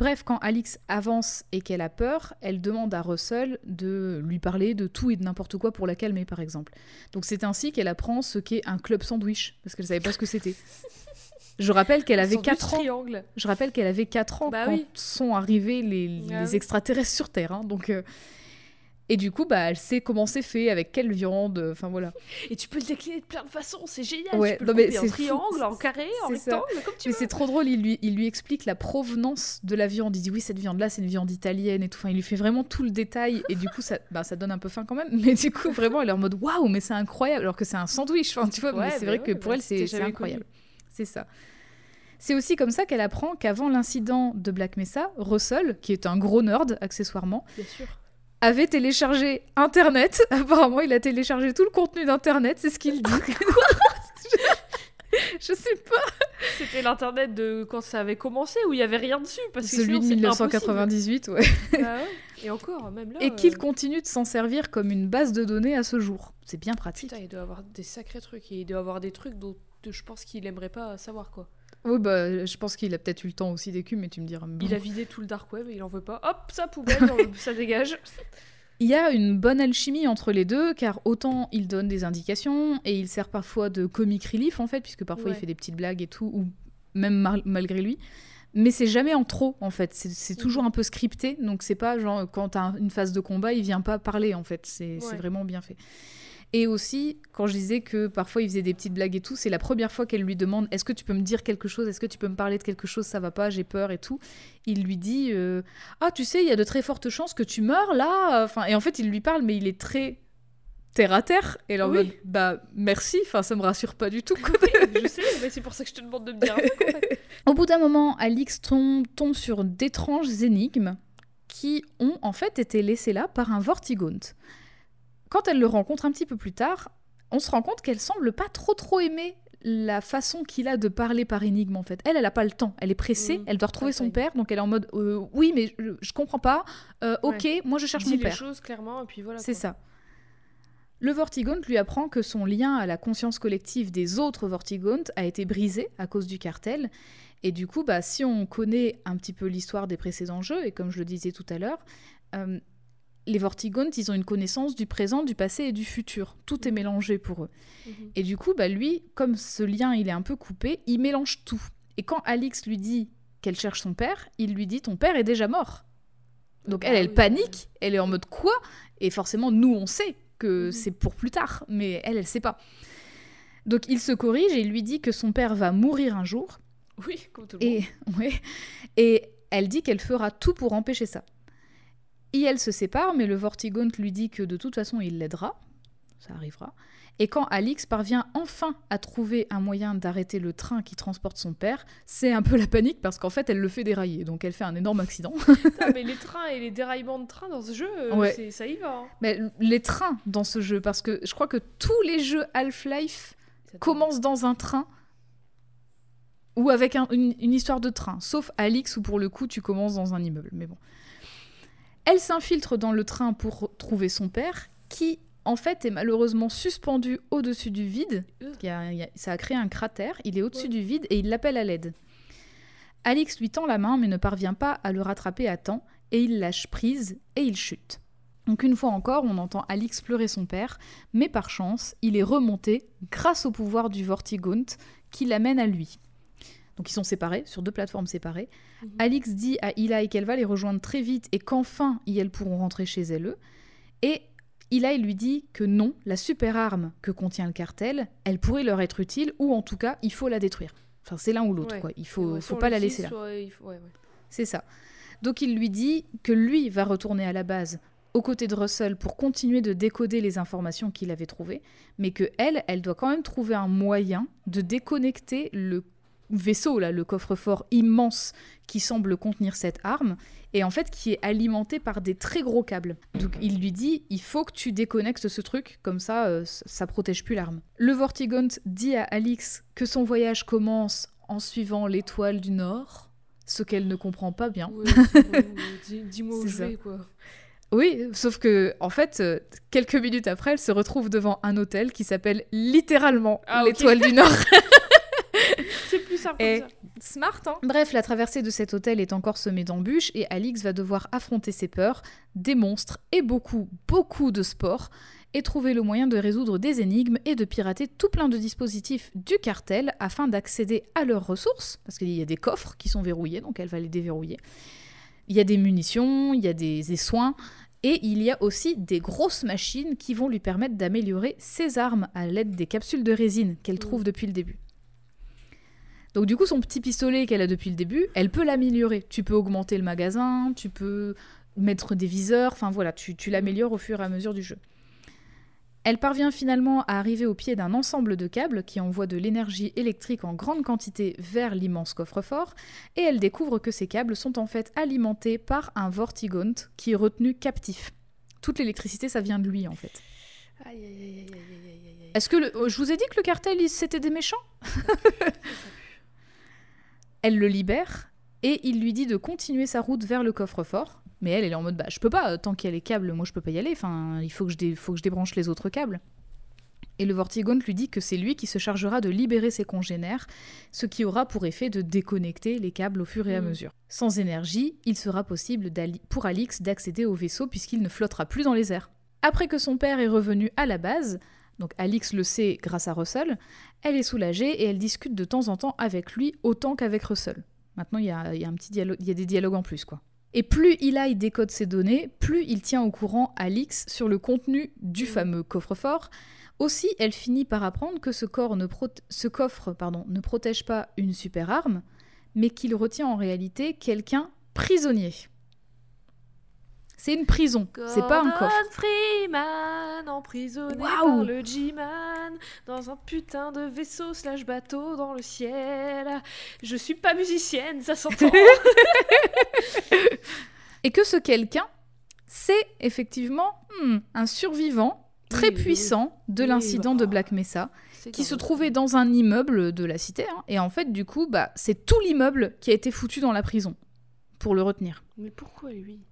Bref, quand Alix avance et qu'elle a peur, elle demande à Russell de lui parler de tout et de n'importe quoi pour la calmer, par exemple. Donc c'est ainsi qu'elle apprend ce qu'est un club sandwich, parce qu'elle savait pas ce que c'était. Je rappelle qu'elle avait Sandwich 4 ans. triangle. Je rappelle qu'elle avait 4 ans Bah quand oui. sont arrivés les, Ah les oui. extraterrestres sur Terre. hein, donc, euh, Et du coup, bah, elle sait comment c'est fait, avec quelle viande, euh, enfin voilà. Et tu peux le décliner de plein de façons, c'est génial. Ouais, tu peux non, le mais en triangle, en carré, en ça. rectangle, comme tu Mais veux. c'est trop drôle, il lui, il lui explique la provenance de la viande. Il dit oui, cette viande-là, c'est une viande italienne et tout. Enfin, il lui fait vraiment tout le détail. Et du coup, ça, bah, ça donne un peu faim quand même. Mais du coup, vraiment, elle est en mode waouh, mais c'est incroyable. Alors que c'est un sandwich, enfin, tu vois. Ouais, mais c'est vrai ouais, que pour elle, c'est incroyable. C'est ça. C'est aussi comme ça qu'elle apprend qu'avant l'incident de Black Mesa, Russell, qui est un gros nerd accessoirement, Bien sûr. Avait téléchargé Internet. Apparemment, il a téléchargé tout le contenu d'Internet, c'est ce qu'il dit. je sais pas. C'était l'internet de quand ça avait commencé où il y avait rien dessus parce que Celui de c'est 1998, ouais. Bah ouais. Et encore, même là. Et qu'il euh, continue de s'en servir comme une base de données à ce jour. C'est bien pratique. Putain, il doit avoir des sacrés trucs et il doit avoir des trucs dont je pense qu'il aimerait pas savoir quoi. Oui, bah, je pense qu'il a peut-être eu le temps aussi d'écu, mais tu me diras. bon. Il a vidé tout le dark web et il en veut pas. Hop, ça poubelle, ça dégage. Il y a une bonne alchimie entre les deux, car autant il donne des indications et il sert parfois de comic relief en fait, puisque parfois Ouais. il fait des petites blagues et tout, ou même mal- malgré lui. Mais c'est jamais en trop en fait, c'est Mhm. toujours un peu scripté, donc c'est pas genre quand t'as une phase de combat, il vient pas parler en fait, c'est c'est Ouais. vraiment bien fait. Et aussi, quand je disais que parfois il faisait des petites blagues et tout, c'est la première fois qu'elle lui demande Est-ce que tu peux me dire quelque chose? Est-ce que tu peux me parler de quelque chose? Ça va pas, j'ai peur et tout. Il lui dit euh, Ah, tu sais, il y a de très fortes chances que tu meurs là. Enfin, et en fait, il lui parle, mais il est très terre à terre. Et là, Oui. mode Bah, merci. Enfin, ça me rassure pas du tout. quoi. je sais, mais c'est pour ça que je te demande de me dire un truc en fait. Au bout d'un moment, Alix tombe, tombe sur d'étranges énigmes qui ont en fait été laissées là par un Vortigaunt. Quand elle le rencontre un petit peu plus tard, on se rend compte qu'elle semble pas trop trop aimer la façon qu'il a de parler par énigme en fait. Elle, elle a pas le temps, elle est pressée, Mm, elle doit retrouver son père, donc elle est en mode euh, oui mais je, je comprends pas, Euh, ok, moi je cherche Dis mon les père. choses clairement et puis voilà. C'est ça. Le Vortigaunt lui apprend que son lien à la conscience collective des autres Vortigaunt a été brisé à cause du cartel. Et du coup, bah, si on connaît un petit peu l'histoire des précédents jeux, et comme je le disais tout à l'heure, euh, les Vortigaunt, ils ont une connaissance du présent, du passé et du futur. Tout est mélangé pour eux. Mhm. Et du coup, bah, lui, comme ce lien, il est un peu coupé, il mélange tout. Et quand Alix lui dit qu'elle cherche son père, il lui dit ton père est déjà mort. Donc Bah elle, elle panique, elle est en mode quoi? Et forcément, nous, on sait que Mhm. c'est pour plus tard, mais elle, elle sait pas. Donc il se corrige et il lui dit que son père va mourir un jour. Oui, comme tout le monde. Et, ouais, et elle dit qu'elle fera tout pour empêcher ça. Et elle se sépare, mais le Vortigaunt lui dit que de toute façon, il l'aidera. Ça arrivera. Et quand Alix parvient enfin à trouver un moyen d'arrêter le train qui transporte son père, c'est un peu la panique parce qu'en fait, elle le fait dérailler. Donc elle fait un énorme accident. Putain, mais les trains et les déraillements de train dans ce jeu, euh, Ouais. ça y va. hein. Mais les trains dans ce jeu, parce que je crois que tous les jeux Half-Life commencent dans un train ou avec un- une, une histoire de train, sauf Alix où pour le coup tu commences dans un immeuble. Mais bon. Elle s'infiltre dans le train pour trouver son père, qui en fait est malheureusement suspendu au-dessus du vide. Il y a- il y a- ça a créé un cratère, il est au-dessus Ouais. du vide et il l'appelle à l'aide. Alix lui tend la main mais ne parvient pas à le rattraper à temps et il lâche prise et il chute. Donc une fois encore, on entend Alix pleurer son père, mais par chance, il est remonté grâce au pouvoir du Vortigaunt qui l'amène à lui. Donc ils sont séparés, sur deux plateformes séparées. Mhm. Alix dit à Eli qu'elle va les rejoindre très vite et qu'enfin, elles pourront rentrer chez elles. Et Eli lui dit que non, la super arme que contient le cartel, elle pourrait leur être utile, ou en tout cas, il faut la détruire. Enfin, c'est l'un ou l'autre, Ouais. quoi. Il faut, Ouais, faut pas la laisser là. faut- ouais. C'est ça. Donc il lui dit que lui va retourner à la base aux côtés de Russell pour continuer de décoder les informations qu'il avait trouvées, mais que elle, elle doit quand même trouver un moyen de déconnecter le vaisseau, là, le coffre-fort immense qui semble contenir cette arme, et en fait qui est alimenté par des très gros câbles. Donc il lui dit il faut que tu déconnectes ce truc, comme ça euh, ça protège plus l'arme. Le Vortigaunt dit à Alix que son voyage commence en suivant l'étoile du Nord, ce qu'elle ne comprend pas bien. Ouais, bon, Dis-moi où je vais, quoi. Oui, sauf que en fait, euh, quelques minutes après, elle se retrouve devant un hôtel qui s'appelle littéralement Ah, l'étoile du Nord. C'est simple Et- comme ça. Smart, hein Bref, la traversée de cet hôtel est encore semée d'embûches et Alix va devoir affronter ses peurs, des monstres et beaucoup, beaucoup de sport, et trouver le moyen de résoudre des énigmes et de pirater tout plein de dispositifs du cartel afin d'accéder à leurs ressources, parce qu'il y a des coffres qui sont verrouillés, donc elle va les déverrouiller. Il y a des munitions, il y a des, des soins, et il y a aussi des grosses machines qui vont lui permettre d'améliorer ses armes à l'aide des capsules de résine qu'elle trouve depuis le début. Donc du coup, son petit pistolet qu'elle a depuis le début, elle peut l'améliorer. Tu peux augmenter le magasin, tu peux mettre des viseurs, enfin voilà, tu, tu l'améliores au fur et à mesure du jeu. Elle parvient finalement à arriver au pied d'un ensemble de câbles qui envoient de l'énergie électrique en grande quantité vers l'immense coffre-fort, et elle découvre que ces câbles sont en fait alimentés par un Vortigaunt qui est retenu captif. Toute l'électricité, ça vient de lui en fait. Aïe, aïe, aïe, aïe, aïe, aïe, aïe, aïe. Est-ce que le- je vous ai dit que le cartel, c'était des méchants? Elle le libère et il lui dit de continuer sa route vers le coffre-fort. Mais elle, elle est en mode bah je peux pas, tant qu'il y a les câbles, moi je peux pas y aller. Enfin, il faut que je, dé- faut que je débranche les autres câbles. Et le Vortigaunt lui dit que c'est lui qui se chargera de libérer ses congénères, ce qui aura pour effet de déconnecter les câbles au fur et à Mm. mesure. Sans énergie, il sera possible pour Alix d'accéder au vaisseau puisqu'il ne flottera plus dans les airs. Après que son père est revenu à la base, donc Alix le sait grâce à Russell, elle est soulagée et elle discute de temps en temps avec lui autant qu'avec Russell. Maintenant, il y a, y a un petit dialogue, il y a des dialogues en plus, quoi. Et plus Eli décode ses données, plus il tient au courant Alix sur le contenu du Mm. fameux coffre-fort. Aussi, elle finit par apprendre que ce, corps ne prote- ce coffre pardon, ne protège pas une super arme, mais qu'il retient en réalité quelqu'un prisonnier. C'est une prison, c'est pas un coffre. Freeman, emprisonné par le G-Man, dans un putain de vaisseau slash bateau dans le ciel. Je suis pas musicienne, ça s'entend. Et que ce quelqu'un, c'est effectivement hmm, un survivant très Oui, puissant de Oui, l'incident bah, de Black Mesa, qui se trouvait dans un immeuble de la cité. hein. et en fait, du coup, bah, c'est tout l'immeuble qui a été foutu dans la prison pour le retenir. Mais pourquoi lui?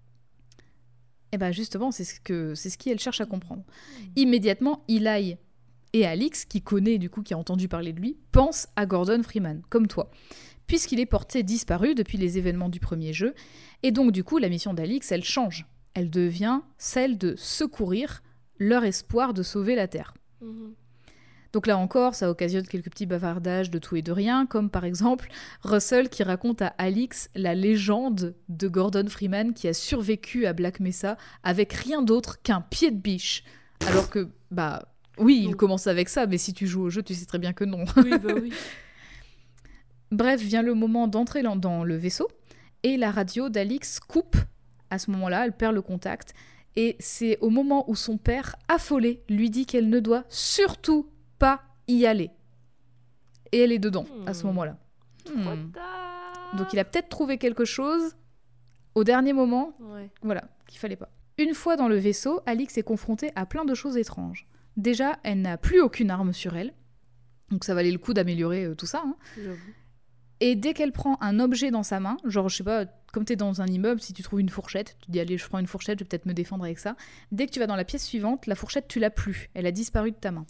Et bah justement, c'est ce que c'est ce qu'elle cherche à comprendre. Immédiatement, Eli et Alix, qui connaît du coup, qui a entendu parler de lui, pensent à Gordon Freeman, comme toi, puisqu'il est porté disparu depuis les événements du premier jeu. Et donc du coup, la mission d'Alix, elle change. Elle devient celle de secourir leur espoir de sauver la Terre. Mhm. Donc là encore, ça occasionne quelques petits bavardages de tout et de rien, comme par exemple Russell qui raconte à Alix la légende de Gordon Freeman qui a survécu à Black Mesa avec rien d'autre qu'un pied de biche. Alors que, bah, oui, il commence avec ça, mais si tu joues au jeu, tu sais très bien que non. Oui, bah oui. Bref, vient le moment d'entrer dans- dans le vaisseau et la radio d'Alix coupe. À ce moment-là, elle perd le contact. Et c'est au moment où son père, affolé, lui dit qu'elle ne doit surtout pas y aller. Et elle est dedans à ce Hmm. moment-là. Hmm. Donc il a peut-être trouvé quelque chose au dernier moment, Ouais. voilà, qu'il fallait pas. Une fois dans le vaisseau, Alix est confrontée à plein de choses étranges. Déjà, elle n'a plus aucune arme sur elle. Donc ça valait le coup d'améliorer euh, tout ça. hein. Et dès qu'elle prend un objet dans sa main, genre, je sais pas, comme t'es dans un immeuble, si tu trouves une fourchette, tu te dis, allez, je prends une fourchette, je vais peut-être me défendre avec ça. Dès que tu vas dans la pièce suivante, la fourchette, tu l'as plus. Elle a disparu de ta main.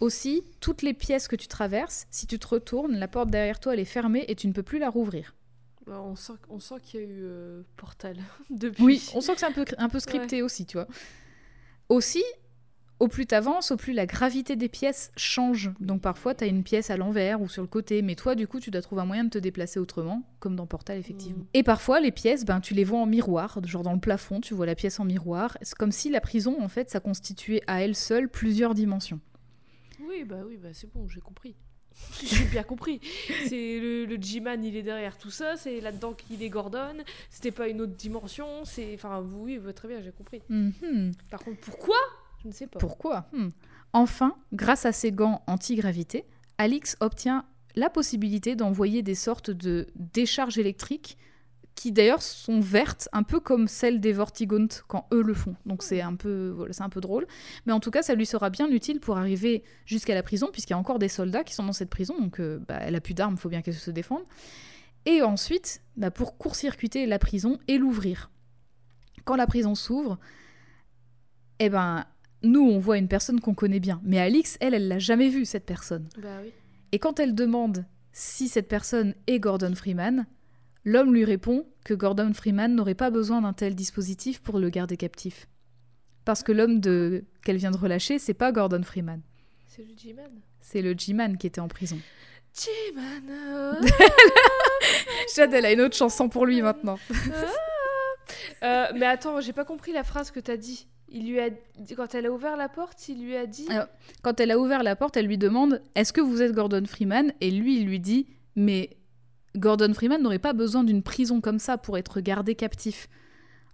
Aussi, toutes les pièces que tu traverses, si tu te retournes, la porte derrière toi, elle est fermée et tu ne peux plus la rouvrir. Bah, on sent, on sent qu'il y a eu euh, Portal depuis. Oui, on sent que c'est un peu, un peu scripté aussi, tu vois. Aussi, au plus t'avances, au plus la gravité des pièces change. Donc parfois, t'as une pièce à l'envers ou sur le côté, mais toi, du coup, tu dois trouver un moyen de te déplacer autrement, comme dans Portal, effectivement. Mm. Et parfois, les pièces, ben, tu les vois en miroir, genre dans le plafond, tu vois la pièce en miroir. C'est comme si la prison, en fait, ça constituait à elle seule plusieurs dimensions. Oui, bah oui, bah c'est bon, j'ai compris. J'ai bien compris. C'est le, le G-Man, il est derrière tout ça. C'est là-dedans qu'il est Gordon. C'était pas une autre dimension. C'est, enfin, oui, bah, très bien, j'ai compris. Mhm. Par contre, pourquoi? Je ne sais pas. Pourquoi? Hmm. Enfin, grâce à ses gants anti-gravité, Alix obtient la possibilité d'envoyer des sortes de décharges électriques qui d'ailleurs sont vertes, un peu comme celles des Vortigaunt quand eux le font. Donc c'est un peu, voilà, c'est un peu drôle. Mais en tout cas, ça lui sera bien utile pour arriver jusqu'à la prison, puisqu'il y a encore des soldats qui sont dans cette prison, donc euh, bah, elle a plus d'armes, il faut bien qu'elle se défende. Et ensuite, bah, pour court-circuiter la prison et l'ouvrir. Quand la prison s'ouvre, eh ben, nous, on voit une personne qu'on connaît bien. Mais Alix, elle, elle l'a jamais vue, cette personne. Bah oui. Et quand elle demande si cette personne est Gordon Freeman, l'homme lui répond que Gordon Freeman n'aurait pas besoin d'un tel dispositif pour le garder captif. Parce que l'homme de... qu'elle vient de relâcher, c'est pas Gordon Freeman. C'est le G-Man. C'est le G-Man qui était en prison. G-Man. euh, Jade, elle a une autre chanson pour lui maintenant. euh, mais attends, j'ai pas compris la phrase que t'as dit. Il lui a quand elle a ouvert la porte, il lui a dit. Alors, Quand elle a ouvert la porte, elle lui demande Est-ce que vous êtes Gordon Freeman? Et lui, il lui dit Mais Gordon Freeman n'aurait pas besoin d'une prison comme ça pour être gardé captif.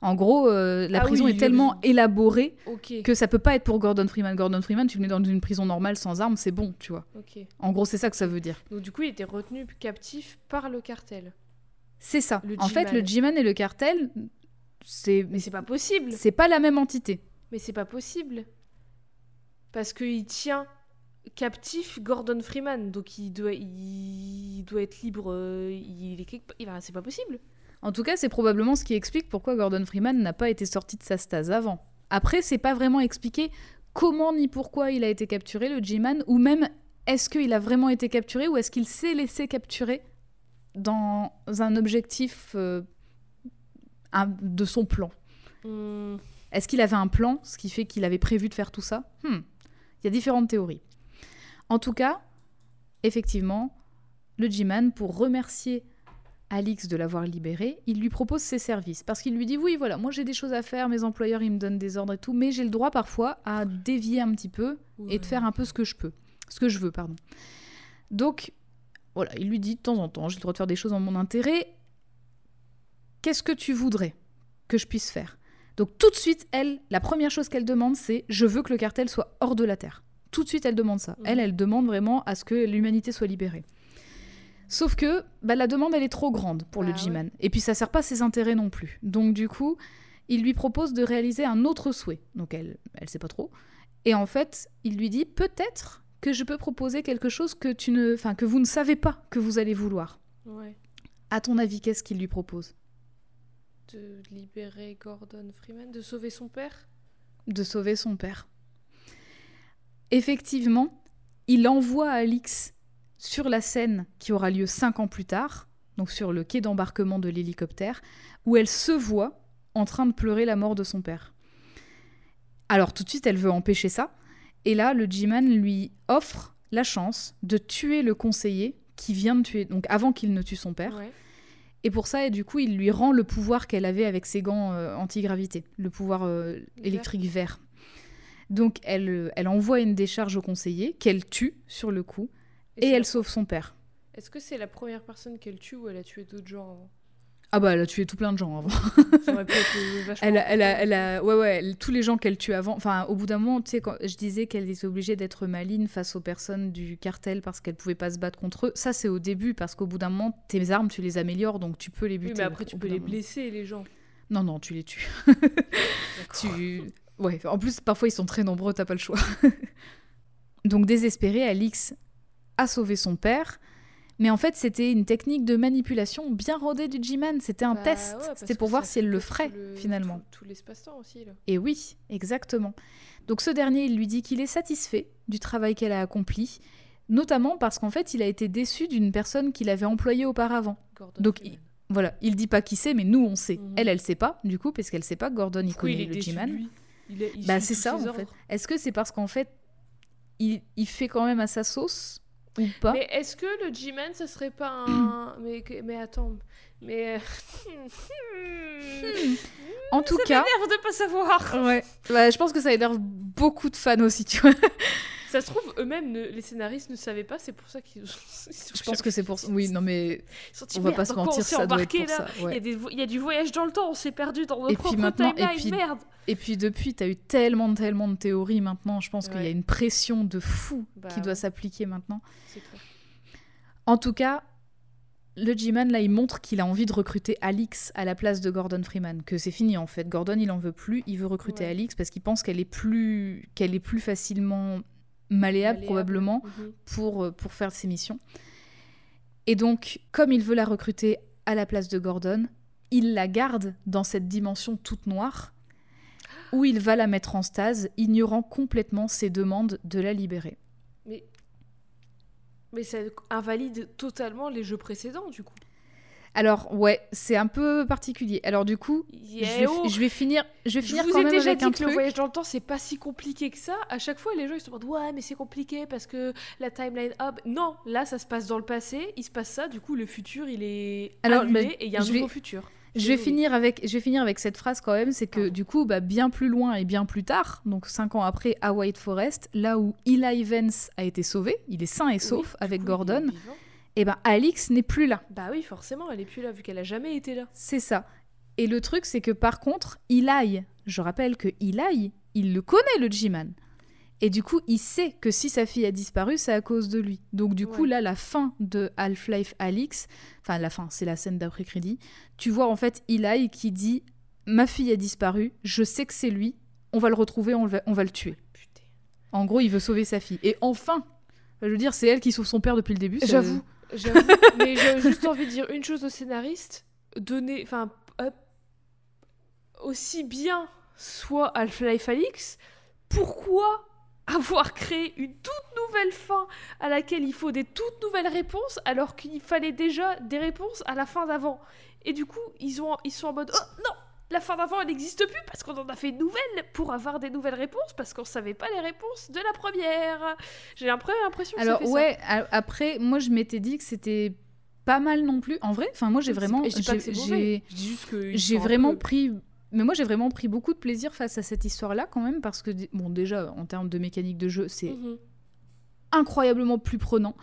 En gros, euh, la Ah prison oui, est le- tellement élaborée que ça peut pas être pour Gordon Freeman. Gordon Freeman, tu le mets dans une prison normale sans armes, c'est bon, tu vois. En gros, c'est ça que ça veut dire. Donc du coup, il était retenu captif par le cartel. C'est ça. Le en fait, le G-Man et le cartel, c'est Mais c'est pas possible. c'est pas la même entité. Mais c'est pas possible. Parce qu'il tient captif Gordon Freeman, donc il doit, il doit être libre. euh, il est quelque C'est pas possible. En tout cas, c'est probablement ce qui explique pourquoi Gordon Freeman n'a pas été sorti de sa stase avant. Après, c'est pas vraiment expliqué comment ni pourquoi il a été capturé, le G-Man, ou même est-ce qu'il a vraiment été capturé ou est-ce qu'il s'est laissé capturer dans un objectif euh, un- de son plan. Hmm, Est-ce qu'il avait un plan, ce qui fait qu'il avait prévu de faire tout ça? Hmm. Il y a différentes théories. En tout cas, effectivement, le G-Man, pour remercier Alix de l'avoir libéré, il lui propose ses services. Parce qu'il lui dit Oui, voilà, moi j'ai des choses à faire, mes employeurs ils me donnent des ordres et tout, mais j'ai le droit parfois à dévier un petit peu et de faire un peu ce que je peux. Ce que je veux, pardon. Donc, voilà, il lui dit de temps en temps J'ai le droit de faire des choses en mon intérêt. Qu'est-ce que tu voudrais que je puisse faire? Donc tout de suite, elle, la première chose qu'elle demande, c'est je veux que le cartel soit hors de la Terre. Tout de suite, elle demande ça. Mhm. Elle, elle demande vraiment à ce que l'humanité soit libérée. Sauf que bah, la demande, elle est trop grande pour le Bah G-Man. Et puis ça sert pas ses intérêts non plus. Donc du coup, il lui propose de réaliser un autre souhait. Donc elle, elle sait pas trop. Et en fait, il lui dit peut-être que je peux proposer quelque chose que tu ne, enfin que vous ne savez pas que vous allez vouloir. Ouais. À ton avis, qu'est-ce qu'il lui propose? De libérer Gordon Freeman, de sauver son père? de sauver son père. Effectivement, il envoie Alix sur la scène qui aura lieu cinq ans plus tard, donc sur le quai d'embarquement de l'hélicoptère, où elle se voit en train de pleurer la mort de son père. Alors tout de suite, elle veut empêcher ça, et là, le G-Man lui offre la chance de tuer le conseiller qui vient de tuer, donc avant qu'il ne tue son père. Ouais. Et pour ça, et du coup, il lui rend le pouvoir qu'elle avait avec ses gants euh, anti-gravité, le pouvoir euh, électrique vert. Donc, elle, euh, elle envoie une décharge au conseiller, qu'elle tue sur le coup, et, elle sauve son père. Est-ce que c'est la première personne qu'elle tue ou elle a tué d'autres gens avant? Ah bah, elle a tué tout plein de gens avant. Ça aurait pu être euh, vachement. Elle a, elle a, important. elle a- ouais, ouais, elle- tous les gens qu'elle tue avant. Enfin, au bout d'un moment, tu sais, quand je disais qu'elle était obligée d'être maligne face aux personnes du cartel parce qu'elle pouvait pas se battre contre eux. Ça, c'est au début, parce qu'au bout d'un moment, tes armes, tu les améliores, donc tu peux les buter. Oui, mais après, au tu peux les moment. blesser, les gens. Non, non, tu les tues. D'accord. Tu... Ouais, en plus, parfois ils sont très nombreux, t'as pas le choix. Donc, désespérée, Alix a sauvé son père. Mais en fait, c'était une technique de manipulation bien rodée du G-Man. C'était un Bah test. ouais, c'était pour voir si elle le ferait, le- finalement. Tout, tout l'espace-temps aussi, là. Et oui, exactement. Donc, ce dernier, il lui dit qu'il est satisfait du travail qu'elle a accompli, notamment parce qu'en fait, il a été déçu d'une personne qu'il avait employée auparavant. Gordon Donc. Voilà, il dit pas qui c'est, mais nous, on sait. Mhm. Elle, elle sait pas, du coup, parce qu'elle sait pas que Gordon, il connaît le G-Man. Il, il Bah, c'est ça, en fait. Est-ce que c'est parce qu'en fait, il, il fait quand même à sa sauce ou pas? Mais est-ce que le G-Man, ça serait pas un. mais, mais attends. Mais. euh, En tout cas, Merde de pas savoir ouais. Bah, je pense que ça énerve beaucoup de fans aussi, tu vois. Ça se trouve, eux-mêmes, ne- les scénaristes ne savaient pas, c'est pour ça qu'ils. Je pense que c'est pour ça. Oui, non, mais on va pas se mentir, ça doit être pour là ça. Il y, ouais. a des vo- il y a du voyage dans le temps, on s'est perdu dans nos Et puis propres maintenant- et puis- merde Et puis depuis, t'as eu tellement, tellement de théories maintenant. Je pense qu'il y a Ouais. une pression de fou Bah qui doit ouais. s'appliquer maintenant. C'est clair. En tout cas, le G-Man, là, il montre qu'il a envie de recruter Alix à la place de Gordon Freeman. Que c'est fini, en fait. Gordon, il en veut plus. Il veut recruter Ouais. Alix parce qu'il pense qu'elle est plus qu'elle est plus facilement malléable, Malléable. probablement, Mhm. pour, euh, pour faire ses missions. Et donc, comme il veut la recruter à la place de Gordon, il la garde dans cette dimension toute noire où il va la mettre en stase, ignorant complètement ses demandes de la libérer. Mais... Ça invalide totalement les jeux précédents, du coup. Alors, ouais, c'est un peu particulier. Alors, du coup, je vais, oh je vais finir, je vais Je finir vous quand ai même déjà avec dit un que le voyage dans le temps, c'est pas si compliqué que ça. À chaque fois, les gens ils se demandent Ouais, mais c'est compliqué parce que la timeline. Non, là, ça se passe dans le passé, il se passe ça, du coup, le futur il est Alors, annulé bah, et il y a un nouveau vais- futur. Je vais, finir avec, je vais finir avec cette phrase quand même, c'est que Pardon. du coup, bah, bien plus loin et bien plus tard, donc cinq ans après à White Forest, là où Eli Vance a été sauvé, il est sain et sauf avec coup, Gordon, et ben Alix n'est plus là. Bah oui, forcément, elle est plus là vu qu'elle a jamais été là. C'est ça. Et le truc, c'est que par contre, Eli, je rappelle que Eli, il le connaît, le G-Man. Et du coup, il sait que si sa fille a disparu, c'est à cause de lui. Donc du coup, là, la fin de Half-Life Alix, enfin la fin, c'est la scène d'après-crédit, tu vois en fait Eli qui dit « Ma fille a disparu, je sais que c'est lui, on va le retrouver, on va, on va le tuer. Putain. ». En gros, il veut sauver sa fille. Et enfin, je veux dire, c'est elle qui sauve son père depuis le début. J'avoue, j'avoue. mais j'ai juste envie de dire une chose au scénariste donner, enfin, aussi bien soit Half-Life Alix, pourquoi avoir créé une toute nouvelle fin à laquelle il faut des toutes nouvelles réponses alors qu'il fallait déjà des réponses à la fin d'avant Et du coup, ils, ont, ils sont en mode Oh non la fin d'avant, elle n'existe plus parce qu'on en a fait une nouvelle pour avoir des nouvelles réponses parce qu'on savait pas les réponses de la première. J'ai l'impression que ça Alors fait ça. ouais, a- après, moi je m'étais dit que c'était pas mal non plus. En vrai, enfin moi j'ai vraiment, et je dis pas que j'ai- c'est j'ai mauvais. Je dis juste que ils j'ai sont un vraiment peu- pris, mais moi j'ai vraiment pris beaucoup de plaisir face à cette histoire-là quand même parce que bon déjà en termes de mécanique de jeu c'est Mhm, incroyablement plus prenant.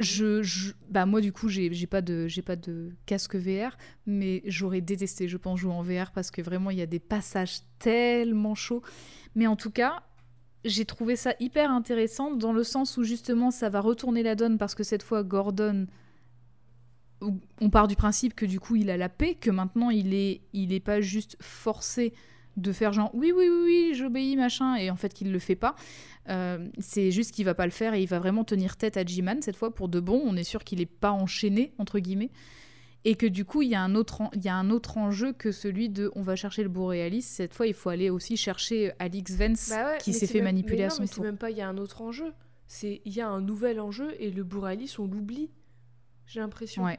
Je, je- bah moi du coup j'ai pas de j'ai pas de casque VR, mais j'aurais détesté je pense jouer en VR parce que vraiment il y a des passages tellement chauds. Mais en tout cas j'ai trouvé ça hyper intéressant dans le sens où justement ça va retourner la donne parce que cette fois Gordon on part du principe que du coup il a la paix, que maintenant il est il est pas juste forcé de faire genre oui oui oui oui j'obéis machin et en fait qu'il le fait pas. Euh, c'est juste qu'il va pas le faire et il va vraiment tenir tête à G-Man cette fois pour de bon. On est sûr qu'il est pas enchaîné entre guillemets et que du coup il y a un autre il y a un autre enjeu que celui de on va chercher le boréalis. Cette fois il faut aller aussi chercher Alix Vance Bah ouais, qui s'est fait même- manipuler mais à non, son mais tour. C'est même pas, il y a un autre enjeu. C'est, il y a un nouvel enjeu et le Bouralis, on l'oublie. J'ai l'impression. Ouais.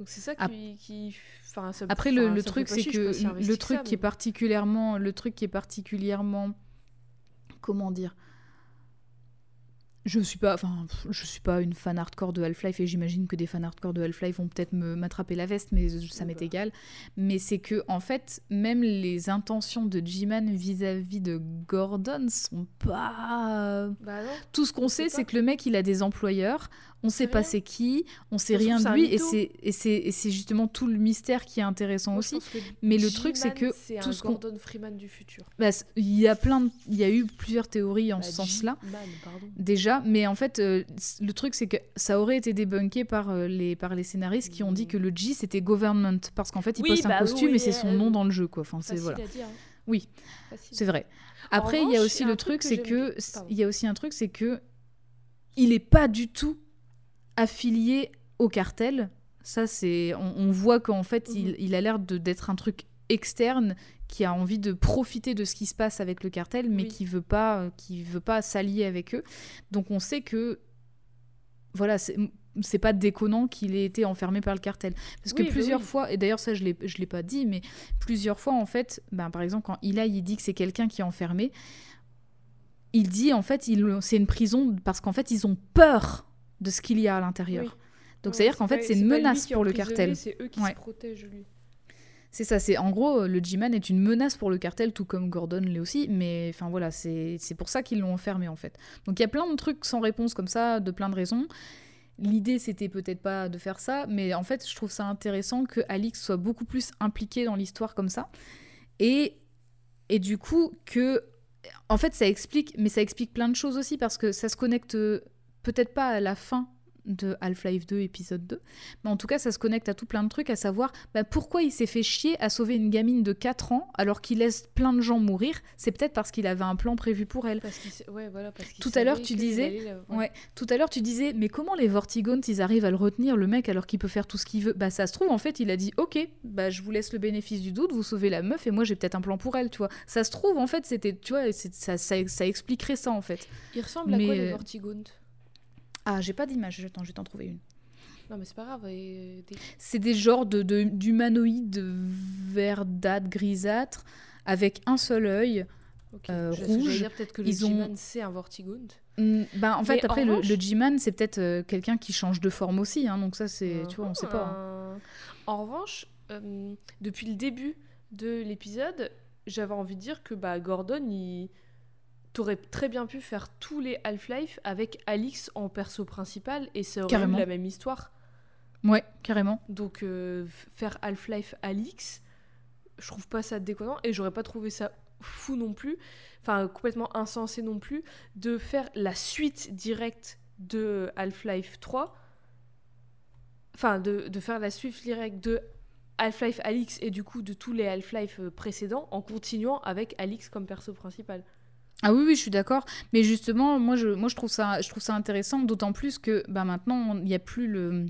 Donc c'est ça qui, ça Après le, truc c'est que le truc ça, qui est particulièrement le truc qui est particulièrement comment dire je suis pas enfin je suis pas une fan hardcore de Half-Life et j'imagine que des fans hardcore de Half-Life vont peut-être me m'attraper la veste mais ça m'est égal mais c'est que en fait même les intentions de G-Man vis-à-vis de Gordon sont pas Bah non. tout ce qu'on On sait, c'est que le mec, il a des employeurs. On sait sait pas c'est qui, on sait rien de lui, et c'est justement tout le mystère qui est intéressant Moi, aussi. Mais le truc, c'est que tout un ce qu'on- Gordon Freeman du futur. Bah, il y a plein, de- il y a eu plusieurs théories en Bah, ce sens-là déjà, mais en fait, euh, le truc c'est que ça aurait été débunké par euh, les par les scénaristes qui ont dit que le G c'était government parce qu'en fait il Oui, poste un bah costume oui, et c'est son euh, nom dans le jeu quoi. Enfin c'est voilà, à dire. hein. Oui. C'est vrai. Après il y a aussi le un truc c'est que il y a aussi un truc c'est que il est pas du tout affilié au cartel. Ça, c'est. On, on voit qu'en fait, il, Mhm. il a l'air de- d'être un truc externe qui a envie de profiter de ce qui se passe avec le cartel, mais Oui. qui veut pas, qui veut pas s'allier avec eux. Donc, on sait que. Voilà, c'est. C'est pas déconnant qu'il ait été enfermé par le cartel. Parce que Oui, bah plusieurs oui. fois, et d'ailleurs ça je l'ai je l'ai pas dit, mais plusieurs fois en fait, ben, par exemple quand Eli il dit que c'est quelqu'un qui est enfermé, il dit en fait il- c'est une prison parce qu'en fait ils ont peur de ce qu'il y a à l'intérieur. Oui. Donc Ouais, c'est à dire qu'en fait c'est une menace pour le cartel. C'est eux qui Ouais. se protègent lui. C'est ça, c'est en gros le G-Man est une menace pour le cartel tout comme Gordon l'est aussi, mais enfin voilà, c'est pour ça qu'ils l'ont enfermé en fait. Donc il y a plein de trucs sans réponse comme ça, de plein de raisons. L'idée c'était peut-être pas de faire ça, mais en fait je trouve ça intéressant que Alix soit beaucoup plus impliqué dans l'histoire comme ça. Et, et du coup que en fait ça explique, mais ça explique plein de choses aussi parce que ça se connecte peut-être pas à la fin de Half-Life 2 épisode 2. Mais en tout cas, ça se connecte à tout plein de trucs, à savoir bah, pourquoi il s'est fait chier à sauver une gamine de 4 ans alors qu'il laisse plein de gens mourir. C'est peut-être parce qu'il avait un plan prévu pour elle. tout à l'heure, tu disais, ouais. tout à l'heure, tu disais, mais comment les Vortigons, ils arrivent à le retenir, le mec, alors qu'il peut faire tout ce qu'il veut? Bah, ça se trouve, en fait, il a dit, ok, bah, je vous laisse le bénéfice du doute, vous sauvez la meuf et moi, j'ai peut-être un plan pour elle, tu vois. Ça se trouve, en fait, c'était, tu vois, ça, ça, expliquerait ça, en fait. Il ressemble à quoi les Vortigons ah, j'ai pas d'image, attends, je vais t'en trouver une. Non, mais c'est pas grave. C'est des genres d'humanoïdes de, verdâtres, grisâtres, avec un seul œil. Euh, rouge. dire peut-être que le G-Man c'est un Vortigund. Mm, ben, en fait, après, le, G-Man, c'est peut-être euh, quelqu'un qui change de forme aussi. Hein, donc, ça, c'est. tu vois, on sait pas. Hein. En revanche, euh, depuis le début de l'épisode, j'avais envie de dire que bah, Gordon, il t'aurais très bien pu faire tous les Half-Life avec Alix en perso principal et ça aurait eu la même histoire. Ouais, carrément. Donc euh, faire Half-Life Alix, je trouve pas ça déconnant et j'aurais pas trouvé ça fou non plus, enfin complètement insensé non plus, de faire la suite directe de Half-Life 3, enfin de, de faire la suite directe de Half-Life Alix et du coup de tous les Half-Life euh, précédents en continuant avec Alix comme perso principal. Ah oui, oui, je suis d'accord. Mais justement, moi, je, moi, je, trouve, ça, je trouve ça intéressant, d'autant plus que bah, maintenant, il n'y a plus le.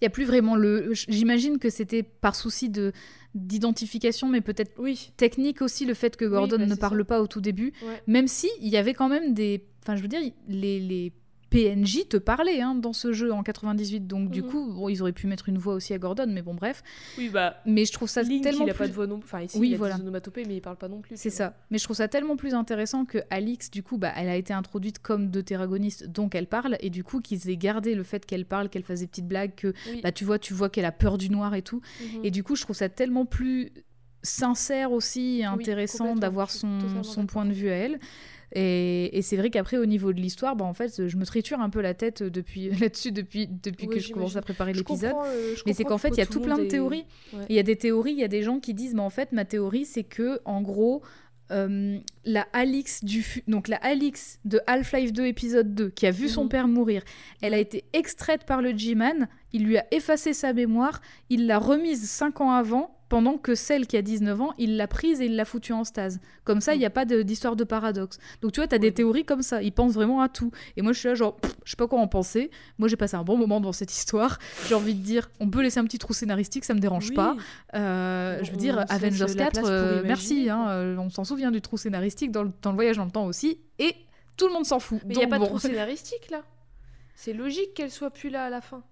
Il y a plus vraiment le. J'imagine que c'était par souci de d'identification, mais peut-être oui. technique aussi, le fait que Gordon bah, ne parle pas au tout début. Même si il y avait quand même des. Enfin, je veux dire, les, les PNJ te parlait hein, dans ce jeu en 98. Donc, du mhm. coup, bon, ils auraient pu mettre une voix aussi à Gordon, mais bon, bref. Oui, bah. Mais je trouve ça tellement. Il a pas de voix non plus. Enfin, ici, oui, il a voilà. des onomatopées, mais il parle pas non plus. C'est ça. Mais je trouve ça tellement plus intéressant que Alix, du coup, bah, elle a été introduite comme deutéragoniste, donc elle parle. Et du coup, qu'ils aient gardé le fait qu'elle parle, qu'elle fasse des petites blagues, que bah, tu vois, tu vois qu'elle a peur du noir et tout. Mhm. Et du coup, je trouve ça tellement plus sincère aussi et intéressant d'avoir son, son point de vue à elle. Et, c'est vrai qu'après, au niveau de l'histoire, bah, en fait, je me triture un peu la tête depuis là-dessus depuis, depuis que je commence à préparer l'épisode. Euh, mais c'est qu'en fait, il y a tout plein de théories. Il y a des théories, il y a des gens qui disent, mais en fait, ma théorie, c'est que, en gros, euh, la Alix du donc la Alix de Half-Life 2 épisode 2 qui a vu son mhm. père mourir, elle a été extraite par le G-Man, il lui a effacé sa mémoire, il l'a remise 5 ans avant pendant que celle qui a 19 ans, il l'a prise et il l'a foutue en stase. Comme ça, il n'y a pas d'histoire de, paradoxe. Donc tu vois, tu as des théories comme ça, ils pensent vraiment à tout. Et moi, je suis là, genre, je sais pas quoi en penser. Moi, j'ai passé un bon moment dans cette histoire. J'ai envie de dire, on peut laisser un petit trou scénaristique, ça me dérange pas. Euh, je veux dire, Avengers 4, euh, merci, hein, euh, on s'en souvient du trou scénaristique dans le, dans le, voyage dans le temps aussi. Et tout le monde s'en fout. Mais il n'y a pas de trou scénaristique là. C'est logique qu'elle soit plus là à la fin.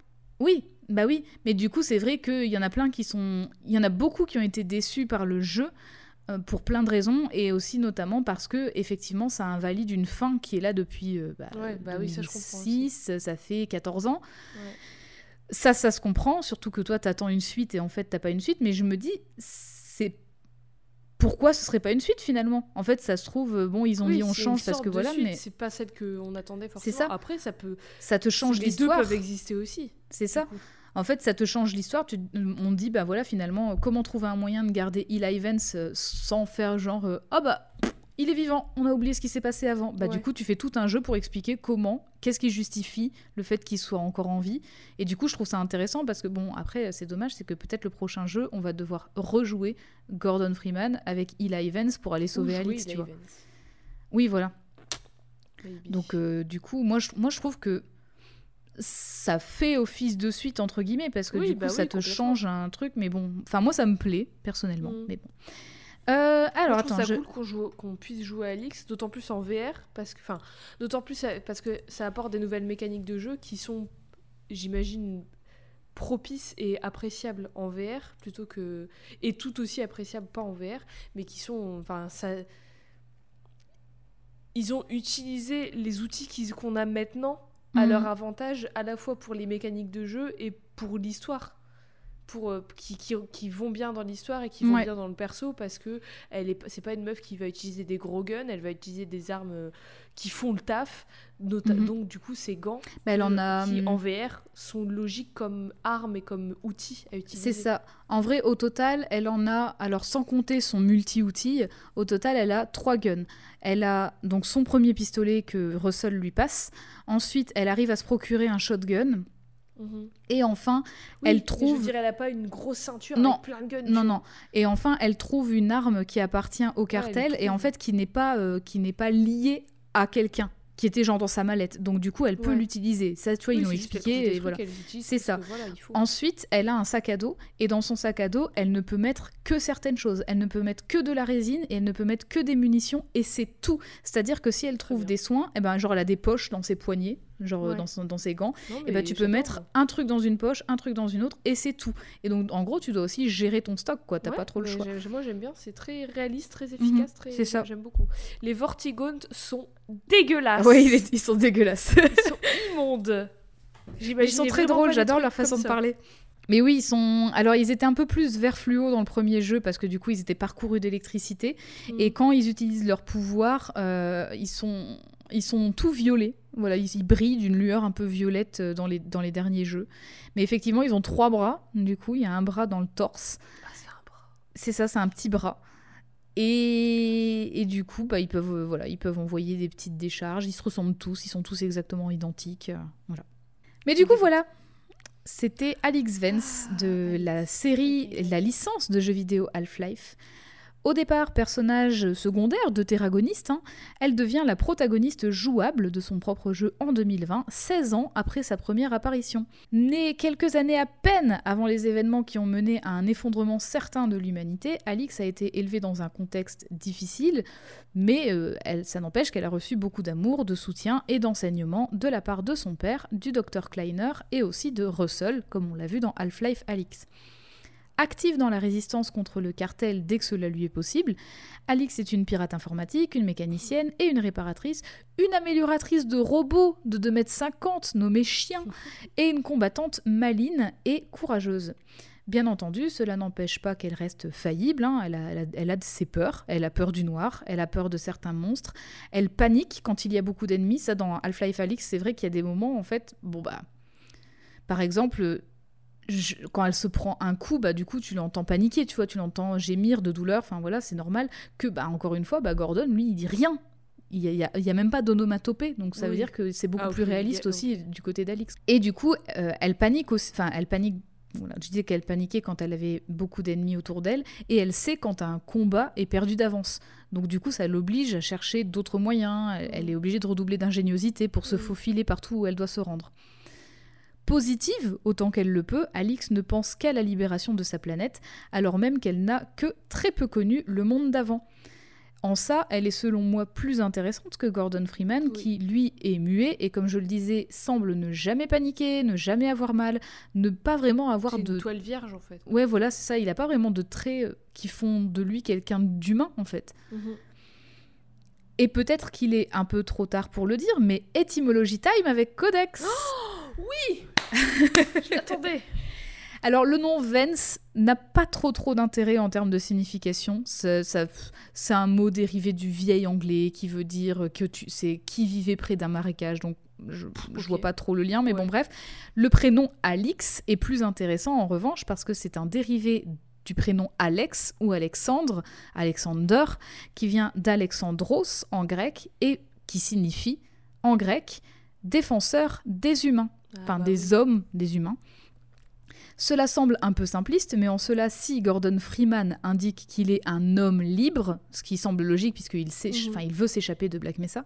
Oui, bah oui, mais du coup, c'est vrai qu'il y en a plein qui sont. Il y en a beaucoup qui ont été déçus par le jeu euh, pour plein de raisons et aussi notamment parce que effectivement ça invalide une fin qui est là depuis euh, bah, bah oui, ça, ça fait 14 ans. Ça, ça se comprend, surtout que toi, t'attends une suite et en fait, t'as pas une suite, mais je me dis, c'est pourquoi ce serait pas une suite finalement? En fait, ça se trouve, euh, bon, ils ont dit on change parce que voilà, mais c'est pas celle qu'on attendait forcément. C'est ça. Après, ça peut. Ça te change l'histoire. Les deux peuvent exister aussi. C'est ça. En fait, ça te change l'histoire. On dit, bah voilà, finalement, comment trouver un moyen de garder Eli Evans euh, sans faire genre, euh, ah bah il est vivant, on a oublié ce qui s'est passé avant. Bah, Du coup, tu fais tout un jeu pour expliquer comment, qu'est-ce qui justifie le fait qu'il soit encore en vie. Et du coup, je trouve ça intéressant parce que, bon, après, c'est dommage, c'est que peut-être le prochain jeu, on va devoir rejouer Gordon Freeman avec Eli Evans pour aller sauver Alex, tu vois. Oui, voilà. Donc, euh, du coup, moi je, moi, je trouve que ça fait office de suite, entre guillemets, parce que du coup, bah ça te change un truc, mais bon. Enfin, moi, ça me plaît, personnellement, mm. mais bon. Euh, alors, attends, je trouve ça cool qu'on puisse jouer à Alix, d'autant plus en VR, parce que, enfin, d'autant plus parce que ça apporte des nouvelles mécaniques de jeu qui sont, j'imagine, propices et appréciables en VR plutôt que et tout aussi appréciables pas en VR, mais qui sont, enfin, ça, ils ont utilisé les outils qu'on a maintenant à mhm. leur avantage, à la fois pour les mécaniques de jeu et pour l'histoire pour euh, qui, qui, qui vont bien dans l'histoire et qui vont Ouais. bien dans le perso parce que elle est c'est pas une meuf qui va utiliser des gros guns, elle va utiliser des armes euh, qui font le taf. nota- Mhm. Donc du coup, ces gants elle en euh, a. qui hum, en VR sont logiques comme armes et comme outils à utiliser. C'est ça. En vrai, au total, elle en a, alors sans compter son multi-outil, au total, elle a trois guns. Elle a donc son premier pistolet que Russell lui passe. Ensuite, elle arrive à se procurer un shotgun. Mhm. Et enfin, Oui, Elle trouve- Je dirais, elle a pas une grosse ceinture Non. avec plein de guns. non, non. Et enfin, elle trouve une arme qui appartient au cartel et en fait qui n'est pas, euh, qui n'est pas liée à quelqu'un, qui était genre dans sa mallette. Donc du coup, elle peut Ouais. l'utiliser. Ça, tu vois, Oui, ils l'ont expliqué. voilà. C'est ça. voilà, faut. Ensuite, elle a un sac à dos et dans son sac à dos, elle ne peut mettre que certaines choses. Elle ne peut mettre que de la résine et elle ne peut mettre que des munitions et c'est tout. C'est-à-dire que si elle trouve des soins, eh ben genre elle a des poches dans ses poignets, genre Ouais. dans, son- dans ses gants. Non, Et ben tu peux mettre un truc dans une poche, un truc dans une autre et c'est tout. Et donc en gros, tu dois aussi gérer ton stock quoi, t'as Ouais, pas trop le choix. Moi j'aime bien, c'est très réaliste, très efficace, très... c'est ça. j'aime beaucoup. Les Vortigaunt sont dégueulasses. Oui, ils, ils sont dégueulasses. Ils sont immondes. Ils sont très drôles, j'adore leur façon de parler. Mais oui, ils sont. Alors, ils étaient un peu plus vert fluo dans le premier jeu parce que du coup, ils étaient parcourus d'électricité. Mm. Et quand ils utilisent leur pouvoir, euh, ils sont ils sont tout violets. Voilà, ils, ils brillent d'une lueur un peu violette euh, dans les dans les derniers jeux. Mais effectivement, ils ont trois bras. Du coup, il y a un bras dans le torse. Ah, c'est un bras. C'est ça, c'est un petit bras. Et, et du coup, bah, ils peuvent euh, voilà, ils peuvent envoyer des petites décharges. Ils se ressemblent tous, ils sont tous exactement identiques. euh, voilà. Mais du coup, voilà. C'était Alex Vance de la série, la licence de jeux vidéo Half-Life. Au départ, personnage secondaire de Terragoniste, hein, elle devient la protagoniste jouable de son propre jeu en 2020, 16 ans après sa première apparition. Née quelques années à peine avant les événements qui ont mené à un effondrement certain de l'humanité, Alix a été élevée dans un contexte difficile, mais euh, ça n'empêche qu'elle a reçu beaucoup d'amour, de soutien et d'enseignement de la part de son père, du Dr Kleiner et aussi de Russell, comme on l'a vu dans Half-Life Alix. Active dans la résistance contre le cartel dès que cela lui est possible, Alix est une pirate informatique, une mécanicienne et une réparatrice, une amélioratrice de robots de 2m50 nommée Chien, et une combattante maline et courageuse. Bien entendu, cela n'empêche pas qu'elle reste faillible, hein, elle, a, elle a- elle a de ses peurs, elle a peur du noir, elle a peur de certains monstres, elle panique quand il y a beaucoup d'ennemis, ça dans Half-Life Alix c'est vrai qu'il y a des moments en fait, bon bah... Par exemple, je- quand elle se prend un coup, bah du coup tu l'entends paniquer, tu vois, tu l'entends gémir de douleur, enfin voilà, c'est normal. Que bah encore une fois, bah Gordon lui il dit rien. Il y a, même pas d'onomatopée, donc ça veut dire que c'est beaucoup Ah, plus réaliste aussi du côté d'Alix. Et du coup, euh, elle panique aussi, enfin elle panique. Voilà, je disais qu'elle paniquait quand elle avait beaucoup d'ennemis autour d'elle, et elle sait quand un combat est perdu d'avance. Donc du coup, ça l'oblige à chercher d'autres moyens. Elle, elle est obligée de redoubler d'ingéniosité pour se faufiler partout où elle doit se rendre. Positive, autant qu'elle le peut, Alix ne pense qu'à la libération de sa planète, alors même qu'elle n'a que très peu connu le monde d'avant. En ça, elle est selon moi plus intéressante que Gordon Freeman, Oui. qui lui est muet et comme je le disais, semble ne jamais paniquer, ne jamais avoir mal, ne pas vraiment avoir C'est de... une toile vierge en fait. Ouais, voilà, c'est ça, il a pas vraiment de traits euh, qui font de lui quelqu'un d'humain en fait. Mhm. Et peut-être qu'il est un peu trop tard pour le dire, mais étymologie time avec Codex Je l'attendais. Alors le nom Vence n'a pas trop trop d'intérêt en termes de signification. Ça- ça- C'est un mot dérivé du vieil anglais qui veut dire que tu c'est qui vivait près d'un marécage. Donc je, je Ok. vois pas trop le lien, mais bon bref. Le prénom Alix est plus intéressant en revanche parce que c'est un dérivé du prénom Alex ou Alexandre, Alexander, qui vient d'Alexandros en grec et qui signifie en grec défenseur des humains enfin Ah, bah des oui. hommes, des humains. Cela semble un peu simpliste, mais en cela, si Gordon Freeman indique qu'il est un homme libre, ce qui semble logique puisqu'il Mhm. enfin, il veut s'échapper de Black Mesa,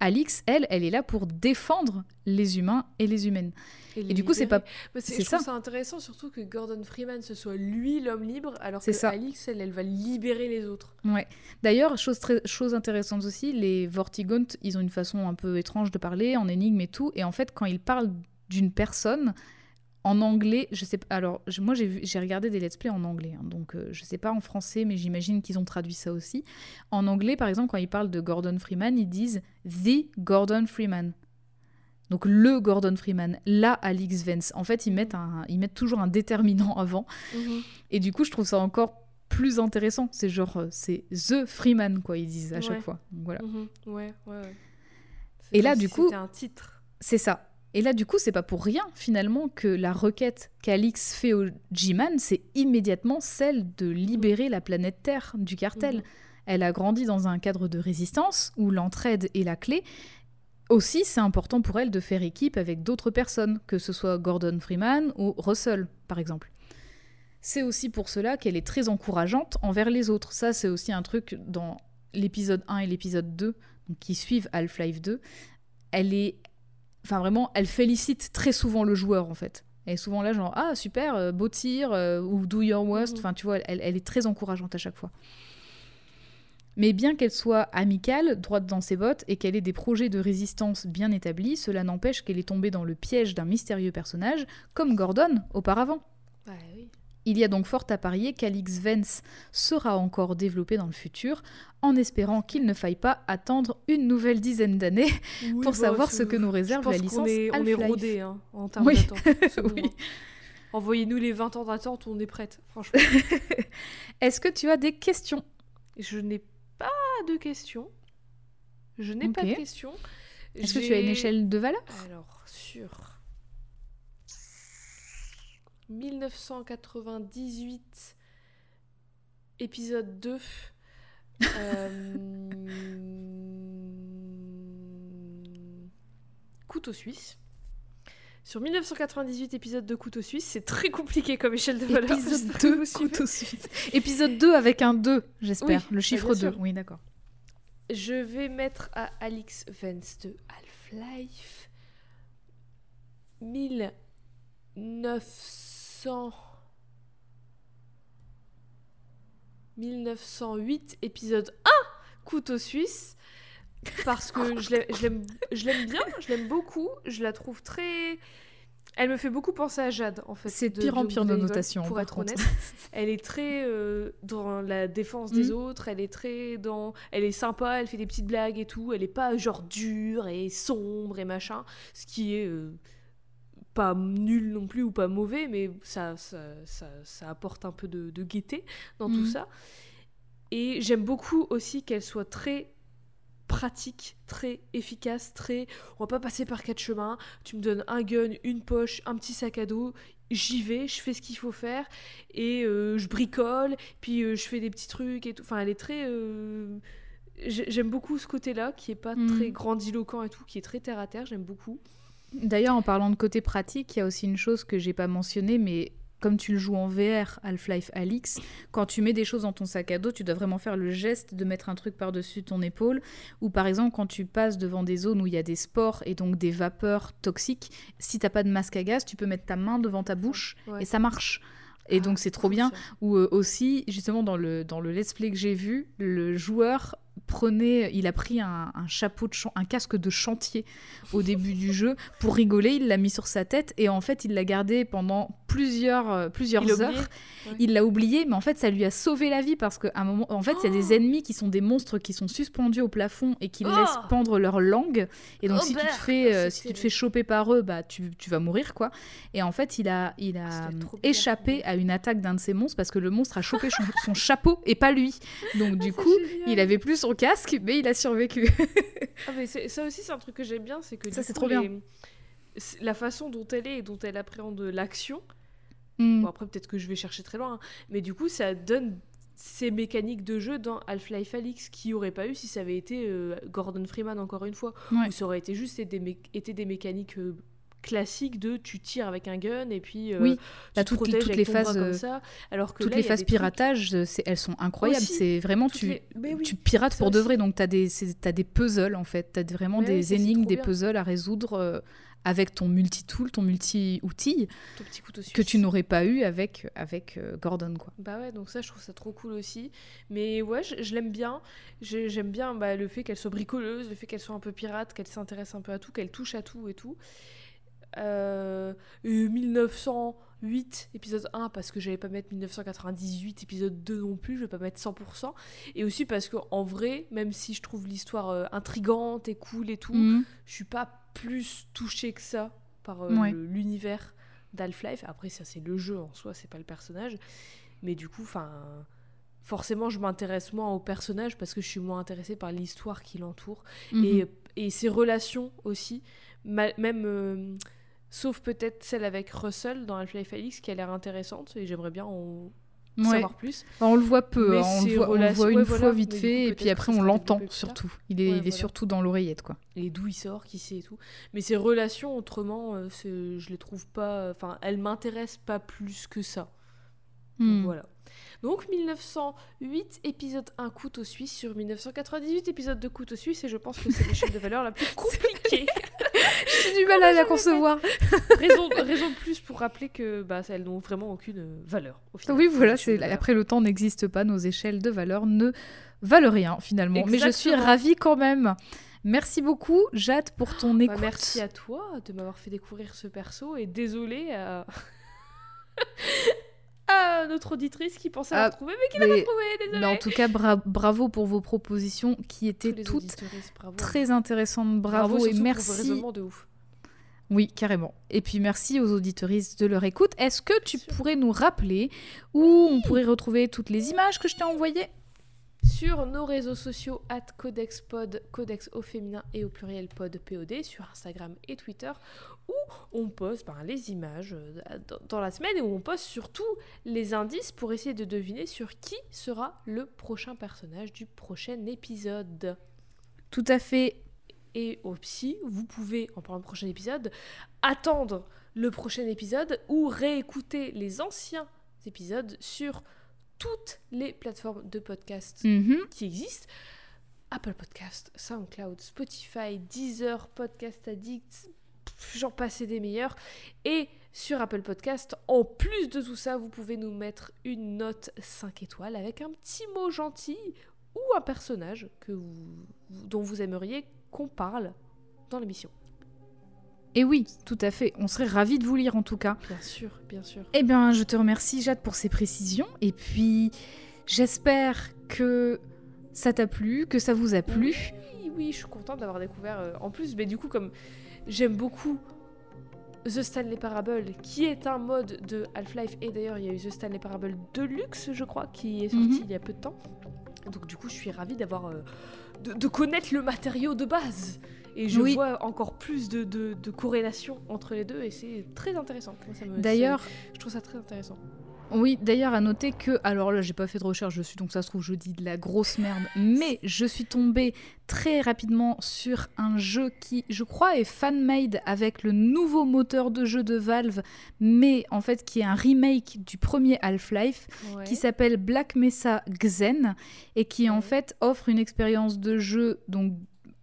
Alix, elle, elle est là pour défendre les humains et les humaines. Et les du coup, c'est pas... c'est- ça. ça intéressant, surtout que Gordon Freeman ce soit lui l'homme libre, alors que ça. Alix, elle, elle va libérer les autres. Ouais. D'ailleurs, chose, très, chose intéressante aussi, les Vortigaunt, ils ont une façon un peu étrange de parler, en énigme et tout, et en fait, quand ils parlent d'une personne, en anglais, je sais pas. Alors, je- moi, j'ai regardé des let's play en anglais, hein, donc euh, je sais pas en français, mais j'imagine qu'ils ont traduit ça aussi. En anglais, par exemple, quand ils parlent de Gordon Freeman, ils disent The Gordon Freeman. Donc le Gordon Freeman, la Alix Vance. En fait, ils mettent, un, ils mettent toujours un déterminant avant. Mhm. Et du coup, je trouve ça encore plus intéressant. C'est genre, euh, c'est The Freeman, quoi, ils disent à chaque fois. Donc voilà. Mhm. Ouais, ouais, ouais. Et C'est là, du si coup- C'était un titre. C'est ça. Et là, du coup, c'est pas pour rien, finalement, que la requête qu'Alix fait au G-Man, c'est immédiatement celle de libérer la planète Terre du cartel. Mhm. Elle a grandi dans un cadre de résistance où l'entraide est la clé. Aussi, c'est important pour elle de faire équipe avec d'autres personnes, que ce soit Gordon Freeman ou Russell, par exemple. C'est aussi pour cela qu'elle est très encourageante envers les autres. Ça, c'est aussi un truc dans l'épisode 1 et l'épisode 2, donc qui suivent Half-Life 2. Elle est. Enfin, vraiment, elle félicite très souvent le joueur, en fait. Elle est souvent là, genre, ah, super, euh, beau tir, euh, ou do your worst. Mhm. Enfin, tu vois, elle, elle est très encourageante à chaque fois. Mais bien qu'elle soit amicale, droite dans ses bottes, et qu'elle ait des projets de résistance bien établis, cela n'empêche qu'elle est tombée dans le piège d'un mystérieux personnage, comme Gordon auparavant. Ouais, oui. Il y a donc fort à parier qu'Alix Vance sera encore développé dans le futur, en espérant qu'il ne faille pas attendre une nouvelle dizaine d'années Oui, pour bah, savoir ce que nous réserve la licence est, on est rodé hein, en termes Oui. d'attente. Oui. Envoyez-nous les 20 ans d'attente, on est prête, franchement. Est-ce que tu as des questions? Je n'ai pas de questions. Je n'ai pas de questions. Est-ce que tu as une échelle de valeur? Alors, sur 1998, épisode 2, euh, couteau suisse. Sur 1998 épisode de couteau suisse, c'est très compliqué comme échelle de valeur. Épisode j'espère que 2, vous suivez. couteau suisse. Épisode 2 avec un 2, j'espère. Oui, le chiffre bah, bien 2. sûr. Oui, d'accord. Je vais mettre à Alix Vance de Half-Life 1900 1908 épisode 1 couteau suisse parce que je l'ai- je l'aime bien, je l'aime beaucoup, je la trouve très elle me fait beaucoup penser à Jade en fait. C'est de- pire en pire de notation, Pour être honnête, elle est très euh, dans la défense des Mhm. autres, elle est très dans. Elle est sympa, elle fait des petites blagues et tout, elle est pas genre dure et sombre et machin, ce qui est euh, pas nul non plus ou pas mauvais, mais ça, ça, ça, ça apporte un peu de, de gaieté dans tout Mhm. ça. Et j'aime beaucoup aussi qu'elle soit très pratique, très efficace, très on va pas passer par quatre chemins, tu me donnes un gun, une poche, un petit sac à dos, j'y vais, je fais ce qu'il faut faire et euh, je bricole, puis euh, je fais des petits trucs et tout. Enfin, elle est très euh, j'ai- J'aime beaucoup ce côté-là, qui est pas Mhm. très grandiloquent et tout, qui est très terre à terre. J'aime beaucoup. D'ailleurs, en parlant de côté pratique, il y a aussi une chose que j'ai pas mentionnée, mais comme tu le joues en VR, Half-Life Alix, quand tu mets des choses dans ton sac à dos, tu dois vraiment faire le geste de mettre un truc par-dessus ton épaule. Ou par exemple, quand tu passes devant des zones où il y a des spores et donc des vapeurs toxiques, si t'as pas de masque à gaz, tu peux mettre ta main devant ta bouche Ouais. et ça marche. Et Ah, donc c'est trop bien. Ou euh, aussi, justement, dans le, dans le let's play que j'ai vu, le joueur prenait, il a pris un, un chapeau de un casque de chantier au début du jeu pour rigoler, il l'a mis sur sa tête et en fait il l'a gardé pendant plusieurs, euh, plusieurs Il heures. Ouais. Il l'a oublié, mais en fait ça lui a sauvé la vie parce qu'à un moment, en fait il y a des Oh ennemis qui sont des monstres qui sont suspendus au plafond et qui Oh laissent pendre leur langue. Et donc Oh, si tu te fais, euh, c'est si tu te terrible. fais choper par eux, bah tu, tu vas mourir quoi. Et en fait il a, il Ah, a échappé à une attaque d'un de ces monstres parce que le monstre a chopé son, son chapeau et pas lui. Donc du Ah, c'est coup, génial. il avait plus son casque, mais il a survécu. Ah, mais ça aussi, c'est un truc que j'aime bien, c'est que Ça, c'est coup, trop les- La façon dont elle est et dont elle appréhende l'action. Hmm. Bon, après, peut-être que je vais chercher très loin, hein, mais du coup, ça donne ces mécaniques de jeu dans Half-Life Alix qui aurait pas eu si ça avait été euh, Gordon Freeman encore une fois, Ouais. où ça aurait été juste été des, mé- été des mécaniques euh, classiques de tu tires avec un gun et puis euh, Oui, tu t'as te toutes- protèges toutes avec les ton phases, comme euh, ça, alors que Toutes là, les phases des piratage, euh, elles sont incroyables. C'est vraiment tu, les- mais oui, tu pirates pour de vrai, donc t'as des, c'est- t'as des puzzles en fait. T'as vraiment Mais oui, des énigmes, des bien. puzzles à résoudre euh, avec ton multi-tool, ton multi-outil que tu n'aurais pas eu avec, avec Gordon quoi. Bah ouais, donc ça, je trouve ça trop cool aussi. Mais ouais, je, je l'aime bien. J'aime bien bah, le fait qu'elle soit bricoleuse, le fait qu'elle soit un peu pirate, qu'elle s'intéresse un peu à tout, qu'elle touche à tout et tout. Euh, et 1908, épisode 1, parce que j'allais pas mettre 1998, épisode 2 non plus, je vais pas mettre 100%. Et aussi parce que en vrai, même si je trouve l'histoire euh, intrigante et cool et tout, Mhm. je suis pas plus touchée que ça par euh, Ouais. l'univers d'Half-Life. Après, ça, c'est le jeu en soi, c'est pas le personnage. Mais du coup, enfin, forcément, je m'intéresse moins au personnage parce que je suis moins intéressée par l'histoire qui l'entoure Mhm. et, et ses relations aussi. Ma- même, euh, sauf peut-être celle avec Russell dans Half-Life Alix qui a l'air intéressante et j'aimerais bien en Ouais. savoir plus. Enfin, on le voit peu, hein, on, le voit, on le relations- voit une ouais, fois voilà, vite fait, et puis après on l'entend surtout. Il est, Ouais, il est voilà. surtout dans l'oreillette, quoi. et d'où il sort, qui sait et tout. Mais ses relations, autrement, euh, je les trouve pas. Enfin, elles m'intéressent pas plus que ça. Donc, Hmm. Voilà. Donc 1908 épisode 1 couteau suisse sur 1998 épisodes de couteau suisse et je pense que c'est l'échelle de valeur la plus compliquée. J'ai du mal à la concevoir. raison, raison de plus pour rappeler que bah, elles n'ont vraiment aucune euh, valeur. Au final. Oui, voilà, c'est après le temps n'existe pas, nos échelles de valeur ne valent rien finalement. Mais je suis ravie quand même. Merci beaucoup, Jade, pour ton Bah, écoute. merci à toi de m'avoir fait découvrir ce perso et désolé à... à notre auditrice qui pensait Ah, avoir trouvé mais qui l'a pas Mais, trouvé, désolé. mais en tout cas, bra- bravo pour vos propositions qui étaient les toutes bravo. très intéressantes. Bravo, et merci. raisonnements de ouf. Oui, carrément. Et puis merci aux auditoristes de leur écoute. Est-ce que tu pourrais nous rappeler où on pourrait retrouver toutes les images que je t'ai envoyées? Sur nos réseaux sociaux at codexpod, codex au féminin et au pluriel pod POD, sur Instagram et Twitter, où on poste ben, les images euh, dans- dans la semaine et où on poste surtout les indices pour essayer de deviner sur qui sera le prochain personnage du prochain épisode. Tout à fait. Et aussi, vous pouvez, en parlant de prochain épisode, attendre le prochain épisode ou réécouter les anciens épisodes sur toutes les plateformes de podcast Mhm. qui existent. Apple Podcast, SoundCloud, Spotify, Deezer, Podcast Addict, j'en passais des meilleurs. Et sur Apple Podcast, en plus de tout ça, vous pouvez nous mettre une note 5 étoiles avec un petit mot gentil ou un personnage que vous- dont vous aimeriez qu'on parle dans l'émission. Et oui, tout à fait. On serait ravis de vous lire en tout cas. Bien sûr, bien sûr. Eh bien, je te remercie, Jade, pour ces précisions. Et puis, j'espère que ça t'a plu, que ça vous a plu. Oui, oui, je suis contente d'avoir découvert. euh, en plus, mais du coup, comme j'aime beaucoup The Stanley Parable, qui est un mode de Half-Life, et d'ailleurs, il y a eu The Stanley Parable Deluxe, je crois, qui est sorti Mhm. il y a peu de temps. Donc, du coup, je suis ravie d'avoir. euh, de, de connaître le matériau de base. Et je Oui. vois encore plus de, de, de corrélation entre les deux, et c'est très intéressant. D'ailleurs, je trouve ça très intéressant. oui, d'ailleurs, à noter que, alors là, j'ai pas fait de recherche dessus, donc ça se trouve, je dis de la grosse merde, mais je suis tombée très rapidement sur un jeu qui, je crois, est fan-made avec le nouveau moteur de jeu de Valve, mais en fait, qui est un remake du premier Half-Life. Ouais. qui s'appelle Black Mesa Xen et qui en fait offre une expérience de jeu donc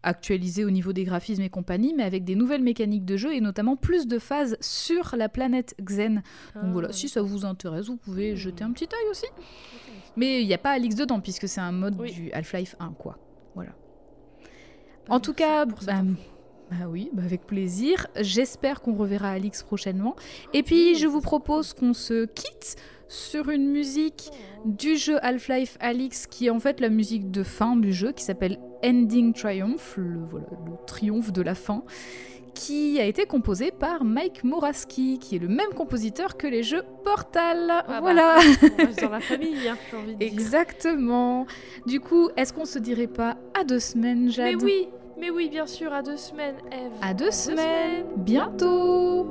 actualisée au niveau des graphismes et compagnie, mais avec des nouvelles mécaniques de jeu et notamment plus de phases sur la planète Xen. Donc voilà, Ah, si ça vous intéresse, vous pouvez Hmm. jeter un petit œil aussi. Mais il n'y a pas Alix dedans puisque c'est un mode Oui. du Half-Life 1 quoi. Voilà. Bah, En tout cas, bah, bah oui, bah avec plaisir. J'espère qu'on reverra Alix prochainement. Et puis, je vous propose qu'on se quitte sur une musique du jeu Half-Life Alix, qui est en fait la musique de fin du jeu, qui s'appelle Ending Triumph, le, voilà, le triomphe de la fin, qui a été composé par Mike Moraski, qui est le même compositeur que les jeux Portal. bah, voilà. On reste dans la famille, hein, j'ai envie de dire. Exactement. Du coup, est-ce qu'on se dirait pas à deux semaines, Jade Mais oui, mais oui, bien sûr, à deux semaines, Eve. À deux semaines. Bientôt.